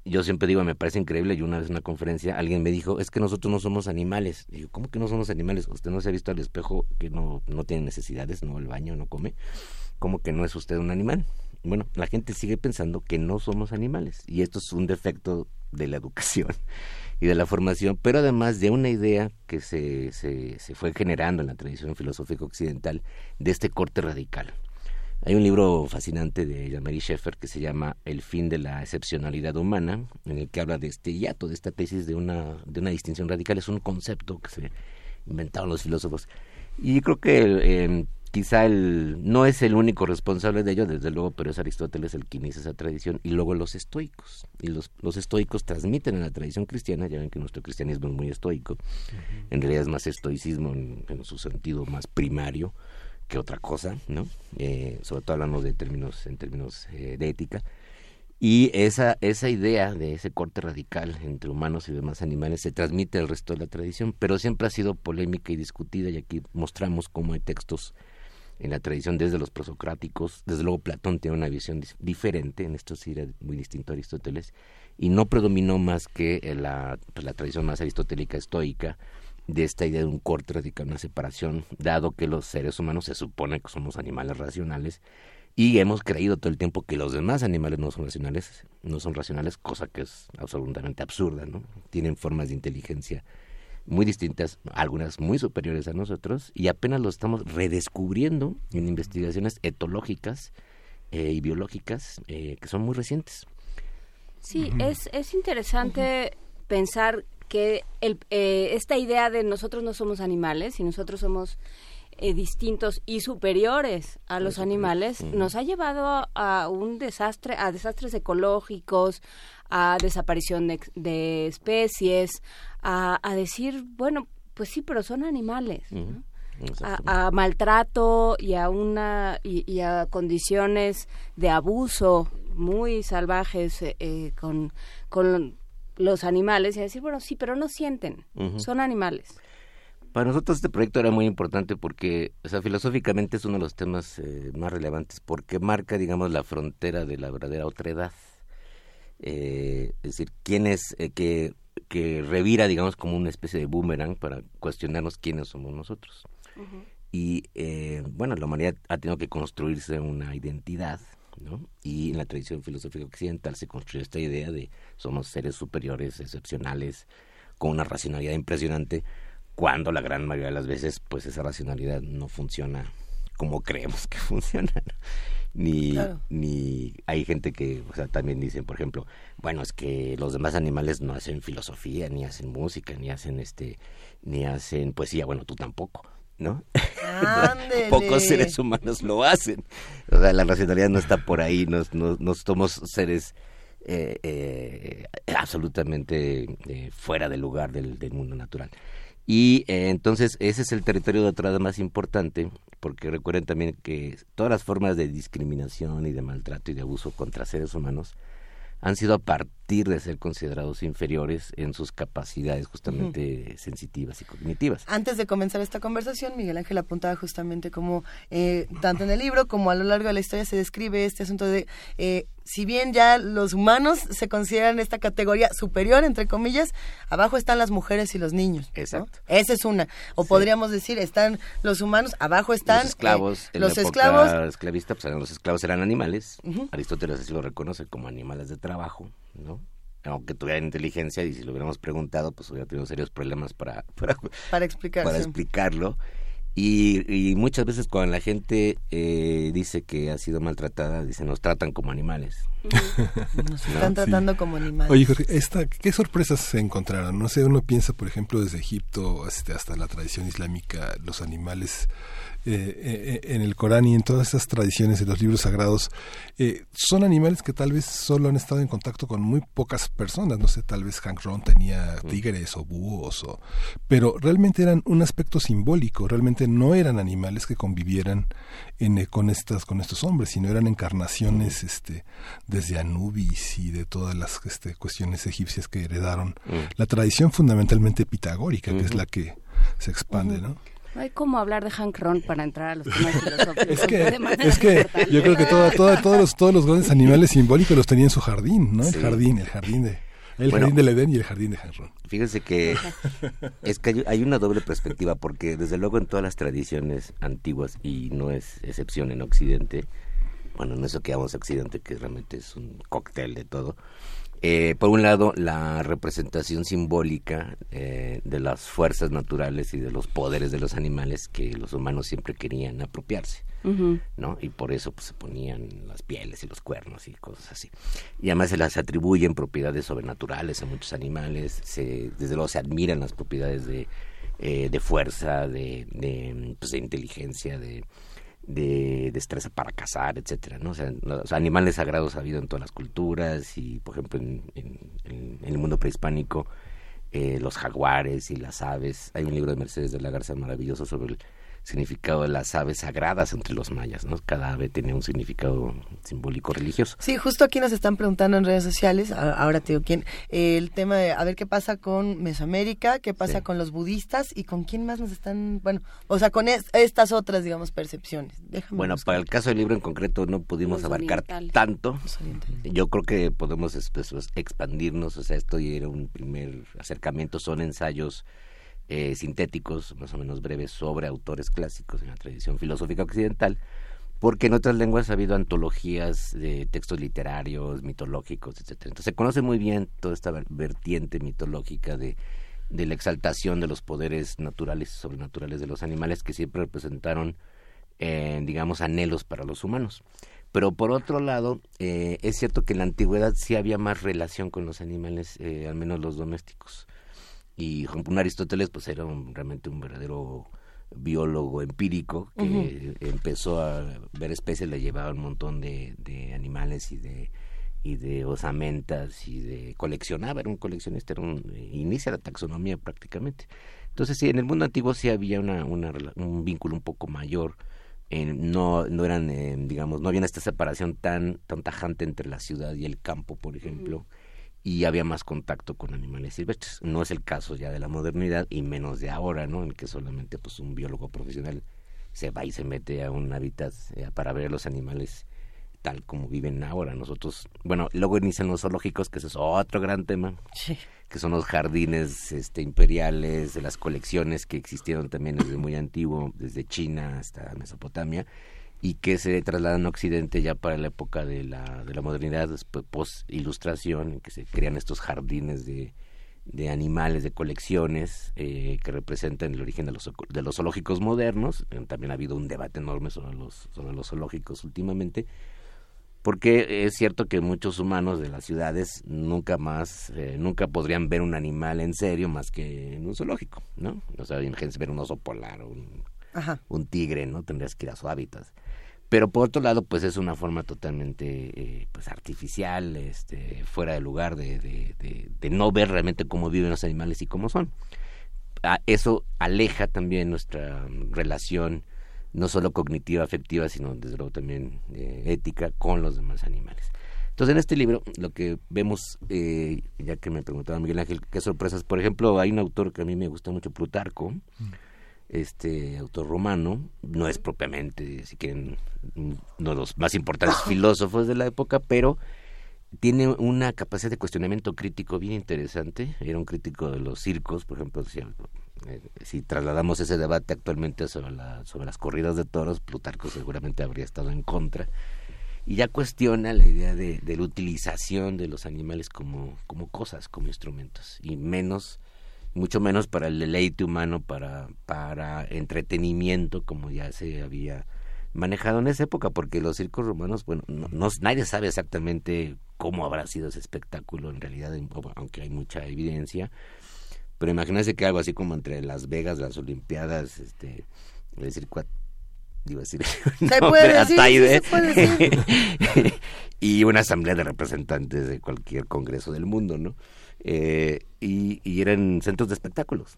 Yo siempre digo, me parece increíble, y una vez en una conferencia alguien me dijo, es que nosotros no somos animales. Y yo, ¿cómo que no somos animales? ¿Usted no se ha visto al espejo que no, no tiene necesidades, no el baño, no come? ¿Cómo que no es usted un animal? Bueno, la gente sigue pensando que no somos animales, y esto es un defecto de la educación y de la formación, pero además de una idea que se, se, se fue generando en la tradición filosófica occidental de este corte radical. Hay un libro fascinante de Jean-Marie Schaeffer que se llama El fin de la excepcionalidad humana, en el que habla de este hiato, de esta tesis de una, de una distinción radical. Es un concepto que se inventaron los filósofos. Y creo que eh, quizá el, no es el único responsable de ello, desde luego, pero es Aristóteles el que inicia esa tradición, y luego los estoicos. Y los, los estoicos transmiten en la tradición cristiana, ya ven que nuestro cristianismo es muy estoico, en realidad es más estoicismo en su sentido más primario, que otra cosa, ¿no? Eh, sobre todo hablando de términos, en términos eh, de ética. Y esa, esa idea de ese corte radical entre humanos y demás animales se transmite al resto de la tradición, pero siempre ha sido polémica y discutida y aquí mostramos cómo hay textos en la tradición desde los prosocráticos, desde luego Platón tiene una visión diferente, en esto sí era muy distinto a Aristóteles, y no predominó más que la, tradición más aristotélica estoica, de esta idea de un corte radical, una separación, dado que los seres humanos se supone que somos animales racionales y hemos creído todo el tiempo que los demás animales no son racionales, no son racionales, cosa que es absolutamente absurda, ¿no? Tienen formas de inteligencia muy distintas, algunas muy superiores a nosotros, y apenas lo estamos redescubriendo en investigaciones etológicas eh, y biológicas eh, que son muy recientes. Sí, es, es interesante pensar que el, eh, esta idea de nosotros no somos animales y nosotros somos eh, distintos y superiores a los animales nos ha llevado a un desastre, a desastres ecológicos, a desaparición de, especies, a, decir, bueno, pues sí, pero son animales. A, maltrato y a una y, a condiciones de abuso muy salvajes eh, con, con los animales y decir, bueno, sí, pero no sienten, son animales. Para nosotros este proyecto era muy importante porque, o sea, filosóficamente es uno de los temas eh, más relevantes porque marca, digamos, la frontera de la verdadera otredad. Eh, es decir, quién es eh, que, que revira, digamos, como una especie de boomerang para cuestionarnos quiénes somos nosotros. Y, bueno, la humanidad ha tenido que construirse una identidad y en la tradición filosófica occidental se construye esta idea de somos seres superiores, excepcionales, con una racionalidad impresionante, cuando la gran mayoría de las veces pues esa racionalidad no funciona como creemos que funciona. Ni, ni hay gente que o sea, también dicen, por ejemplo, bueno, es que los demás animales no hacen filosofía, ni hacen música, ni hacen este, ni hacen poesía, bueno, tú tampoco. ¿no? Pocos seres humanos lo hacen. O sea, la racionalidad no está por ahí, no, somos seres eh, eh, absolutamente eh, fuera del lugar del, mundo natural. Y entonces ese es el territorio de otra más importante, porque recuerden también que todas las formas de discriminación y de maltrato y de abuso contra seres humanos han sido partir de ser considerados inferiores en sus capacidades justamente sensitivas y cognitivas. Antes de comenzar esta conversación, Miguel Ángel apuntaba justamente como, eh, tanto en el libro como a lo largo de la historia se describe este asunto de eh, si bien ya los humanos se consideran esta categoría superior, entre comillas, abajo están las mujeres y los niños. Exacto. Esa es una. O podríamos decir, están los humanos, abajo están... Los esclavos. Eh, los esclavos. esclavista, pues los esclavos eran animales. Aristóteles así lo reconoce como animales de trabajo, ¿no? aunque tuvieran inteligencia y si lo hubiéramos preguntado, pues hubiera tenido serios problemas para, para, para, para explicarlo. Y, y, muchas veces cuando la gente eh, dice que ha sido maltratada, dice nos tratan como animales. Nos están tratando como animales. Oye, Jorge, esta, ¿qué sorpresas se encontraron? No sé, uno piensa, por ejemplo, desde Egipto hasta, hasta la tradición islámica, los animales eh, eh, en el Corán y en todas esas tradiciones de los libros sagrados, eh, son animales que tal vez solo han estado en contacto con muy pocas personas. No sé, tal vez Hank Ron tenía tigres o búhos, o, pero realmente eran un aspecto simbólico. Realmente no eran animales que convivieran en, con estas con estos hombres, sino eran encarnaciones, este, desde Anubis y de todas las este, cuestiones egipcias que heredaron la tradición fundamentalmente pitagórica, que es la que se expande, ¿no? No hay como hablar de Hank Ron para entrar a los temas filosóficos. es que, es que yo creo que todos, los, todos los grandes animales simbólicos los tenía en su jardín, ¿no? El jardín, el jardín de... El jardín del Edén y el jardín de Hank Ron. Fíjense que es que hay una doble perspectiva porque desde luego en todas las tradiciones antiguas y no es excepción en Occidente, bueno, en eso que llamamos Occidente que realmente es un cóctel de todo, eh, por un lado, la representación simbólica eh, de las fuerzas naturales y de los poderes de los animales que los humanos siempre querían apropiarse, ¿no? Y por eso pues, se ponían las pieles y los cuernos y cosas así. Y además se las atribuyen propiedades sobrenaturales a muchos animales, se, desde luego se admiran las propiedades de, eh, de fuerza, de, de, pues, de inteligencia, de de destreza para cazar, etcétera, ¿no? O sea, los animales sagrados ha habido en todas las culturas y, por ejemplo, en, el mundo prehispánico, eh, los jaguares y las aves. Hay un libro de Mercedes de la Garza maravilloso sobre el significado de las aves sagradas entre los mayas, ¿no? Cada ave tiene un significado simbólico religioso. Sí, justo aquí nos están preguntando en redes sociales, ahora te digo quién, el tema de a ver qué pasa con Mesoamérica, qué pasa con los budistas y con quién más nos están, bueno, o sea, con estas otras, digamos, percepciones. bueno, para el caso del libro en concreto no pudimos abarcar tanto. Yo creo que podemos expandirnos, o sea, esto era un primer acercamiento, son ensayos eh, sintéticos, más o menos breves, sobre autores clásicos en la tradición filosófica occidental, porque en otras lenguas ha habido antologías de textos literarios, mitológicos, etcétera. Entonces se conoce muy bien toda esta vertiente mitológica de, de la exaltación de los poderes naturales y sobrenaturales de los animales que siempre representaron, eh, digamos, anhelos para los humanos. Pero por otro lado, eh, es cierto que en la antigüedad sí había más relación con los animales, al menos los domésticos y un Aristóteles pues era realmente un verdadero biólogo empírico que empezó a ver especies, le llevaba un montón de, de, animales y de y de osamentas y de coleccionaba, era un coleccionista, era un, inicia la taxonomía prácticamente. Entonces sí, en el mundo antiguo sí había una, una un vínculo un poco mayor, no, no eran, eh, digamos, no había esta separación tan, tan tajante entre la ciudad y el campo, por ejemplo y había más contacto con animales silvestres. No es el caso ya de la modernidad y menos de ahora, ¿no? En que solamente pues un biólogo profesional se va y se mete a un hábitat eh, para ver a los animales tal como viven ahora. Nosotros, bueno, luego inician los zoológicos, que ese es otro gran tema, que son los jardines este, imperiales, de las colecciones que existieron también desde muy antiguo, desde China hasta Mesopotamia, y que se trasladan a Occidente ya para la época de la, de la modernidad, post-ilustración, en que se crean estos jardines de, de animales, de colecciones eh, que representan el origen de los, de los zoológicos modernos. Eh, también ha habido un debate enorme sobre los, sobre los zoológicos últimamente, porque es cierto que muchos humanos de las ciudades nunca más, eh, nunca podrían ver un animal en serio más que en un zoológico, ¿no? O sea, imagínense ver un oso polar o un, un tigre, ¿no? Tendrías que ir a su hábitat pero por otro lado pues es una forma totalmente eh, pues artificial este fuera de lugar de, de, de, no ver realmente cómo viven los animales y cómo son. Eso aleja también nuestra relación no solo cognitiva afectiva sino desde luego también eh, ética con los demás animales. Entonces, en este libro, lo que vemos, eh, ya que me preguntaba Miguel Ángel, qué sorpresas, por ejemplo, hay un autor que a mí me gusta mucho, Plutarco, mm. Este autor romano, no es propiamente, si quieren, uno de los más importantes filósofos de la época, pero tiene una capacidad de cuestionamiento crítico bien interesante. Era un crítico de los circos, por ejemplo, si, eh, si trasladamos ese debate actualmente sobre, la, sobre las corridas de toros, Plutarco seguramente habría estado en contra y ya cuestiona la idea de, la utilización de los animales como, como cosas, como instrumentos, y menos, mucho menos para el deleite humano, para, para entretenimiento, como ya se había manejado en esa época, porque los circos romanos, bueno, no, nadie sabe exactamente cómo habrá sido ese espectáculo en realidad, aunque hay mucha evidencia, pero imagínense que algo así como entre Las Vegas, las Olimpiadas, este, el circo iba a decir, y una asamblea de representantes de cualquier congreso del mundo, ¿no? Eh, y, eran centros de espectáculos.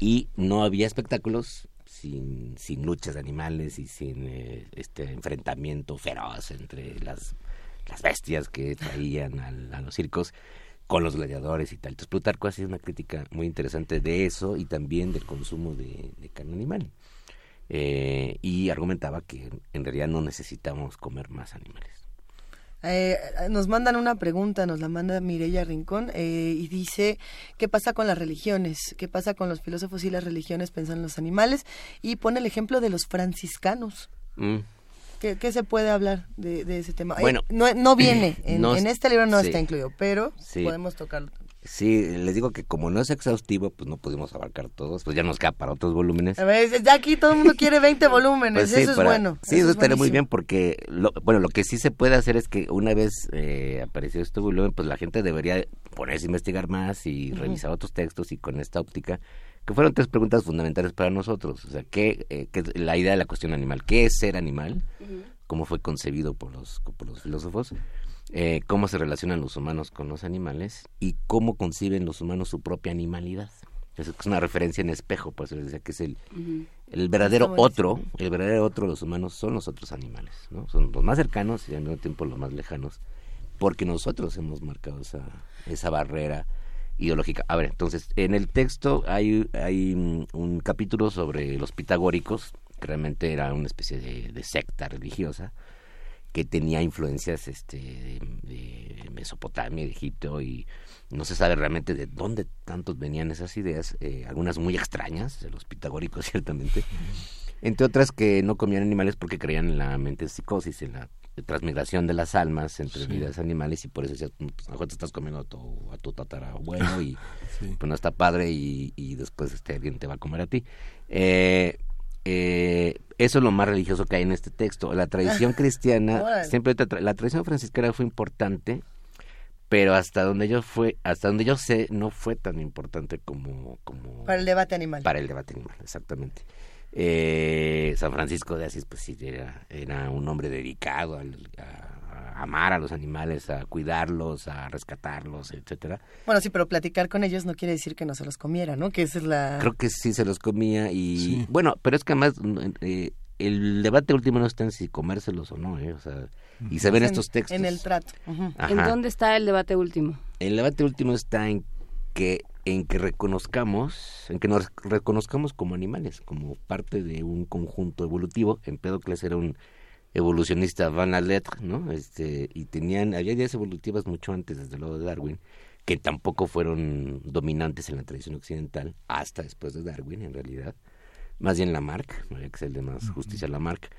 Y no había espectáculos sin, sin luchas de animales y sin eh, este enfrentamiento feroz entre las, las bestias que traían a los circos con los gladiadores y tal. Entonces Plutarco sido una crítica muy interesante de eso y también del consumo de, de carne animal. Eh, y argumentaba que en realidad no necesitamos comer más animales. Eh, nos mandan una pregunta, nos la manda Mireya Rincón eh, y dice, ¿qué pasa con las religiones? ¿Qué pasa con los filósofos y las religiones pensan en los animales? Y pone el ejemplo de los franciscanos. Mm. ¿Qué, se puede hablar de, ese tema? Bueno, no, viene, en, este libro no está incluido, pero podemos tocarlo. Sí, les digo que como no es exhaustivo, pues no pudimos abarcar todos, pues ya nos queda para otros volúmenes. A ver, ya aquí todo el mundo quiere 20 volúmenes, pues eso es bueno. Sí, eso, estaría muy bien porque, lo, bueno, lo que sí se puede hacer es que una vez eh, apareció este volumen, pues la gente debería ponerse a investigar más y revisar otros textos y con esta óptica, que fueron tres preguntas fundamentales para nosotros. O sea, ¿qué, eh, la idea de la cuestión animal? ¿Qué es ser animal? ¿Cómo fue concebido por los, por los filósofos? Eh, cómo se relacionan los humanos con los animales y cómo conciben los humanos su propia animalidad. Es una referencia en espejo, por eso les decía que es el, el verdadero otro, el verdadero otro de los humanos son los otros animales, ¿no? Son los más cercanos y al mismo tiempo los más lejanos, porque nosotros hemos marcado esa, esa barrera ideológica. A ver, entonces, en el texto hay, hay un, capítulo sobre los pitagóricos, que realmente era una especie de, de secta religiosa, que tenía influencias este, de, Mesopotamia, de Egipto, y no se sabe realmente de dónde tantos venían esas ideas, eh, algunas muy extrañas, de los pitagóricos ciertamente, entre otras que no comían animales porque creían en la mente psicosis, en la transmigración de las almas entre vidas animales y por eso decías, pues, mejor te estás comiendo a tu, a tu tatarabuelo y pues no está padre y, y después este alguien te va a comer a ti. Eh, eh, eso es lo más religioso que hay en este texto. La tradición cristiana, siempre la tradición franciscana fue importante, pero hasta donde yo fue, hasta donde yo sé, no fue tan importante como, como para el debate animal. Para el debate animal, exactamente. Eh, San Francisco de Asís, pues sí, era, era un hombre dedicado al, a, amar a los animales, a cuidarlos, a rescatarlos, etcétera. Bueno, sí, pero platicar con ellos no quiere decir que no se los comiera, ¿no? Que esa es la... Creo que sí se los comía y... Bueno, pero es que además eh, el debate último no está en si comérselos o no, ¿eh? O sea, y se ven estos textos. En el trato. ¿En dónde está el debate último? El debate último está en que en que reconozcamos, en que nos reconozcamos como animales, como parte de un conjunto evolutivo. Empédocles era un evolucionista van la letra, ¿no? Este, y tenían, había ideas evolutivas mucho antes, desde luego de Darwin, que tampoco fueron dominantes en la tradición occidental, hasta después de Darwin, en realidad. Más bien Lamarck, que es el de más justicia Lamarck.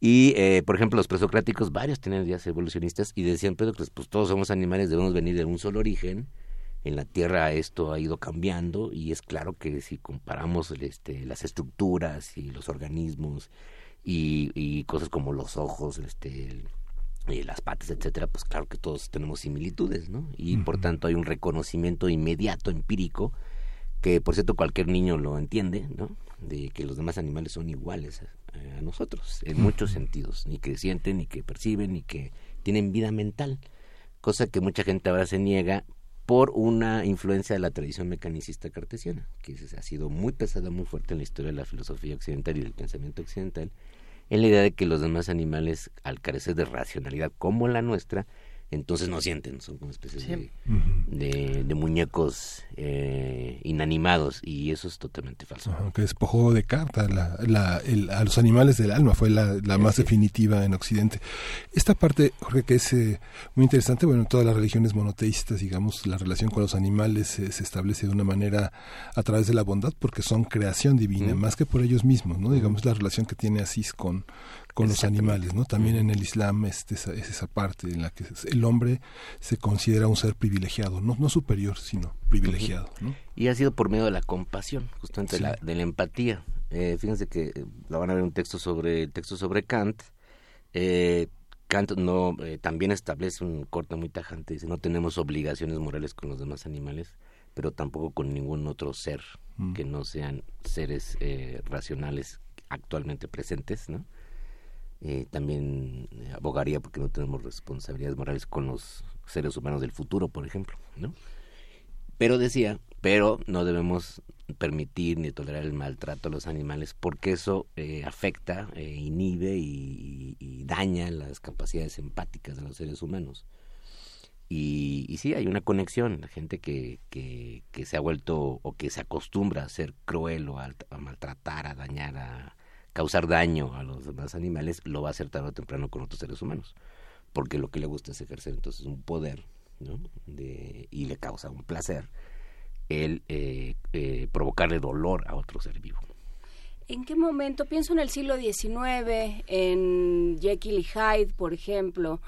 Y, eh, por ejemplo, los presocráticos, varios tenían ideas evolucionistas y decían, pero pues todos somos animales, debemos venir de un solo origen. En la Tierra esto ha ido cambiando y es claro que si comparamos este, las estructuras y los organismos y, cosas como los ojos, este, eh, las patas, etcétera, pues claro que todos tenemos similitudes, ¿no? Y por tanto hay un reconocimiento inmediato, empírico, que por cierto cualquier niño lo entiende, ¿no? De que los demás animales son iguales a, nosotros, en muchos sentidos, ni que sienten, ni que perciben, ni que tienen vida mental, cosa que mucha gente ahora se niega por una influencia de la tradición mecanicista cartesiana, que ha sido muy pesada, muy fuerte en la historia de la filosofía occidental y del pensamiento occidental, en la idea de que los demás animales, al carecer de racionalidad como la nuestra, entonces no sienten, son como especies de, de, muñecos eh, inanimados y eso es totalmente falso. que despojó de carta la, a los animales del alma, fue la, más definitiva en Occidente. Esta parte, Jorge, que es eh, muy interesante, bueno, en todas las religiones monoteístas, digamos, la relación con los animales se establece de una manera a través de la bondad porque son creación divina, más que por ellos mismos, ¿no? Digamos, la relación que tiene Asís con, con los animales, ¿no? También en el Islam este, es esa parte en la que el hombre se considera un ser privilegiado, no, no superior, sino privilegiado, ¿no? Y ha sido por medio de la compasión, justamente la, de la empatía. Eh, fíjense que eh, la van a ver un texto sobre texto sobre Kant. Eh, Kant no eh, también establece un corte muy tajante, dice no tenemos obligaciones morales con los demás animales, pero tampoco con ningún otro ser mm. que no sean seres racionales actualmente presentes, ¿no? Eh, también eh, abogaría porque no tenemos responsabilidades morales con los seres humanos del futuro, por ejemplo, ¿no? Pero decía, pero no debemos permitir ni tolerar el maltrato a los animales porque eso eh, afecta, inhibe y, daña las capacidades empáticas de los seres humanos. Y, y sí, hay una conexión, la gente que, que, que, se ha vuelto o que se acostumbra a ser cruel o a maltratar, a dañar a, causar daño a los demás animales, lo va a hacer tarde o temprano con otros seres humanos. Porque lo que le gusta es ejercer entonces un poder, ¿no? De, y le causa un placer el eh, eh, provocarle dolor a otro ser vivo. ¿En qué momento? Pienso en el siglo XIX, en Jekyll y Hyde, por ejemplo,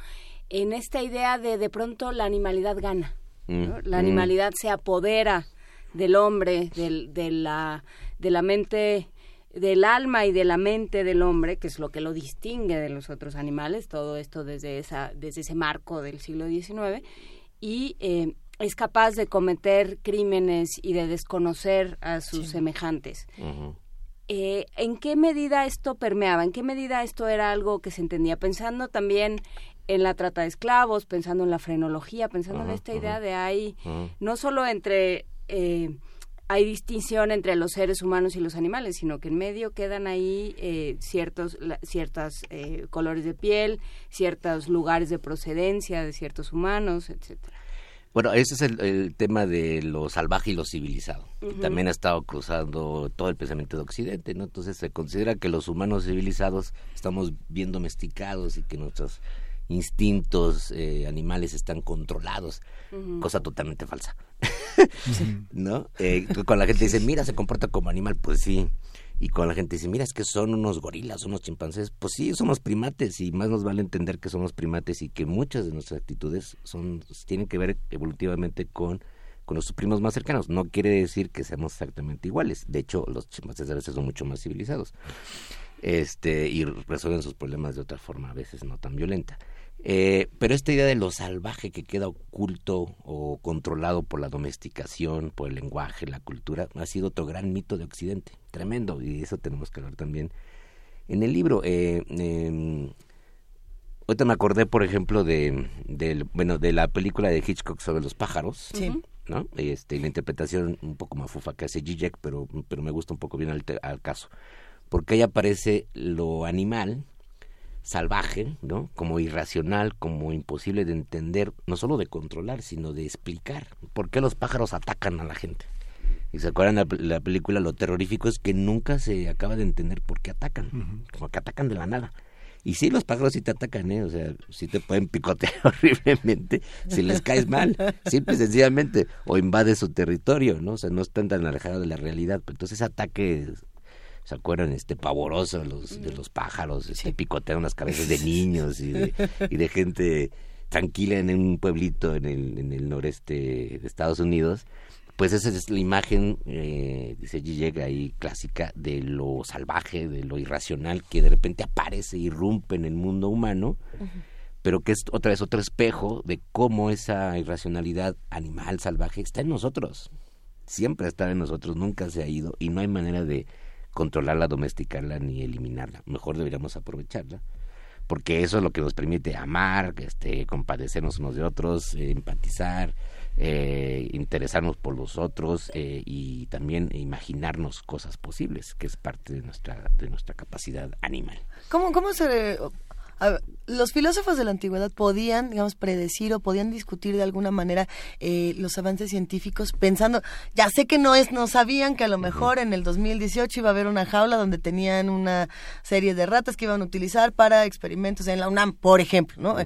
en esta idea de de pronto la animalidad gana. Mm, la mm. animalidad se apodera del hombre, del, de, la, de la mente del alma y de la mente del hombre, que es lo que lo distingue de los otros animales, todo esto desde, esa, desde ese marco del siglo XIX, y eh, es capaz de cometer crímenes y de desconocer a sus semejantes. Eh, ¿En qué medida esto permeaba? ¿En qué medida esto era algo que se entendía? Pensando también en la trata de esclavos, pensando en la frenología, pensando en esta idea de ahí, no solo entre... Eh, hay distinción entre los seres humanos y los animales, sino que en medio quedan ahí eh, ciertos ciertas eh, colores de piel, ciertos lugares de procedencia de ciertos humanos, etcétera. Bueno, ese es el, tema de lo salvaje y lo civilizado. También ha estado cruzando todo el pensamiento de Occidente, ¿no? Entonces se considera que los humanos civilizados estamos bien domesticados y que nuestros instintos eh, animales están controlados, cosa totalmente falsa. ¿No? Eh, cuando la gente dice, mira, se comporta como animal, pues sí. Y cuando la gente dice, mira, es que son unos gorilas, unos chimpancés, pues sí, somos primates y más nos vale entender que somos primates y que muchas de nuestras actitudes son tienen que ver evolutivamente con con los primos más cercanos. No quiere decir que seamos exactamente iguales. De hecho, los chimpancés a veces son mucho más civilizados. Este, y resuelven sus problemas de otra forma, a veces no tan violenta. Eh, pero esta idea de lo salvaje que queda oculto o controlado por la domesticación, por el lenguaje, la cultura, ha sido otro gran mito de Occidente, tremendo, y eso tenemos que hablar también en el libro. Eh, em, ahorita me acordé, por ejemplo, de, bueno, de la película de Hitchcock sobre los pájaros, ¿no? Este, la interpretación un poco mafufa que hace Zizek, pero, pero me gusta un poco bien al, al caso, porque ahí aparece lo animal, salvaje, ¿no? Como irracional, como imposible de entender, no solo de controlar, sino de explicar por qué los pájaros atacan a la gente. Y se acuerdan la, la película, lo terrorífico es que nunca se acaba de entender por qué atacan, como que atacan de la nada. Y sí, los pájaros sí te atacan, ¿eh? O sea, sí te pueden picotear horriblemente si les caes mal, simple y sencillamente, o invades su territorio, ¿no? O sea, no están tan alejados de la realidad. Pero entonces ese ataque ¿se acuerdan? Este pavoroso los, de los pájaros, este picotean las cabezas de niños y de, y de gente tranquila en un pueblito en el, en el noreste de Estados Unidos. Pues esa es la imagen, eh, dice llega ahí, clásica de lo salvaje, de lo irracional que de repente aparece, irrumpe en el mundo humano, pero que es otra vez otro espejo de cómo esa irracionalidad animal salvaje está en nosotros. Siempre está en nosotros, nunca se ha ido y no hay manera de, controlarla, domesticarla ni eliminarla. Mejor deberíamos aprovecharla, porque eso es lo que nos permite amar, este, compadecernos unos de otros, eh, empatizar, eh, interesarnos por los otros eh, y también imaginarnos cosas posibles, que es parte de nuestra, de nuestra capacidad animal. ¿Cómo, cómo se los filósofos de la antigüedad podían, digamos, predecir o podían discutir de alguna manera eh, los avances científicos pensando, ya sé que no es, no sabían que a lo mejor en el 2018 iba a haber una jaula donde tenían una serie de ratas que iban a utilizar para experimentos en la UNAM, por ejemplo, ¿no?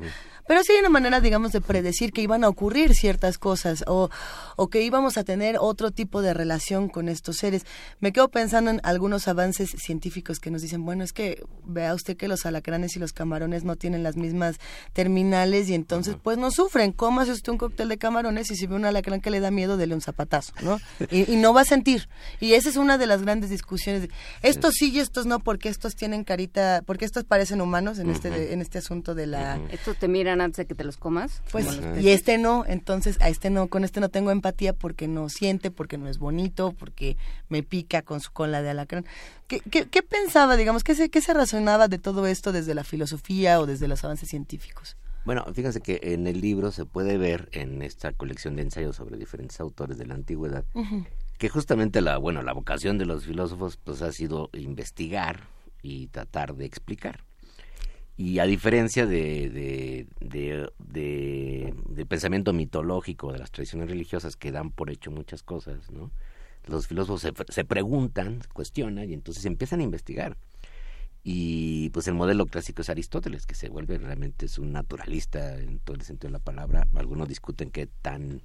Pero sí hay una manera, digamos, de predecir que iban a ocurrir ciertas cosas o, o que íbamos a tener otro tipo de relación con estos seres. Me quedo pensando en algunos avances científicos que nos dicen, bueno, es que vea usted que los alacranes y los camarones no tienen las mismas terminales y entonces pues no sufren. Cómase usted un cóctel de camarones y si ve un alacrán que le da miedo, dele un zapatazo, ¿no? Y, y no va a sentir. Y esa es una de las grandes discusiones. Estos sí y estos no, porque estos tienen carita, porque estos parecen humanos en, este, en este asunto de la... Estos te miran antes de que te los comas. Pues, y este no, entonces a este no, con este no tengo empatía porque no siente, porque no es bonito, porque me pica con su cola de alacrán. ¿Qué, qué, pensaba, digamos, qué se, qué se razonaba de todo esto desde la filosofía o desde los avances científicos? Bueno, fíjense que en el libro se puede ver en esta colección de ensayos sobre diferentes autores de la antigüedad que justamente la bueno la vocación de los filósofos pues ha sido investigar y tratar de explicar y a diferencia de, de, de, del pensamiento mitológico de las tradiciones religiosas que dan por hecho muchas cosas, ¿no? los filósofos se, se preguntan, cuestionan y entonces empiezan a investigar. Y pues el modelo clásico es Aristóteles, que se vuelve realmente es un naturalista en todo el sentido de la palabra. Algunos discuten qué tan,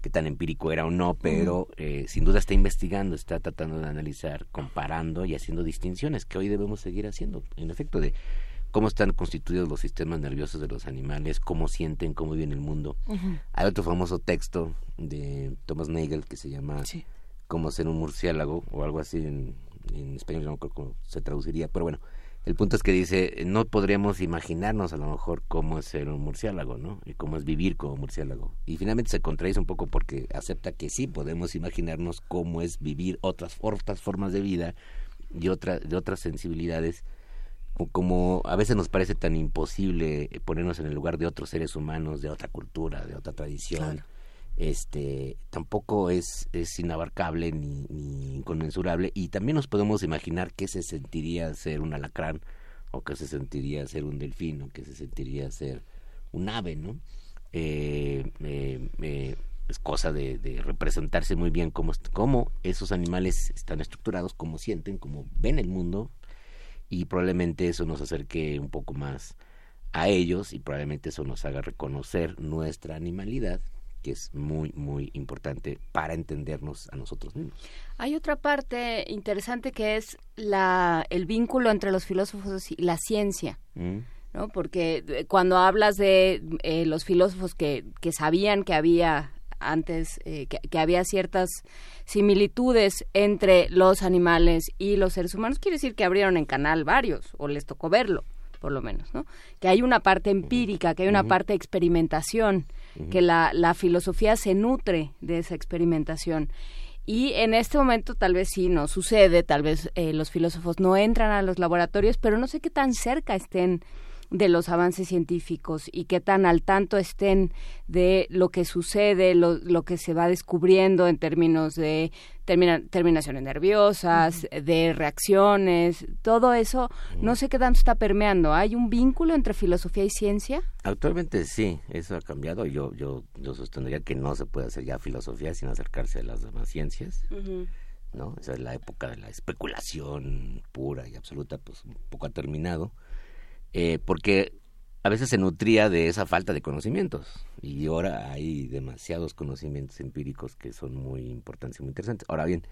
qué tan empírico era o no, pero eh, sin duda está investigando, está tratando de analizar, comparando y haciendo distinciones que hoy debemos seguir haciendo. En efecto, de cómo están constituidos los sistemas nerviosos de los animales, cómo sienten, cómo viven el mundo. Hay otro famoso texto de Thomas Nagel que se llama Cómo ser un murciélago o algo así en, español, no creo cómo se traduciría, pero bueno, el punto es que dice, no podríamos imaginarnos a lo mejor cómo es ser un murciélago, ¿no? Y cómo es vivir como murciélago. Y finalmente se contradice un poco porque acepta que sí podemos imaginarnos cómo es vivir otras, otras formas de vida y otra, de otras sensibilidades como a veces nos parece tan imposible ponernos en el lugar de otros seres humanos, de otra cultura, de otra tradición, este tampoco es, es inabarcable ni, inconmensurable y también nos podemos imaginar qué se sentiría ser un alacrán o qué se sentiría ser un delfín o qué se sentiría ser un ave, ¿no? Eh, eh, eh, es cosa de, de, representarse muy bien cómo, cómo esos animales están estructurados, cómo sienten, cómo ven el mundo, y probablemente eso nos acerque un poco más a ellos y probablemente eso nos haga reconocer nuestra animalidad que es muy muy importante para entendernos a nosotros mismos. Hay otra parte interesante que es la el vínculo entre los filósofos y la ciencia. Mm. ¿no? Porque eh, cuando hablas de eh, los filósofos que, que sabían que había antes eh, que, había ciertas similitudes entre los animales y los seres humanos, quiere decir que abrieron en canal varios, o les tocó verlo, por lo menos, ¿no? Que hay una parte empírica, que hay una parte de experimentación, que la, la filosofía se nutre de esa experimentación. Y en este momento tal vez sí no sucede, tal vez eh, los filósofos no entran a los laboratorios, pero no sé qué tan cerca estén de los avances científicos y qué tan al tanto estén de lo que sucede, lo, lo que se va descubriendo en términos de terminaciones nerviosas, de reacciones, todo eso, no sé qué tanto está permeando. ¿Hay un vínculo entre filosofía y ciencia? Actualmente sí, eso ha cambiado. Yo, yo, yo sostendría que no se puede hacer ya filosofía sin acercarse a las demás ciencias. ¿no? Esa es la época de la especulación pura y absoluta, pues un poco ha terminado eh, porque a veces se nutría de esa falta de conocimientos y ahora hay demasiados conocimientos empíricos que son muy importantes y muy interesantes. Ahora bien,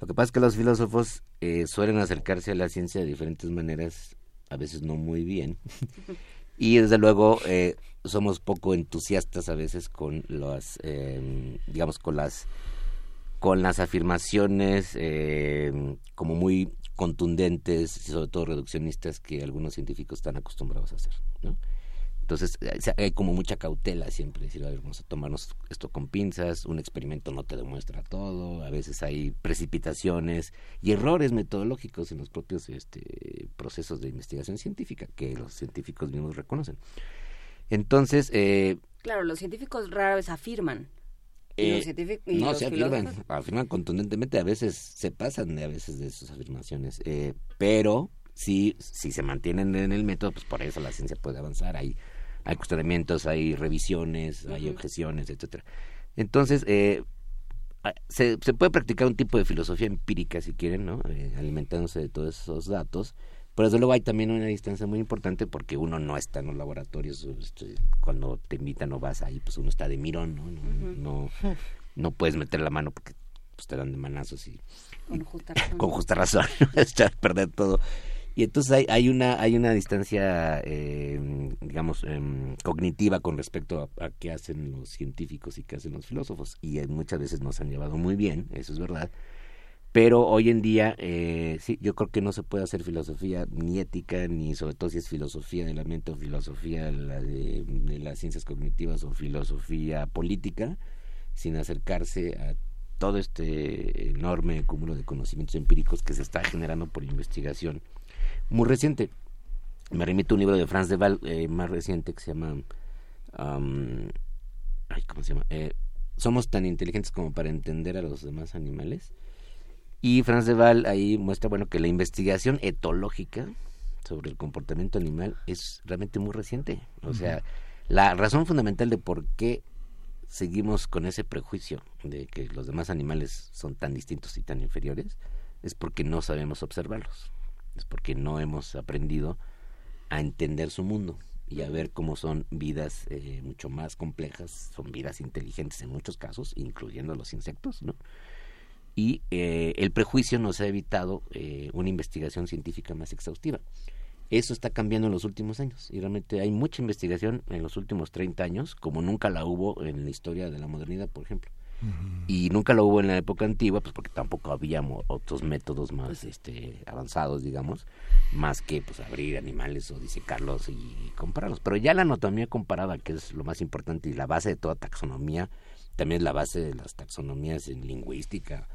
lo que pasa es que los filósofos eh, suelen acercarse a la ciencia de diferentes maneras, a veces no muy bien, y desde luego eh, somos poco entusiastas a veces con las, eh, digamos, con las con las afirmaciones eh, como muy contundentes y sobre todo reduccionistas que algunos científicos están acostumbrados a hacer. Entonces eh, hay como mucha cautela siempre, decir, vamos a tomarnos esto con pinzas, un experimento no te demuestra todo, a veces hay precipitaciones y errores metodológicos en los propios este, procesos de investigación científica que los científicos mismos reconocen. Entonces... Eh, claro, los científicos rara vez afirman los y no los se afirman, filósofos? afirman contundentemente, a veces se pasan de a veces de sus afirmaciones, eh, pero si, si se mantienen en el método, pues por eso la ciencia puede avanzar, hay, hay cuestionamientos, hay revisiones, hay objeciones, etcétera. Entonces, eh, ah, se, se puede practicar un tipo de filosofía empírica, si quieren, ¿no? Eh, alimentándose de todos esos datos. Pero desde luego hay también una distancia muy importante porque uno no está en los laboratorios. este, Cuando te invitan o vas ahí, pues uno está de mirón, ¿no? No, no, no puedes meter la mano porque pues, te dan de manazos y Con justa razón. con justa razón echar a perder todo y entonces hay, hay una hay una distancia eh, digamos em, cognitiva con respecto a, a qué hacen los científicos y qué hacen los filósofos y eh, muchas veces nos han llevado muy bien eso es verdad pero hoy en día eh, sí yo creo que no se puede hacer filosofía ni ética ni sobre todo si es filosofía de la mente o filosofía de, la de, de las ciencias cognitivas o filosofía política sin acercarse a todo este enorme cúmulo de conocimientos empíricos que se está generando por investigación muy reciente. Me remito a un libro de Franz de Waal eh, más reciente que se llama... am, ay, ¿Cómo se llama? Eh, Somos tan inteligentes como para entender a los demás animales. Y Franz de Waal ahí muestra bueno que la investigación etológica sobre el comportamiento animal es realmente muy reciente. O sea, la razón fundamental de por qué seguimos con ese prejuicio de que los demás animales son tan distintos y tan inferiores es porque no sabemos observarlos. Es porque no hemos aprendido a entender su mundo y a ver cómo son vidas eh, mucho más complejas, son vidas inteligentes en muchos casos, incluyendo los insectos, ¿no? Y eh, el prejuicio nos ha evitado eh, una investigación científica más exhaustiva. Eso está cambiando en los últimos años y realmente hay mucha investigación en los últimos 30 años, como nunca la hubo en la historia de la modernidad, por ejemplo. Y nunca lo hubo en la época antigua, pues porque tampoco había otros métodos más este, avanzados, digamos, más que pues abrir animales o disecarlos y compararlos. Pero ya la anatomía comparada, que es lo más importante y la base de toda taxonomía, también es la base de las taxonomías en lingüística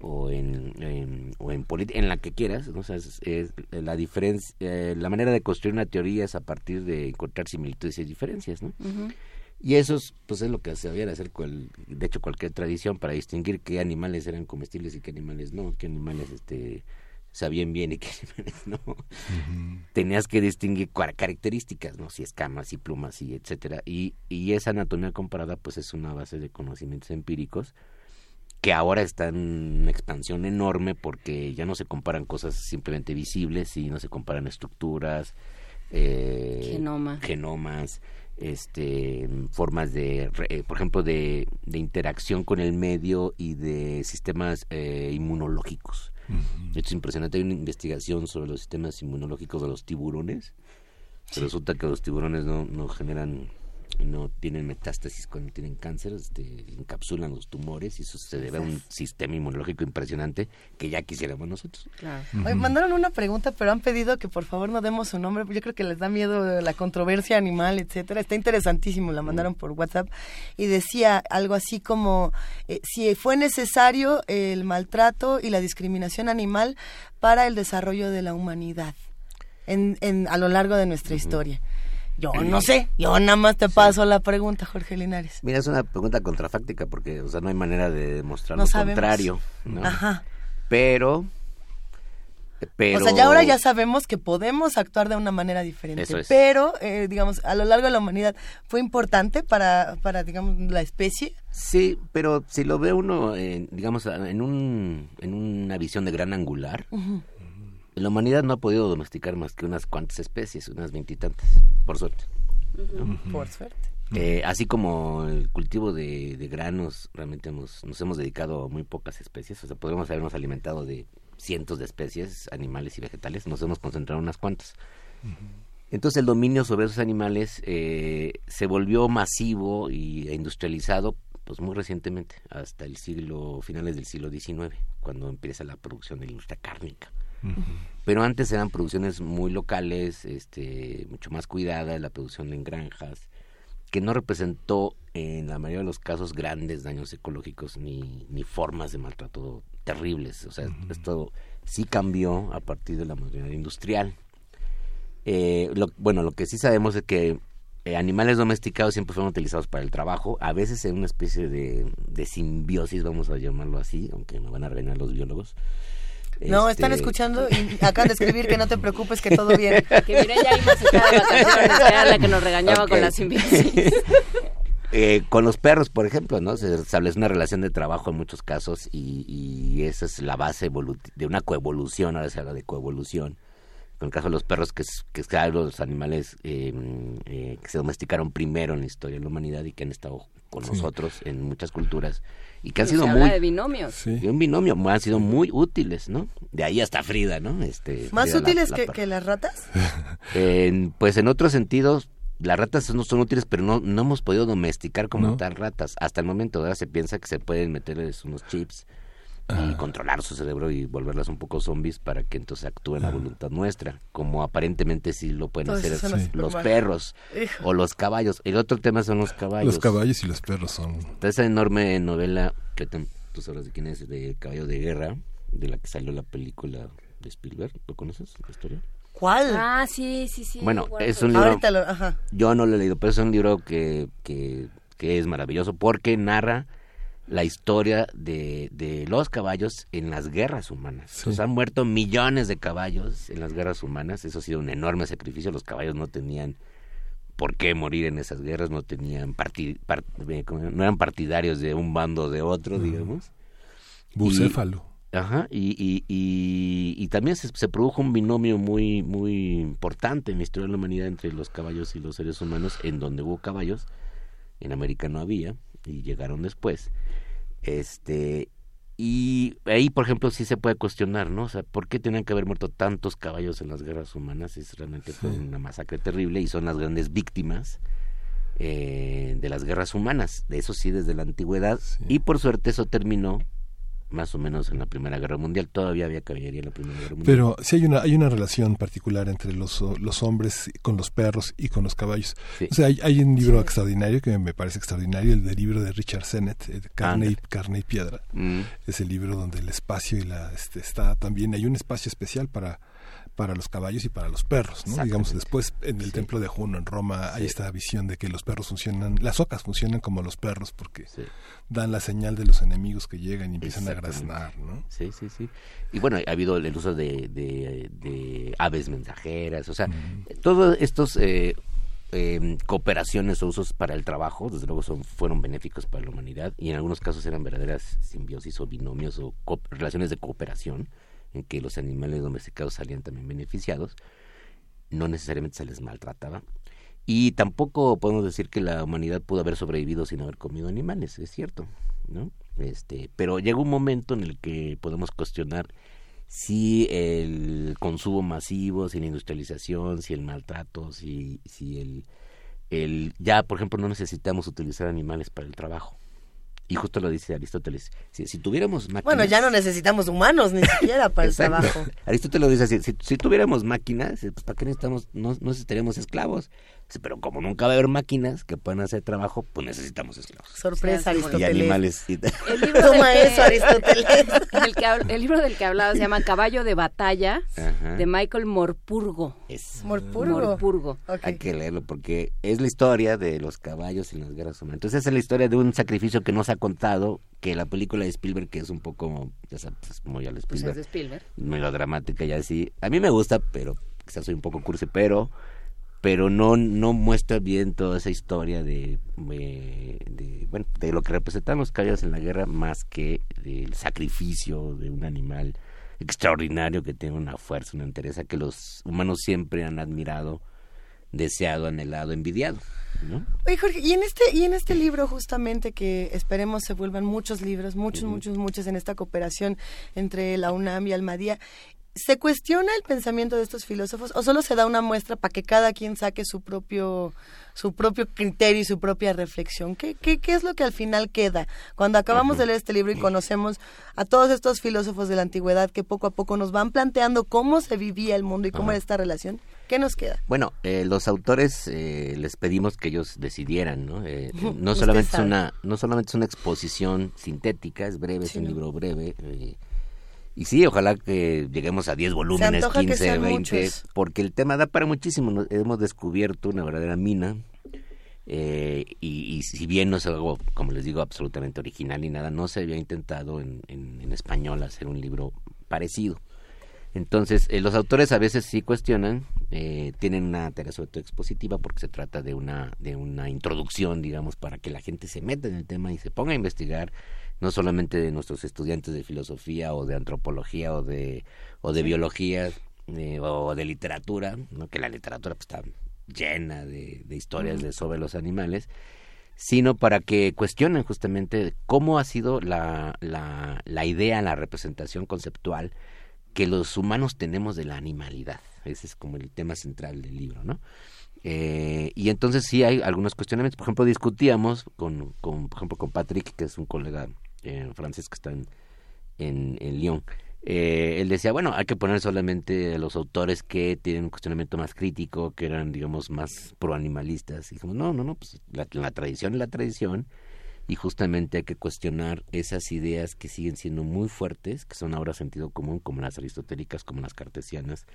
o en, en- o en política, en la que quieras, ¿no? O sea, es, es la diferencia, eh, la manera de construir una teoría es a partir de encontrar similitudes y diferencias, ¿no? Y eso es, pues es lo que se debiera hacer, cual, de hecho, cualquier tradición para distinguir qué animales eran comestibles y qué animales no, qué animales este sabían bien y qué animales no. Tenías que distinguir características, ¿no? Si escamas y plumas y etcétera. Y, y esa anatomía comparada, pues es una base de conocimientos empíricos que ahora está en una expansión enorme porque ya no se comparan cosas simplemente visibles y no se comparan estructuras, eh, Genoma. genomas, este, formas de, eh, por ejemplo, de, de interacción con el medio y de sistemas eh, inmunológicos. Esto es impresionante. Hay una investigación sobre los sistemas inmunológicos de los tiburones. Resulta que los tiburones no, no generan, no tienen metástasis cuando tienen cáncer, este, encapsulan los tumores y eso se debe a un sistema inmunológico impresionante que ya quisiéramos nosotros. Oye, mandaron una pregunta, pero han pedido que por favor no demos su nombre. Yo creo que les da miedo la controversia animal, etcétera. Está interesantísimo, la mandaron por WhatsApp y decía algo así como eh, si fue necesario el maltrato y la discriminación animal para el desarrollo de la humanidad en, en a lo largo de nuestra historia. Yo no sé, yo nada más te paso la pregunta, Jorge Linares. Mira, es una pregunta contrafáctica porque, o sea, no hay manera de demostrar No lo sabemos. contrario. ¿no? Ajá. Pero, pero... O sea, ya ahora ya sabemos que podemos actuar de una manera diferente. Eso es. Pero, eh, digamos, a lo largo de la humanidad fue importante para, para, digamos, la especie. Sí, pero si lo ve uno, en, digamos, en, un, en una visión de gran angular, Ujú. La humanidad no ha podido domesticar más que unas cuantas especies, unas veintitantas, por suerte. Por suerte. Eh, así como el cultivo de, de granos, realmente hemos, nos hemos dedicado a muy pocas especies, o sea, podríamos habernos alimentado de cientos de especies, animales y vegetales, nos hemos concentrado en unas cuantas. Entonces el dominio sobre esos animales eh, se volvió masivo y, e industrializado pues muy recientemente, hasta el siglo, finales del siglo XIX, cuando empieza la producción de la industria cárnica. Pero antes eran producciones muy locales, este, mucho más cuidadas, la producción en granjas, que no representó en la mayoría de los casos grandes daños ecológicos ni, ni formas de maltrato terribles. O sea, esto sí cambió a partir de la modernidad industrial. Eh, lo, bueno, lo que sí sabemos es que eh, animales domesticados siempre fueron utilizados para el trabajo, a veces en una especie de, de simbiosis, vamos a llamarlo así, aunque me van a regañar los biólogos. No, Este, están escuchando y acaban de escribir que no te preocupes, que todo bien. Que de vacaciones, era la que nos regañaba con la simbiosis. Eh, con los perros, por ejemplo, ¿no? Se establece una relación de trabajo en muchos casos y, y esa es la base de una coevolución, ahora se habla de coevolución. En el caso de los perros, que es, que es los animales eh, eh, que se domesticaron primero en la historia de la humanidad y que han estado con Sí. nosotros en muchas culturas y que han Se sido habla muy... de binomios. Un binomio, han sido muy útiles, ¿no? De ahí hasta Frida, ¿no? Este, ¿Más Frida útiles la que, las ratas? En- pues en otros sentidos, las ratas no son útiles, pero no, no hemos podido domesticar como No. tal ratas. Hasta el momento ahora se piensa que se pueden meterles unos chips y controlar su cerebro y volverlas un poco zombies para que entonces actúen a voluntad nuestra, como aparentemente sí lo pueden hacer los perros Hijo. o los caballos. El otro tema son los caballos. Los caballos y los perros son... Está esa enorme novela que tú sabes de quién es, de Caballo de Guerra, de la que salió la película de Spielberg. ¿Lo conoces la historia? ¿Cuál? Ah, sí, sí, sí. Bueno, Bueno, es un libro. Ahorita lo- ajá. Yo no lo he leído, pero es un libro que, que, que es maravilloso porque narra la historia de, de los caballos en las guerras humanas. Sí. Han muerto millones de caballos en las guerras humanas. Eso ha sido un enorme sacrificio. Los caballos no tenían por qué morir en esas guerras, no tenían eh, no eran partidarios de un bando o de otro, digamos. Bucéfalo. Y- ajá, y, y, y, y también se, se produjo un binomio muy, muy importante en la historia de la humanidad entre los caballos y los seres humanos, en donde hubo caballos, en América no había, y llegaron después. Este, y ahí, por ejemplo, sí se puede cuestionar, ¿no? O sea, ¿por qué tenían que haber muerto tantos caballos en las guerras humanas? Es realmente fue una masacre terrible y son las grandes víctimas eh, de las guerras humanas. De eso sí, desde la antigüedad. Y por suerte eso terminó más o menos en la Primera Guerra Mundial. Todavía había caballería en la Primera Guerra Mundial. Pero sí hay una, hay una relación particular entre los, los hombres con los perros y con los caballos. Sí. O sea, hay, hay un libro extraordinario que me parece extraordinario, el del libro de Richard Sennett, eh, Carne, y. Carne y Piedra. Mm. Es el libro donde el espacio y la este, está también, hay un espacio especial para para los caballos y para los perros, ¿no? Digamos, después en el templo de Juno en Roma hay esta visión de que los perros funcionan, las ocas funcionan como los perros porque dan la señal de los enemigos que llegan y empiezan a graznar, ¿no? Sí, sí, sí. Y bueno, ha habido el uso de, de, de aves mensajeras, o sea, todos estos eh, eh, cooperaciones o usos para el trabajo, desde luego son, fueron benéficos para la humanidad y en algunos casos eran verdaderas simbiosis o binomios o relaciones de cooperación que los animales domesticados salían también beneficiados, no necesariamente se les maltrataba. Y tampoco podemos decir que la humanidad pudo haber sobrevivido sin haber comido animales, es cierto, ¿no? Este, pero llega un momento en el que podemos cuestionar si el consumo masivo, si la industrialización, si el maltrato, si, si el, el ya, por ejemplo, no necesitamos utilizar animales para el trabajo. Y justo lo dice Aristóteles, si, si tuviéramos máquinas... Bueno, ya no necesitamos humanos ni siquiera para el trabajo. Aristóteles lo dice así, si, si tuviéramos máquinas, pues ¿para qué necesitamos? No, no necesitaríamos esclavos. Pero como nunca va a haber máquinas que puedan hacer trabajo, pues necesitamos esclavos. Sorpresa, Sí, Y Aristóteles. animales. y- El libro Toma del que- eso, Aristóteles. El, que hab- el libro del que hablaba se llama Caballo de Batalla, Ajá. de Michael Morpurgo. Es Morpurgo. Morpurgo. Hay que leerlo porque es la historia de los caballos en las guerras humanas. Entonces es la historia de un sacrificio que no se ha contado, que la película de Spielberg, que es un poco, ya sabes, es muy al Pues Spielberg, es de Spielberg. melodramática y así. A mí me gusta, pero quizás soy un poco cursi, pero pero no no muestra bien toda esa historia de, de bueno de lo que representan los caballos en la guerra más que el sacrificio de un animal extraordinario que tiene una fuerza una entereza que los humanos siempre han admirado deseado anhelado envidiado ¿no? Oye, Jorge, y en este y en este libro justamente que esperemos se vuelvan muchos libros, muchos, muchos, muchos en esta cooperación entre la UNAM y Almadía, ¿se cuestiona el pensamiento de estos filósofos o solo se da una muestra para que cada quien saque su propio su propio criterio y su propia reflexión? ¿Qué, qué, qué es lo que al final queda? Cuando acabamos de leer este libro y conocemos a todos estos filósofos de la antigüedad que poco a poco nos van planteando cómo se vivía el mundo y cómo era esta relación, ¿qué nos queda? Bueno, eh, los autores eh, les pedimos que ellos decidieran, ¿no? Eh, no solamente es una, no solamente es una exposición sintética, es breve, es un libro breve. Y sí, ojalá que lleguemos a 10 volúmenes, antoja que 15, sean 20, muchos. porque el tema da para muchísimo. Hemos descubierto una verdadera mina Eh, y, si bien no es algo, como les digo, absolutamente original ni nada, no se había intentado en, en, español hacer un libro parecido. Entonces, eh, los autores a veces sí cuestionan, eh, tienen una tarea sobre todo expositiva porque se trata de una, de una introducción, digamos, para que la gente se meta en el tema y se ponga a investigar, no solamente de nuestros estudiantes de filosofía o de antropología o de, o de biología o de literatura, ¿no? que la literatura pues, está llena de, historias de sobre los animales, sino para que cuestionen justamente cómo ha sido la, la, la idea, la representación conceptual que los humanos tenemos de la animalidad. Ese es como el tema central del libro, ¿no? Eh, y entonces sí hay algunos cuestionamientos. Por ejemplo, discutíamos con, con por ejemplo, con Patrick, que es un colega eh, francés que está en, en, en Lyon, eh, él decía, bueno, hay que poner solamente los autores que tienen un cuestionamiento más crítico, que eran, digamos, más proanimalistas. Y dijimos, no, no, no, pues la, tradición es la tradición y justamente hay que cuestionar esas ideas que siguen siendo muy fuertes, que son ahora sentido común, como las aristotélicas, como las cartesianas,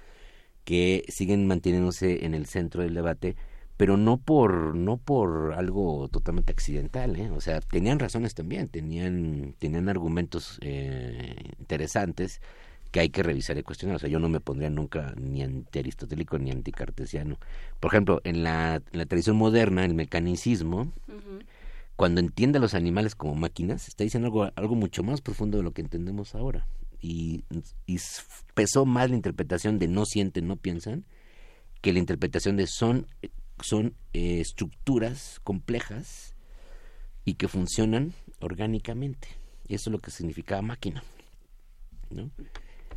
que siguen manteniéndose en el centro del debate pero no por no por algo totalmente accidental ¿eh? o sea tenían razones también tenían tenían argumentos eh, interesantes que hay que revisar y cuestionar. O sea yo no me pondría nunca ni anti-aristotélico ni anticartesiano. Por ejemplo en la, en la tradición moderna el mecanicismo cuando entiende a los animales como máquinas está diciendo algo algo mucho más profundo de lo que entendemos ahora. Y, y pesó más la interpretación de no sienten no piensan que la interpretación de son son eh, estructuras complejas y que funcionan orgánicamente. Y eso es lo que significa máquina. ¿no?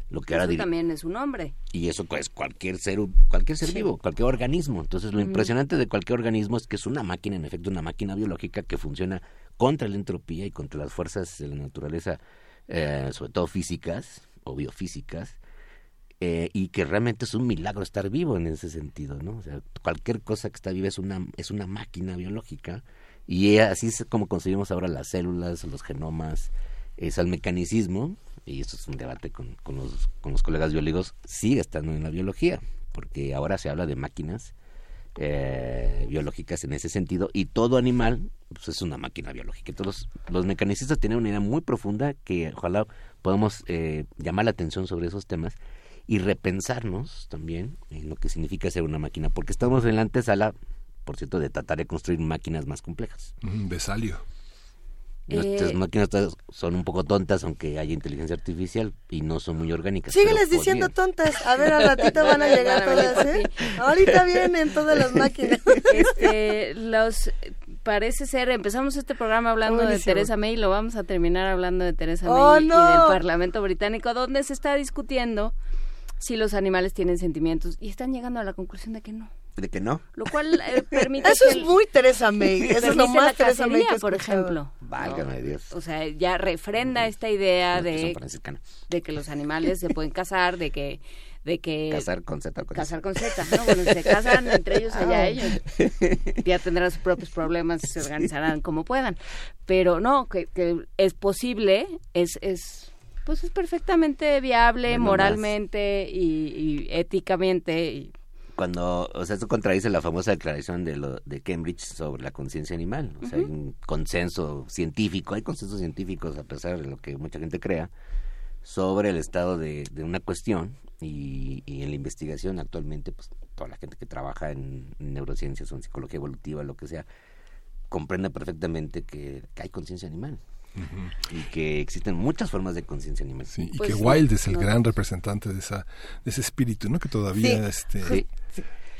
Lo que eso también es un nombre. Y eso es cualquier ser, cualquier ser vivo, cualquier organismo. Entonces, lo impresionante de cualquier organismo es que es una máquina, en efecto, una máquina biológica que funciona contra la entropía y contra las fuerzas de la naturaleza, eh, sobre todo físicas o biofísicas, eh, y que realmente es un milagro estar vivo en ese sentido, ¿no? O sea, cualquier cosa que está viva es una, es una máquina biológica y así es como conseguimos ahora las células, los genomas, es el mecanicismo, y esto es un debate con, con, los, con los colegas biólogos, sigue estando en la biología, porque ahora se habla de máquinas eh, biológicas en ese sentido y todo animal pues, es una máquina biológica. Entonces los, los, mecanicistas tienen una idea muy profunda que ojalá podamos eh, llamar la atención sobre esos temas y repensarnos también en lo que significa ser una máquina, porque estamos en la antesala, por cierto, de tratar de construir máquinas más complejas. Besalio. Nuestras eh, máquinas son un poco tontas, aunque haya inteligencia artificial y no son muy orgánicas. Sígueles diciendo tontas. A ver, al ratito van a llegar todas, ¿eh? Ahorita vienen todas las máquinas. Este, los parece ser, empezamos este programa hablando de Teresa May y lo vamos a terminar hablando de Teresa oh, May y del Parlamento británico, donde se está discutiendo si los animales tienen sentimientos y están llegando a la conclusión de que no. De que no. Lo cual eh, permite. Eso es muy Teresa May. Eso es lo más Teresa May. por ejemplo. Válgame Dios. O sea, ya refrenda esta idea de, de que los animales se pueden casar, de que de que casar con Z con casar con Z no bueno se casan entre ellos allá ah. ellos ya tendrán sus propios problemas y se organizarán como puedan pero no que, que es posible es es pues es perfectamente viable moralmente y, éticamente. Cuando, o sea, esto contradice la famosa declaración de, lo, de Cambridge sobre la conciencia animal. O sea, hay un consenso científico, hay consensos científicos, a pesar de lo que mucha gente crea, sobre el estado de, una cuestión y, en la investigación actualmente, pues toda la gente que trabaja en, neurociencias o en psicología evolutiva, lo que sea, comprende perfectamente que hay conciencia animal y que existen muchas formas de conciencia animal. y pues que Wilde es el gran representante de esa de ese espíritu, ¿no? Que todavía este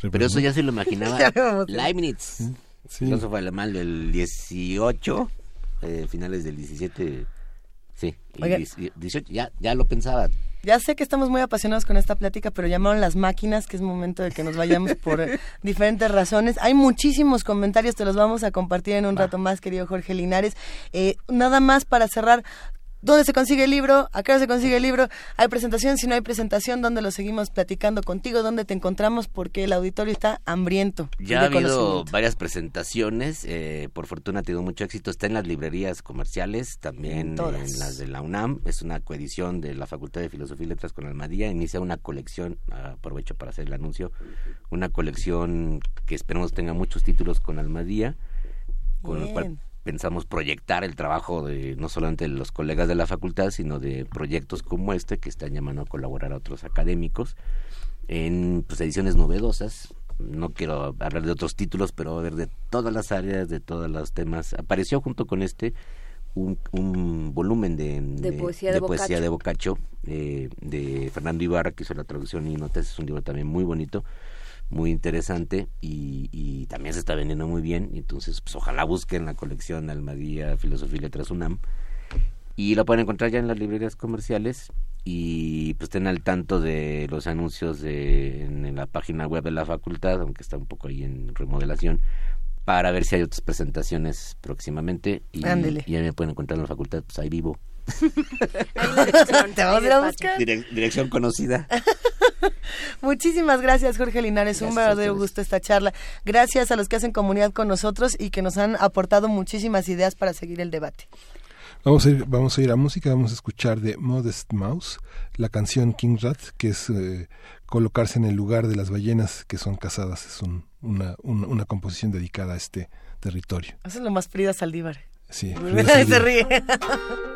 Pero eso ya se lo imaginaba Leibniz, filósofo alemán del 18, eh, finales del 17, sí, y 18, ya, ya lo pensaba, ya sé que estamos muy apasionados con esta plática, pero llamaron las máquinas, que es momento de que nos vayamos por eh, diferentes razones. Hay muchísimos comentarios, te los vamos a compartir en un rato más, querido Jorge Linares. Eh, nada más para cerrar, ¿Dónde se consigue el libro? ¿A qué hora se consigue el libro? ¿Hay presentación? Si no hay presentación, ¿dónde lo seguimos platicando contigo? ¿Dónde te encontramos? Porque el auditorio está hambriento. Ya ha habido varias presentaciones. Eh, por fortuna ha tenido mucho éxito. Está en las librerías comerciales, también en, las de la UNAM. Es una coedición de la Facultad de Filosofía y Letras con Almadía. Inicia una colección, aprovecho para hacer el anuncio, una colección que esperemos tenga muchos títulos con Almadía, con lo cual pensamos proyectar el trabajo de no solamente de los colegas de la facultad, sino de proyectos como este que están llamando a colaborar a otros académicos en pues, ediciones novedosas. No quiero hablar de otros títulos, pero va a haber de todas las áreas, de todos los temas. Apareció junto con este un, un volumen de, de, poesía de, poesía de Boccaccio, eh, de Fernando Ibarra, que hizo la traducción y notas. Es un libro también muy bonito muy interesante y, y, también se está vendiendo muy bien. Entonces, pues ojalá busquen la colección Almadía Filosofía y Letras UNAM. Y lo pueden encontrar ya en las librerías comerciales y pues estén al tanto de los anuncios de, en, la página web de la facultad, aunque está un poco ahí en remodelación, para ver si hay otras presentaciones próximamente. Y, y ya me pueden encontrar en la facultad, pues ahí vivo. Te vamos a ir a buscar. dirección conocida. Muchísimas gracias, Jorge Linares. un verdadero gusto esta charla. Gracias a los que hacen comunidad con nosotros y que nos han aportado muchísimas ideas para seguir el debate. Vamos a ir, vamos a, ir a música, vamos a escuchar de Modest Mouse la canción King Rat, que es eh, colocarse en el lugar de las ballenas que son cazadas. Es una, una, composición dedicada a este territorio. Eso es lo más Frida Saldívar. Sí. Se ríe.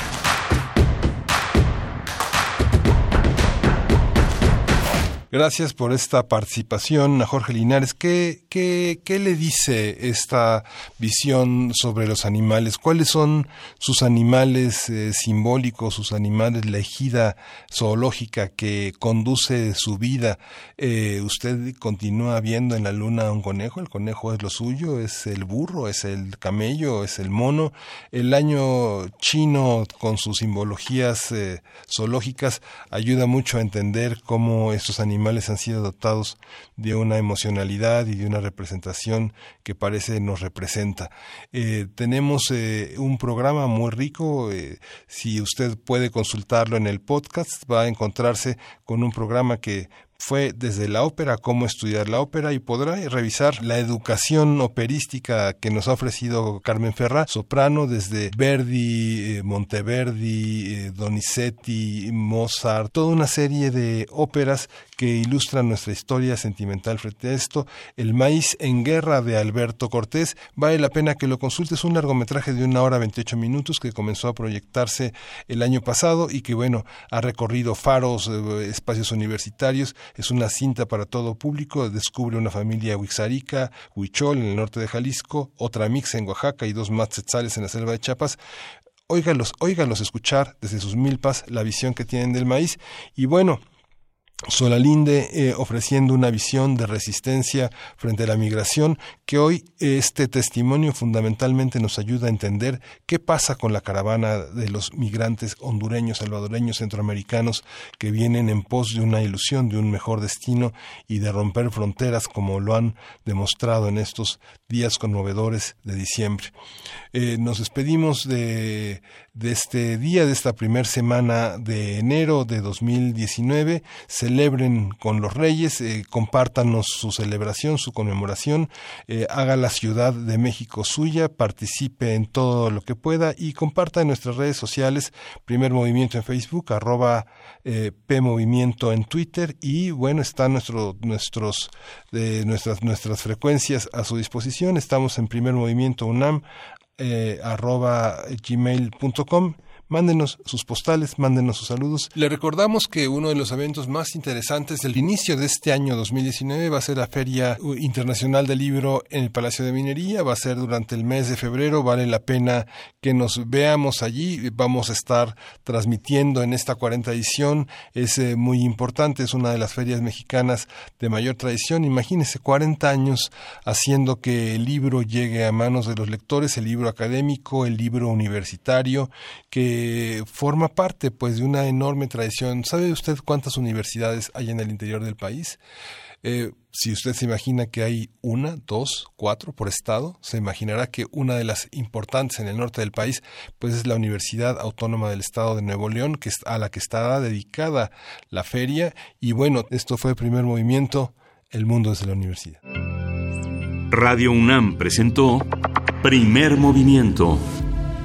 Gracias por esta participación a Jorge Linares. ¿Qué, le dice esta visión sobre los animales? ¿Cuáles son sus animales eh, simbólicos, sus animales, la ejida zoológica que conduce su vida? Eh, ¿Usted continúa viendo en la luna un conejo? ¿El conejo es lo suyo? ¿Es el burro? ¿Es el camello? ¿Es el mono? El año chino con sus simbologías eh, zoológicas ayuda mucho a entender cómo estos animales animales han sido dotados de una emocionalidad y de una representación que parece nos representa. Eh, tenemos eh, un programa muy rico, eh, si usted puede consultarlo en el podcast, va a encontrarse con un programa que fue desde la ópera, cómo estudiar la ópera y podrá revisar la educación operística que nos ha ofrecido Carmen Ferrá, soprano desde Verdi, eh, Monteverdi, eh, Donizetti, Mozart, toda una serie de óperas que ilustran nuestra historia sentimental frente a esto. El maíz en guerra de Alberto Cortés, vale la pena que lo consultes, un largometraje de una hora 28 minutos que comenzó a proyectarse el año pasado y que bueno, ha recorrido faros, eh, espacios universitarios es una cinta para todo público. Descubre una familia huixarica, huichol en el norte de Jalisco, otra mix en Oaxaca y dos más en la selva de Chiapas óigalos, óigalos escuchar desde sus milpas la visión que tienen del maíz. Y bueno, Solalinde eh, ofreciendo una visión de resistencia frente a la migración que hoy este testimonio fundamentalmente nos ayuda a entender qué pasa con la caravana de los migrantes hondureños, salvadoreños, centroamericanos que vienen en pos de una ilusión, de un mejor destino y de romper fronteras como lo han demostrado en estos días conmovedores de diciembre. Eh, nos despedimos de, de este día, de esta primera semana de enero de 2019. Celebren con los reyes, eh, compártanos su celebración, su conmemoración, eh, haga la Ciudad de México suya, participe en todo lo que pueda y comparta en nuestras redes sociales, Primer Movimiento en Facebook, arroba eh, P Movimiento en Twitter y bueno, están nuestro, nuestros, de nuestras, nuestras frecuencias a su disposición. Estamos en Primer Movimiento UNAM, eh, arroba gmail.com Mándenos sus postales, mándenos sus saludos. Le recordamos que uno de los eventos más interesantes del inicio de este año 2019 va a ser la Feria Internacional del Libro en el Palacio de Minería. Va a ser durante el mes de febrero. Vale la pena que nos veamos allí. Vamos a estar transmitiendo en esta 40 edición. Es eh, muy importante. Es una de las ferias mexicanas de mayor tradición. Imagínense 40 años haciendo que el libro llegue a manos de los lectores, el libro académico, el libro universitario, que forma parte pues de una enorme tradición. ¿Sabe usted cuántas universidades hay en el interior del país? Eh, si usted se imagina que hay una, dos, cuatro por estado, se imaginará que una de las importantes en el norte del país, pues es la Universidad Autónoma del Estado de Nuevo León, que es a la que está dedicada la feria. Y bueno, esto fue el primer movimiento, El Mundo desde la Universidad. Radio UNAM presentó Primer Movimiento